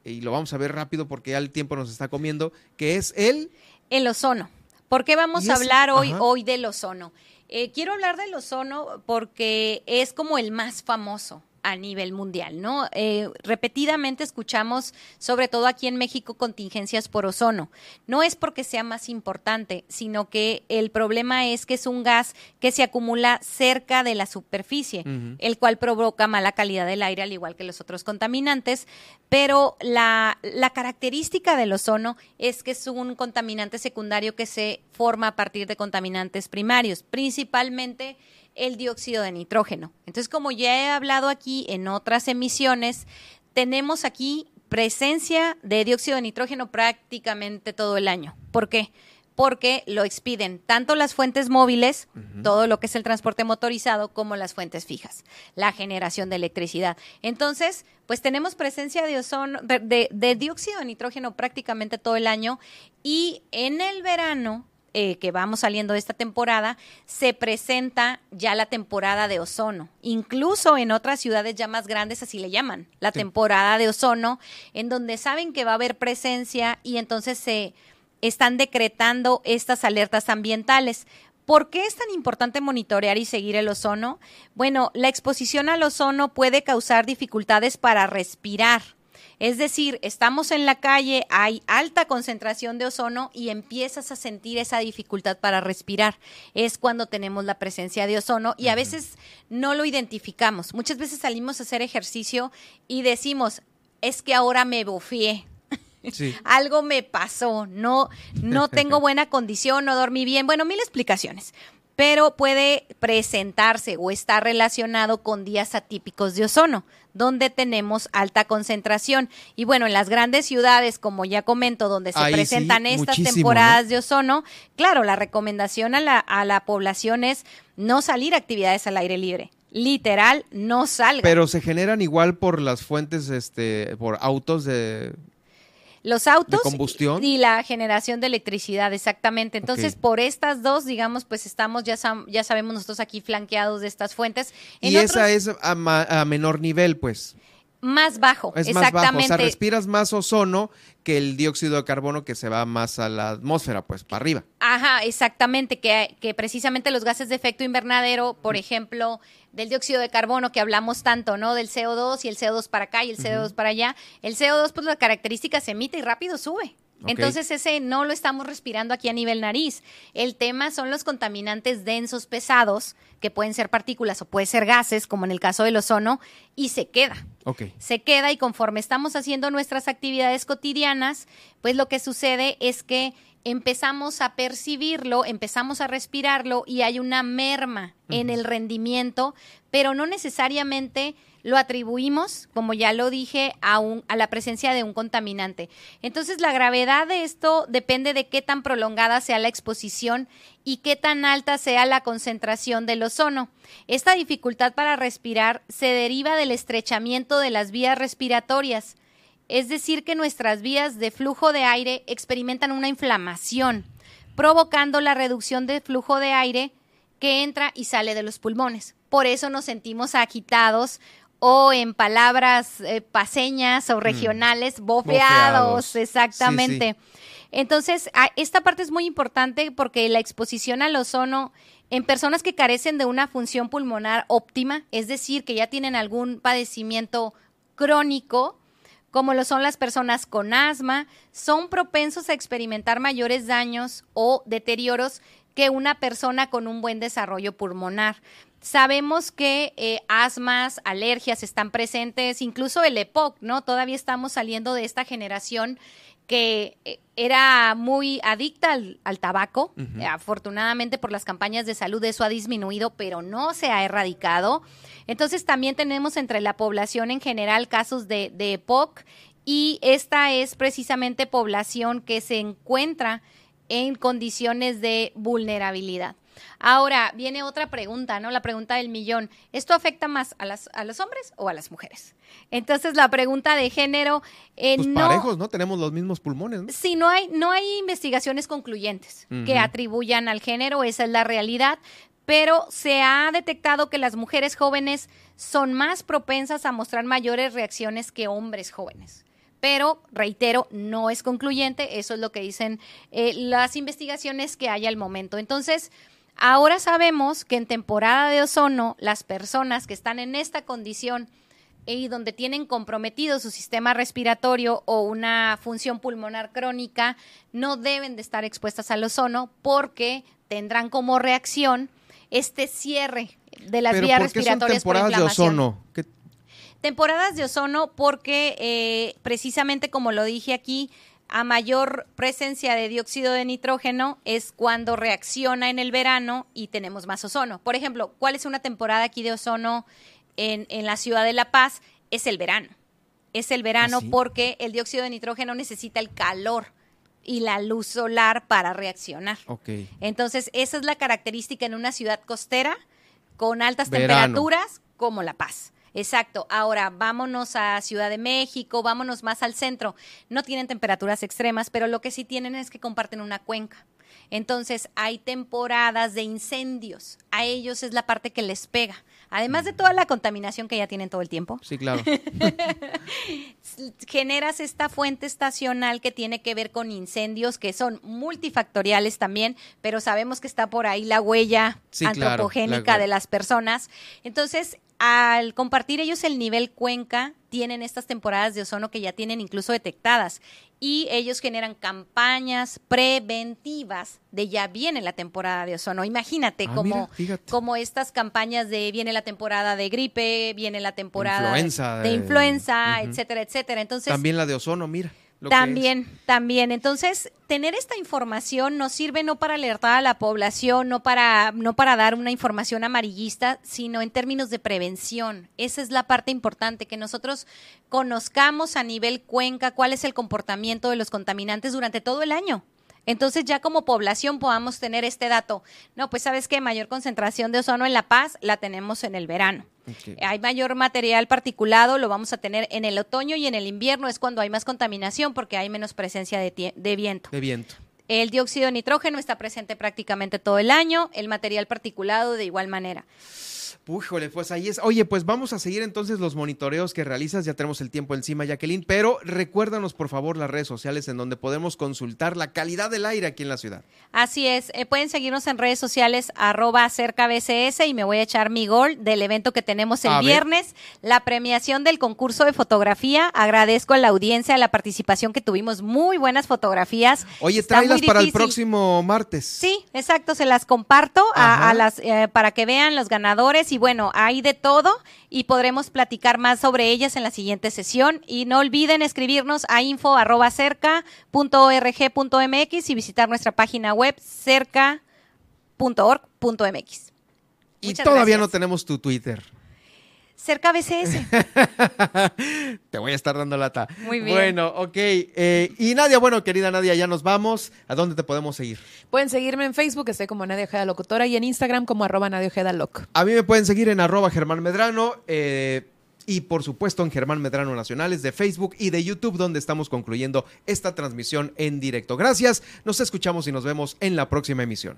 y lo vamos a ver rápido porque ya el tiempo nos está comiendo, que es el... El ozono. ¿Por qué vamos a hablar hoy, hoy del ozono? Eh, quiero hablar del ozono porque es como el más famoso a nivel mundial, ¿no? Eh, repetidamente escuchamos, sobre todo aquí en México, contingencias por ozono. No es porque sea más importante, sino que el problema es que es un gas que se acumula cerca de la superficie, el cual provoca mala calidad del aire, al igual que los otros contaminantes, pero la, la característica del ozono es que es un contaminante secundario que se forma a partir de contaminantes primarios, principalmente el dióxido de nitrógeno. Entonces, como ya he hablado aquí en otras emisiones, tenemos aquí presencia de dióxido de nitrógeno prácticamente todo el año. ¿Por qué? Porque lo expiden tanto las fuentes móviles, todo lo que es el transporte motorizado, como las fuentes fijas, la generación de electricidad. Entonces, pues tenemos presencia de, ozono, de, de dióxido de nitrógeno prácticamente todo el año y en el verano eh, que vamos saliendo de esta temporada, se presenta ya la temporada de ozono. Incluso en otras ciudades ya más grandes así le llaman, la temporada de ozono, en donde saben que va a haber presencia y entonces se están decretando estas alertas ambientales. ¿Por qué es tan importante monitorear y seguir el ozono? Bueno, la exposición al ozono puede causar dificultades para respirar es decir, estamos en la calle, hay alta concentración de ozono y empiezas a sentir esa dificultad para respirar. Es cuando tenemos la presencia de ozono y a veces no lo identificamos. Muchas veces salimos a hacer ejercicio y decimos, es que ahora me bofié. *laughs* Sí. Algo me pasó, no, no tengo *laughs* buena condición, no dormí bien. Bueno, mil explicaciones. Pero puede presentarse o estar relacionado con días atípicos de ozono, donde tenemos alta concentración. Y bueno, en las grandes ciudades, como ya comento, donde se Ahí sí, presentan estas temporadas ¿no? de ozono, claro, la recomendación a la, a la población es no salir a actividades al aire libre. Literal, no salga. Pero se generan igual por las fuentes, este, por autos de... Los autos ¿De combustión? y la generación de electricidad, exactamente. Entonces, por estas dos, digamos, pues estamos, ya, ya sabemos nosotros aquí flanqueados de estas fuentes. En Y otros, esa es a, ma- a menor nivel, pues. Más bajo, Es más bajo. O exactamente. sea, respiras más ozono que el dióxido de carbono que se va más a la atmósfera, pues, para arriba. Ajá, exactamente, que, que precisamente los gases de efecto invernadero, por ejemplo, del dióxido de carbono que hablamos tanto, ¿no? Del CO2 y el CO2 para acá y el CO2 para allá. El CO2, pues la característica se emite y rápido sube. Entonces ese no lo estamos respirando aquí a nivel nariz. El tema son los contaminantes densos pesados, que pueden ser partículas o pueden ser gases, como en el caso del ozono, y se queda Ok. se queda y conforme estamos haciendo nuestras actividades cotidianas, pues lo que sucede es que empezamos a percibirlo, empezamos a respirarlo y hay una merma en el rendimiento, pero no necesariamente lo atribuimos, como ya lo dije, a, un- a la presencia de un contaminante. Entonces, la gravedad de esto depende de qué tan prolongada sea la exposición y qué tan alta sea la concentración del ozono. Esta dificultad para respirar se deriva del estrechamiento de las vías respiratorias, es decir, que nuestras vías de flujo de aire experimentan una inflamación, provocando la reducción del flujo de aire que entra y sale de los pulmones. Por eso nos sentimos agitados o en palabras eh, paseñas o regionales, bofeados, Bofeados. exactamente. Entonces, a- esta parte es muy importante porque la exposición al ozono en personas que carecen de una función pulmonar óptima, es decir, que ya tienen algún padecimiento crónico, como lo son las personas con asma, son propensos a experimentar mayores daños o deterioros que una persona con un buen desarrollo pulmonar. Sabemos que eh, asmas, alergias están presentes, incluso el EPOC, ¿no? Todavía estamos saliendo de esta generación que eh, era muy adicta al, al tabaco. Afortunadamente por las campañas de salud eso ha disminuido, pero no se ha erradicado. Entonces también tenemos entre la población en general casos de, de EPOC y esta es precisamente población que se encuentra en condiciones de vulnerabilidad. Ahora viene otra pregunta, ¿no? La pregunta del millón. ¿Esto afecta más a, las, a los hombres o a las mujeres? Entonces la pregunta de género eh, Pues no... parejos, ¿no? Tenemos los mismos pulmones, ¿no? Sí, no hay, no hay investigaciones concluyentes que atribuyan al género, esa es la realidad, pero se ha detectado que las mujeres jóvenes son más propensas a mostrar mayores reacciones que hombres jóvenes. Pero, reitero, no es concluyente, eso es lo que dicen eh, las investigaciones que hay al momento. Entonces, ahora sabemos que en temporada de ozono, las personas que están en esta condición y donde tienen comprometido su sistema respiratorio o una función pulmonar crónica, no deben de estar expuestas al ozono porque tendrán como reacción este cierre de las Pero vías ¿por qué son respiratorias por temporadas de inflamación. ozono? ¿Qué- Temporadas de ozono porque eh, precisamente como lo dije aquí, a mayor presencia de dióxido de nitrógeno es cuando reacciona en el verano y tenemos más ozono. Por ejemplo, ¿cuál es una temporada aquí de ozono en, en la ciudad de La Paz? Es el verano. Es el verano ¿Ah, sí? porque el dióxido de nitrógeno necesita el calor y la luz solar para reaccionar. Entonces, esa es la característica en una ciudad costera con altas Verano. temperaturas como La Paz. Exacto. Ahora, vámonos a Ciudad de México, vámonos más al centro. No tienen temperaturas extremas, pero lo que sí tienen es que comparten una cuenca. Entonces, hay temporadas de incendios. A ellos es la parte que les pega. Además de toda la contaminación que ya tienen todo el tiempo. Sí, claro. *laughs* generas esta fuente estacional que tiene que ver con incendios que son multifactoriales también, pero sabemos que está por ahí la huella Sí, claro, antropogénica la de las personas. Entonces, al compartir ellos el nivel cuenca, tienen estas temporadas de ozono que ya tienen incluso detectadas y ellos generan campañas preventivas de ya viene la temporada de ozono. Imagínate Ah, como, mira, como estas campañas de viene la temporada de gripe, viene la temporada Influenza, de eh, influenza, ujú. etcétera, etcétera. Entonces, También la de ozono, mira. Lo También, también. Entonces, tener esta información nos sirve no para alertar a la población, no para, no para dar una información amarillista, sino en términos de prevención. Esa es la parte importante, que nosotros conozcamos a nivel cuenca cuál es el comportamiento de los contaminantes durante todo el año. Entonces ya como población podamos tener este dato. No, pues sabes que mayor concentración de ozono en La Paz la tenemos en el verano. Hay mayor material particulado, lo vamos a tener en el otoño y en el invierno es cuando hay más contaminación porque hay menos presencia de, de viento. De viento. El dióxido de nitrógeno está presente prácticamente todo el año, el material particulado de igual manera. Híjole, pues ahí es. Oye, pues vamos a seguir entonces los monitoreos que realizas. Ya tenemos el tiempo encima, Jacqueline. Pero recuérdanos, por favor, las redes sociales en donde podemos consultar la calidad del aire aquí en la ciudad. Así es, eh, pueden seguirnos en redes sociales arroba cerca BCS y me voy a echar mi gol del evento que tenemos el A ver. viernes, la premiación del concurso de fotografía. Agradezco a la audiencia la participación que tuvimos, muy buenas fotografías. Oye, Está tráelas para el próximo martes. Sí, exacto, se las comparto a las eh, para que vean los ganadores y bueno, hay de todo y podremos platicar más sobre ellas en la siguiente sesión y no olviden escribirnos a info@cerca.org.mx y visitar nuestra página web cerca.org.mx. Y Muchas todavía gracias. no tenemos tu Twitter. Cerca BCS. *laughs* Te voy a estar dando lata. Muy bien. Bueno, ok. eh, y Nadia, bueno, querida Nadia, ya nos vamos. ¿A dónde te podemos seguir? Pueden seguirme en Facebook, estoy como Nadia Ojeda Locutora, y en Instagram como arroba Nadia Ojeda Loc. A mí me pueden seguir en arroba Germán Medrano. eh, y por supuesto en Germán Medrano Nacionales de Facebook y de YouTube, donde estamos concluyendo esta transmisión en directo. Gracias, nos escuchamos y nos vemos en la próxima emisión.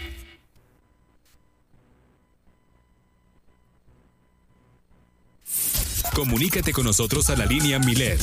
Comunícate con nosotros a la línea Milet